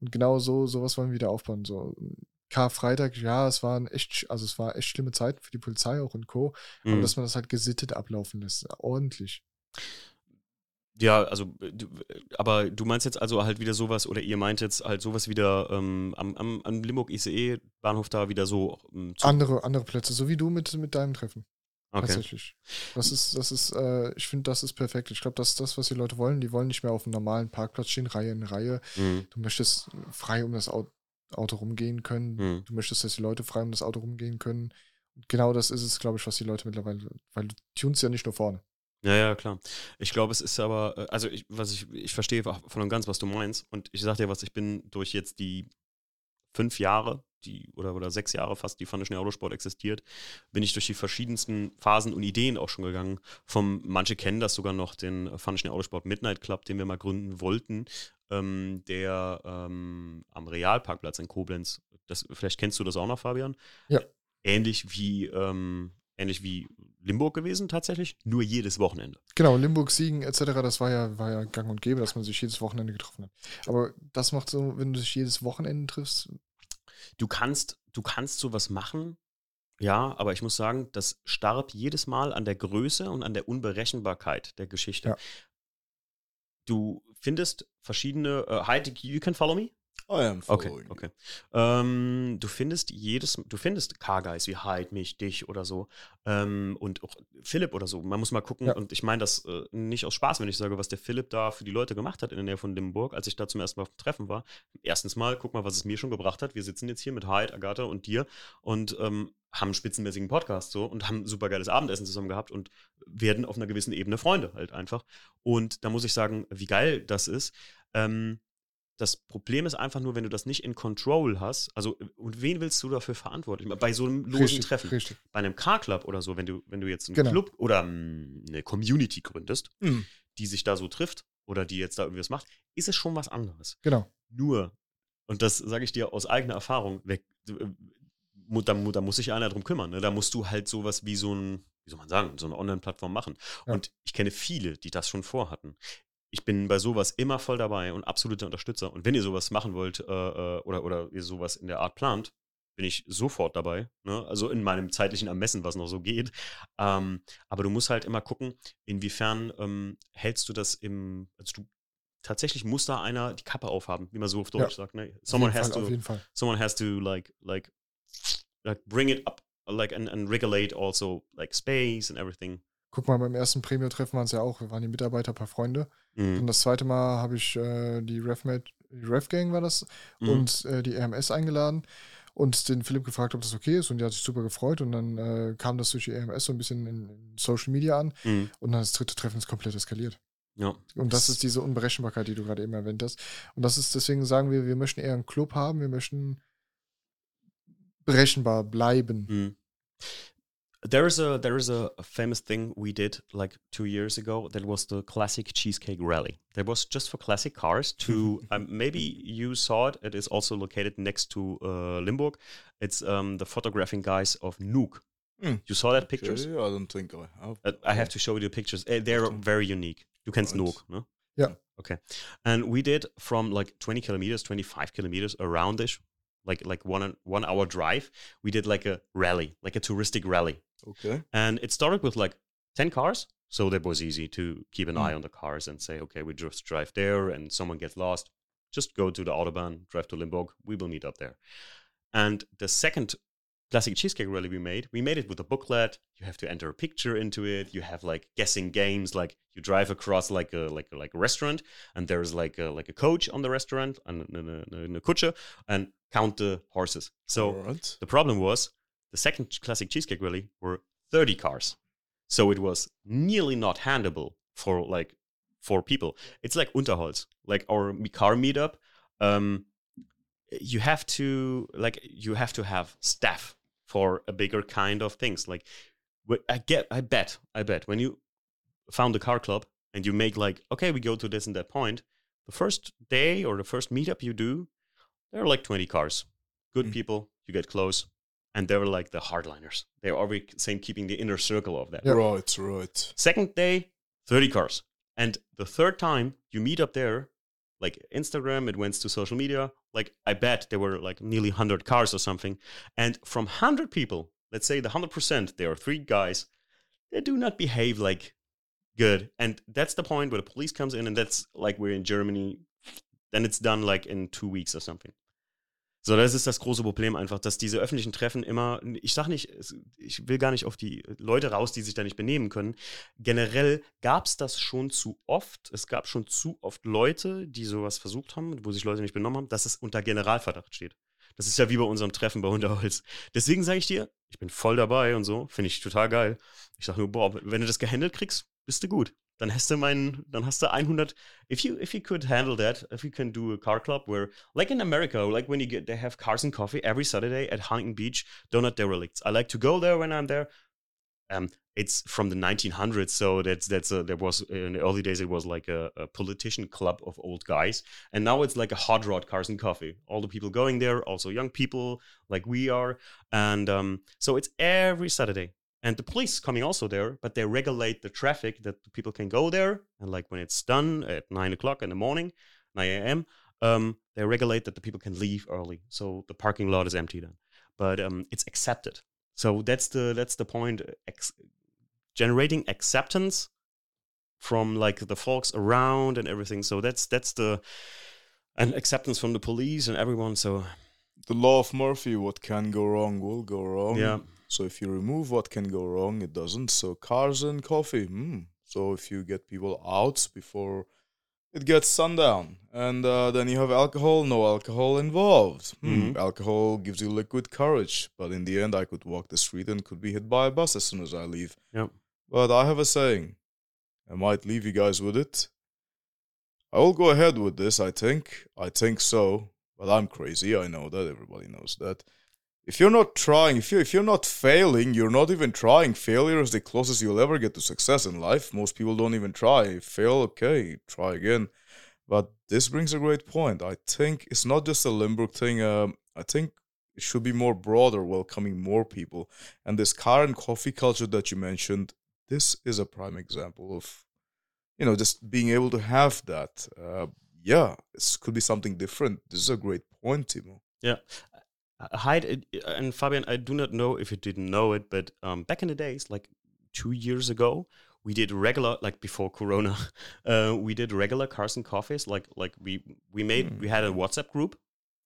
Und genau so, sowas wollen wir wieder aufbauen, so Karfreitag, ja, es waren echt, also es war echt schlimme Zeiten für die Polizei auch und Co., aber
Mhm.
dass man das halt gesittet ablaufen lässt, ordentlich.
Ja, also, äh, äh, aber du meinst jetzt also halt wieder sowas, oder ihr meint jetzt halt sowas wieder ähm, am, am, am Limburg ICE-Bahnhof da wieder so ähm.
Andere, andere Plätze, so wie du mit, mit deinem Treffen.
Okay.
Tatsächlich. Das ist, das ist, äh, ich finde, das ist perfekt. Ich glaube, das ist das, was die Leute wollen. Die wollen nicht mehr auf einem normalen Parkplatz stehen, Reihe in Reihe.
Mhm.
Du möchtest frei um das Au- Auto rumgehen können.
Mhm.
Du möchtest, dass die Leute frei um das Auto rumgehen können. Und genau das ist es, glaube ich, was die Leute mittlerweile, weil du tunst ja nicht nur vorne.
Ja, ja, klar. Ich glaube, es ist aber, äh, also ich, was ich, ich verstehe voll und ganz, was du meinst. Und ich sag dir was, ich bin durch jetzt die fünf Jahre, die, oder, oder sechs Jahre fast, die Funny Autosport existiert, bin ich durch die verschiedensten Phasen und Ideen auch schon gegangen. Vom, manche kennen das sogar noch, den Funny Autosport Midnight Club, den wir mal gründen wollten, ähm, der ähm, am Realparkplatz in Koblenz, das, vielleicht kennst du das auch noch, Fabian?
Ja.
Ähnlich wie, ähm, ähnlich wie Limburg gewesen tatsächlich, nur jedes Wochenende.
Genau, Limburg, Siegen etc., das war ja, war ja gang und gäbe, dass man sich jedes Wochenende getroffen hat. Aber das macht so, wenn du dich jedes Wochenende triffst,
du kannst, du kannst sowas machen, ja, aber ich muss sagen, das starb jedes Mal an der Größe und an der Unberechenbarkeit der Geschichte.
Ja.
Du findest verschiedene, uh, hi, you can follow me?
Am
Okay, okay. Ähm, du findest jedes, du findest Car-Guys wie Hyde, mich, dich oder so. Ähm, und auch Philipp oder so. Man muss mal gucken.
Ja.
Und ich meine das äh, nicht aus Spaß, wenn ich sage, was der Philipp da für die Leute gemacht hat in der Nähe von Limburg, als ich da zum ersten Mal auf dem Treffen war. Erstens mal, guck mal, was es mir schon gebracht hat. Wir sitzen jetzt hier mit Hyde, Agatha und dir und ähm, haben einen spitzenmäßigen Podcast so und haben ein super geiles Abendessen zusammen gehabt und werden auf einer gewissen Ebene Freunde halt einfach. Und da muss ich sagen, wie geil das ist. Ähm, das Problem ist einfach nur, wenn du das nicht in Control hast, also und wen willst du dafür verantwortlich machen? Bei so einem losen
Richtig,
Treffen,
richtig.
bei einem Car Club oder so, wenn du, wenn du jetzt einen
Genau.
Club oder mm, eine Community gründest,
Hm.
die sich da so trifft oder die jetzt da irgendwie was macht, ist es schon was anderes.
Genau.
Nur, und das sage ich dir aus eigener Erfahrung, weg, äh, da, da muss sich einer drum kümmern. Ne? Da musst du halt sowas wie so ein, wie soll man sagen, so eine Online-Plattform machen.
Ja.
Und ich kenne viele, die das schon vorhatten. Ich bin bei sowas immer voll dabei und absoluter Unterstützer. Und wenn ihr sowas machen wollt äh, äh, oder, oder ihr sowas in der Art plant, bin ich sofort dabei. Ne? Also in meinem zeitlichen Ermessen, was noch so geht. Ähm, aber du musst halt immer gucken, inwiefern ähm, hältst du das im, also du tatsächlich muss da einer die Kappe aufhaben, wie man so auf Deutsch sagt. Ne? Someone has
Fall,
to someone has to like like like bring it up like and, and regulate also like space and everything.
Guck mal, beim ersten Premio-Treffen waren es ja auch. Wir waren die Mitarbeiter, ein paar Freunde.
Mhm.
Und das zweite Mal habe ich äh, die RefMate, die RefGang war das,
Mhm.
und äh, die RMS eingeladen und den Philipp gefragt, ob das okay ist. Und der hat sich super gefreut. Und dann äh, kam das durch die RMS so ein bisschen in, in Social Media an.
Mhm.
Und dann das dritte Treffen ist komplett eskaliert.
Ja.
Und das ist diese Unberechenbarkeit, die du gerade eben erwähnt hast. Und das ist, deswegen sagen wir, wir möchten eher einen Club haben, wir möchten berechenbar bleiben.
Mm. There is a there is a, famous thing we did like two years ago. That was the classic cheesecake rally. That was just for classic cars. To (laughs) um, maybe you saw it. It is also located next to uh, Limburg. It's um, the photographing guys of Nuke.
Hmm.
You saw that
Okay,
pictures?
I don't think I have.
Uh, I have to show you the pictures. Uh, they're very unique. You can
Right.
snook, no?
Yeah.
Okay. And we did from like 20 kilometers, 25 kilometers around this, like like one one hour drive. We did like a rally, like a touristic rally,
Okay.
and it started with like 10 cars. So that was easy to keep an
Mm.
eye on the cars and say, okay, we just drive there, and someone gets lost, just go to the autobahn, drive to Limburg. We will meet up there. And the second classic cheesecake rally we made, we made it with a booklet. You have to enter a picture into it. You have like guessing games, like you drive across like a like a, like a restaurant, and there's like a like a coach on the restaurant and a, a, and count the horses. So
Alright.
the problem was the second classic cheesecake rally were 30 cars. So it was nearly not handable for like four people. It's like Unterholz, like our car meetup. Um, you have to like you have to have staff for a bigger kind of things. Like I get, I bet, I bet when you found a car club and you make like okay, we go to this and that point. The first day or the first meetup you do, there are like 20 cars good
Mm.
people, you get close, and they were like the hardliners. They're always same keeping the inner circle of that.
Yeah.
Right, right.
Second day, 30 cars. And the third time you meet up there, like Instagram, it went to social media. Like I bet there were like nearly 100 cars or something. And from 100 people, let's say the 100%, there are three guys, they do not behave like good. And that's the point where the police comes in and that's like we're in Germany. Then it's done like in two weeks or something. So, das ist das große Problem einfach, dass diese öffentlichen Treffen immer, ich sag nicht, ich will gar nicht auf die Leute raus, die sich da nicht benehmen können. Generell gab es das schon zu oft. Es gab schon zu oft Leute, die sowas versucht haben, wo sich Leute nicht benommen haben, dass es unter Generalverdacht steht. Das ist ja wie bei unserem Treffen bei Unterholz. Deswegen sage ich dir, ich bin voll dabei und so, finde ich total geil. Ich sage nur, boah, wenn du das gehandelt kriegst, bist du gut. Dann hast du meinen, dann hast du 100. If you if you could handle that, if you can do a car club where, like in America, like when you get, they have cars and coffee every Saturday at Huntington Beach, Donut Derelicts. I like to go there when I'm there. Um, it's from the 1900s, so that's that's a, there was in the early days it was like a, a politician club of old guys, and now it's like a hot rod cars and coffee. All the people going there, also young people like we are, and um, so it's every Saturday and the police coming also there but they regulate the traffic that the people can go there. And like when it's done at 9 o'clock in the morning 9 a.m um, they regulate that the people can leave early. So the parking lot is empty then. But um, it's accepted. So that's the that's the point. Ex- generating acceptance from like the folks around and everything. So that's that's the and acceptance from the police and everyone. So
The law of Murphy: what can go wrong will go wrong.
yeah,
So if you remove what can go wrong, it doesn't. So cars and coffee. Hmm. So if you get people out before it gets sundown, and uh, then you have alcohol, no alcohol involved.
Mhm.
Alcohol gives you liquid courage, but in the end, I could walk the street and could be hit by a bus as soon as I leave.
Yep.
But I have a saying. I might leave you guys with it. I will go ahead with this. I think. I think so. But I'm crazy. I know that. Everybody knows that if you're not trying, if you if you're not failing, you're not even trying. Failure is the closest you'll ever get to success in life. Most people don't even try. Fail, okay, try again. But this brings a great point. I think it's not just a Limburg thing. Um, I think it should be more broader, welcoming more people. And this car and coffee culture that you mentioned, this is a prime example of, you know, just being able to have that. Uh, yeah, this could be something different. This is a great point, Timo.
Uh, Hyde uh, and Fabian, I do not know if you didn't know it, but um, back in the days, like two years ago, we did regular, like before Corona, (laughs) uh, we did regular cars and coffees. Like like we we made
Hmm.
we had a WhatsApp group,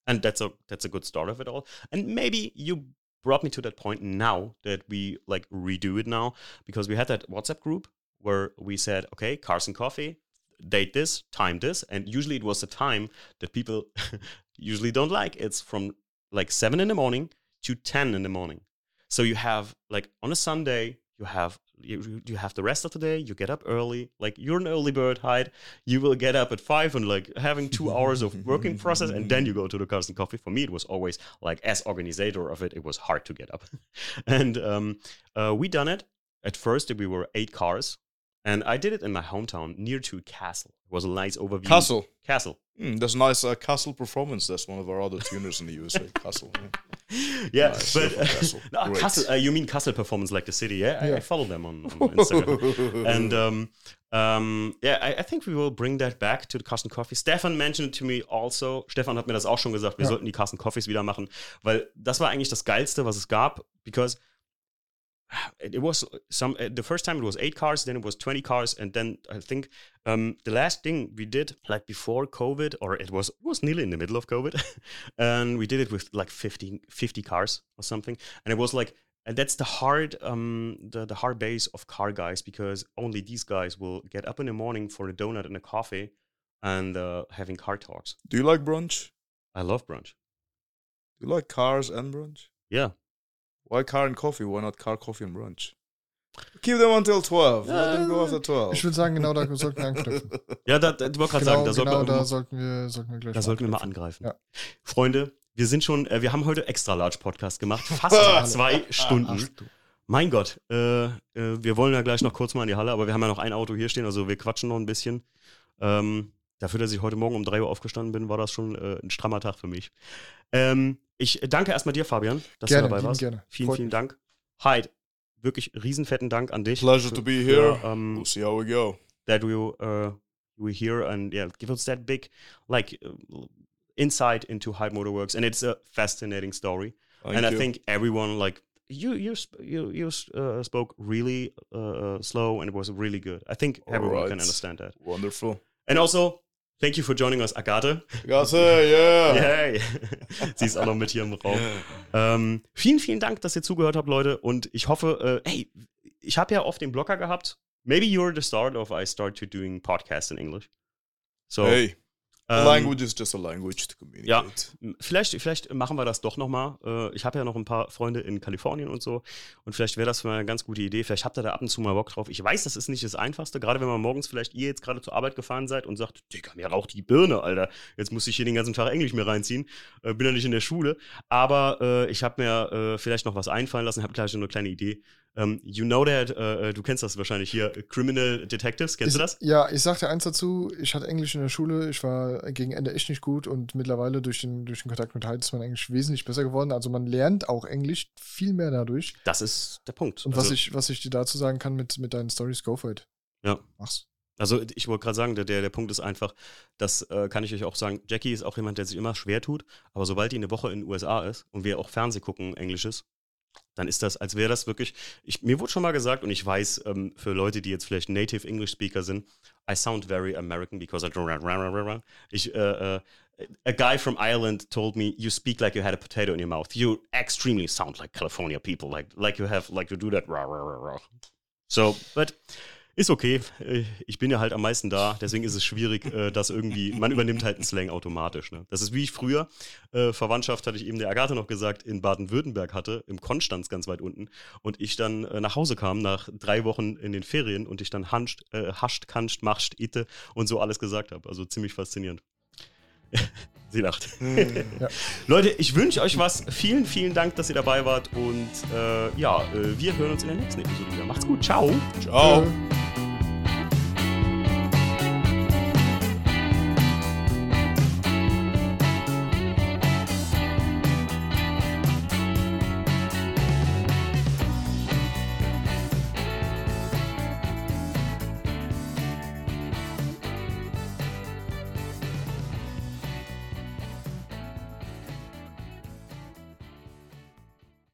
and that's a that's a good start of it all. And maybe you brought me to that point now that we like redo it now because we had that WhatsApp group where we said, okay, cars and coffee, date this, time this, and usually it was a time that people (laughs) usually don't like. It's from like seven in the morning to ten in the morning. So you have like on a Sunday, you have you, you have the rest of the day. You get up early, like you're an early bird. Hyde. You will get up at five and like having two hours of working process, and then you go to the Cars and Coffee. For me, it was always like as organizer of it, it was hard to get up, (laughs) and um, uh, we done it. At first, we were eight cars, and I did it in my hometown near to Castle. It was a nice overview.
Castle.
Castle.
Hmm, that's nice. Uh, Castle Performance. That's one of our other tuners in the USA. Castle. (laughs) yeah. (laughs)
yeah,
Nice,
but
Kassel. (laughs)
no, Castle, uh, you mean Castle Performance like the city? Yeah, I, I follow them on, on Instagram. and um, um, yeah, I, I think we will bring that back to the Cars and Coffee. Stefan mentioned it to me also. Stefan hat mir das auch schon gesagt. Wir
Ja.
sollten die Cars and Coffees wieder machen, weil das war eigentlich das geilste, was es gab. Because it was some uh, the first time it was eight cars, then it was twenty cars, and then I think um, the last thing we did like before COVID, or it was it was nearly in the middle of COVID, (laughs) and we did it with like 50, 50 cars or something, and it was like and that's the hard um the, the hard base of car guys because only these guys will get up in the morning for a donut and a coffee and uh, having car talks.
Do you like brunch?
I love brunch.
Do you like cars and brunch?
Yeah.
Why car and coffee? Why not car, coffee, and brunch? Keep them until 12. Let them go after 12.
Ich würde sagen, genau da sollten wir anknüpfen. (laughs)
Ja, da, da, ich wollte gerade
Genau,
sagen, da sollten
genau
wir,
da sollten wir, sollten wir gleich
da sollten wir mal angreifen.
Ja.
Freunde, wir sind schon, äh, wir haben heute extra Large Podcast gemacht, fast (laughs) (laughs) zwei Stunden.
Ach.
Mein Gott, äh, äh, wir wollen ja gleich noch kurz mal in die Halle, aber wir haben ja noch ein Auto hier stehen, also wir quatschen noch ein bisschen. Ähm, dafür, dass ich heute Morgen um 3 Uhr aufgestanden bin, war das schon äh, ein strammer Tag für mich. Ähm, ich danke erstmal dir, Fabian, dass
Gerne,
du dabei warst.
gerne.
Vielen,
Freut
vielen
mich.
Dank. Hyde, wirklich riesenfetten Dank an dich.
Pleasure
für-
to be here.
ähm,
We'll see how we go.
that you uh, were here and yeah, give us that big like uh, insight into Hype Motorworks, and it's a fascinating story.
Thank
and
you.
I think everyone like you you sp- you you uh, spoke really uh, slow and it was really good. I think everyone can
Alright.
understand that.
Wonderful.
And also. Thank you for joining us, Agathe.
Gase, yeah.
Yay. (laughs) Sie ist auch noch mit hier im Raum. Ähm, vielen, vielen Dank, dass ihr zugehört habt, Leute. Und ich hoffe, äh, hey, ich habe ja oft den Blogger gehabt. Maybe you're the start of I start to doing podcasts in English. So,
Hey,
ähm,
language is just a language to communicate.
m- Vielleicht, vielleicht machen wir das doch nochmal. Äh, ich habe ja noch ein paar Freunde in Kalifornien und so. Und vielleicht wäre das mal eine ganz gute Idee. Vielleicht habt ihr da ab und zu mal Bock drauf. Ich weiß, das ist nicht das Einfachste. Gerade wenn man morgens vielleicht ihr jetzt gerade zur Arbeit gefahren seid und sagt, Digga, mir raucht die Birne, Alter. Jetzt muss ich hier den ganzen Tag Englisch mir reinziehen. Äh, bin ja nicht in der Schule. Aber äh, ich habe mir äh, vielleicht noch was einfallen lassen. Habe gleich eine kleine Idee. Ähm, you know that, äh, du kennst das wahrscheinlich hier, Criminal Detectives. Kennst du
Ich-
das?
Ja, ich sagte eins dazu, ich hatte Englisch in der Schule, ich war gegen Ende echt nicht gut und mittlerweile durch den, durch den Kontakt mit Hyde ist mein Englisch wesentlich besser geworden. Also man lernt auch Englisch viel mehr dadurch.
Das ist der Punkt.
Und
Also-
was, ich, was ich dir dazu sagen kann mit, mit deinen Stories, go for it.
Ja.
Mach's.
Also ich wollte gerade sagen, der, der der Punkt ist einfach, das äh, kann ich euch auch sagen, Jackie ist auch jemand, der sich immer schwer tut, aber sobald die eine Woche in den USA ist und wir auch Fernseh gucken, Englisches, dann ist das, als wäre das wirklich, ich, mir wurde schon mal gesagt und ich weiß, ähm, für Leute, die jetzt vielleicht Native English Speaker sind, I sound very American because I don't, ich, äh, äh, a guy from Ireland told me, "You speak like you had a potato in your mouth. You extremely sound like California people, like like you have like you do that." So, but ist okay. Äh, Ich bin ja halt am meisten da, deswegen ist es schwierig, äh, dass irgendwie, man übernimmt halt einen Slang automatisch. Ne? Das ist wie ich früher, äh, Verwandtschaft hatte ich eben der Agathe noch gesagt, in Baden-Württemberg hatte, im Konstanz ganz weit unten. Und ich dann äh, nach Hause kam, nach drei Wochen in den Ferien und ich dann hanscht, äh, hascht, kanscht, macht, itte und so alles gesagt habe. Also ziemlich faszinierend. (laughs) Sie lacht.
Ja.
Leute, ich wünsche euch was. Vielen, vielen Dank, dass ihr dabei wart. Und äh, ja, äh, wir hören uns in der nächsten Episode wieder. Macht's gut. Ciao.
Ciao.
Äh,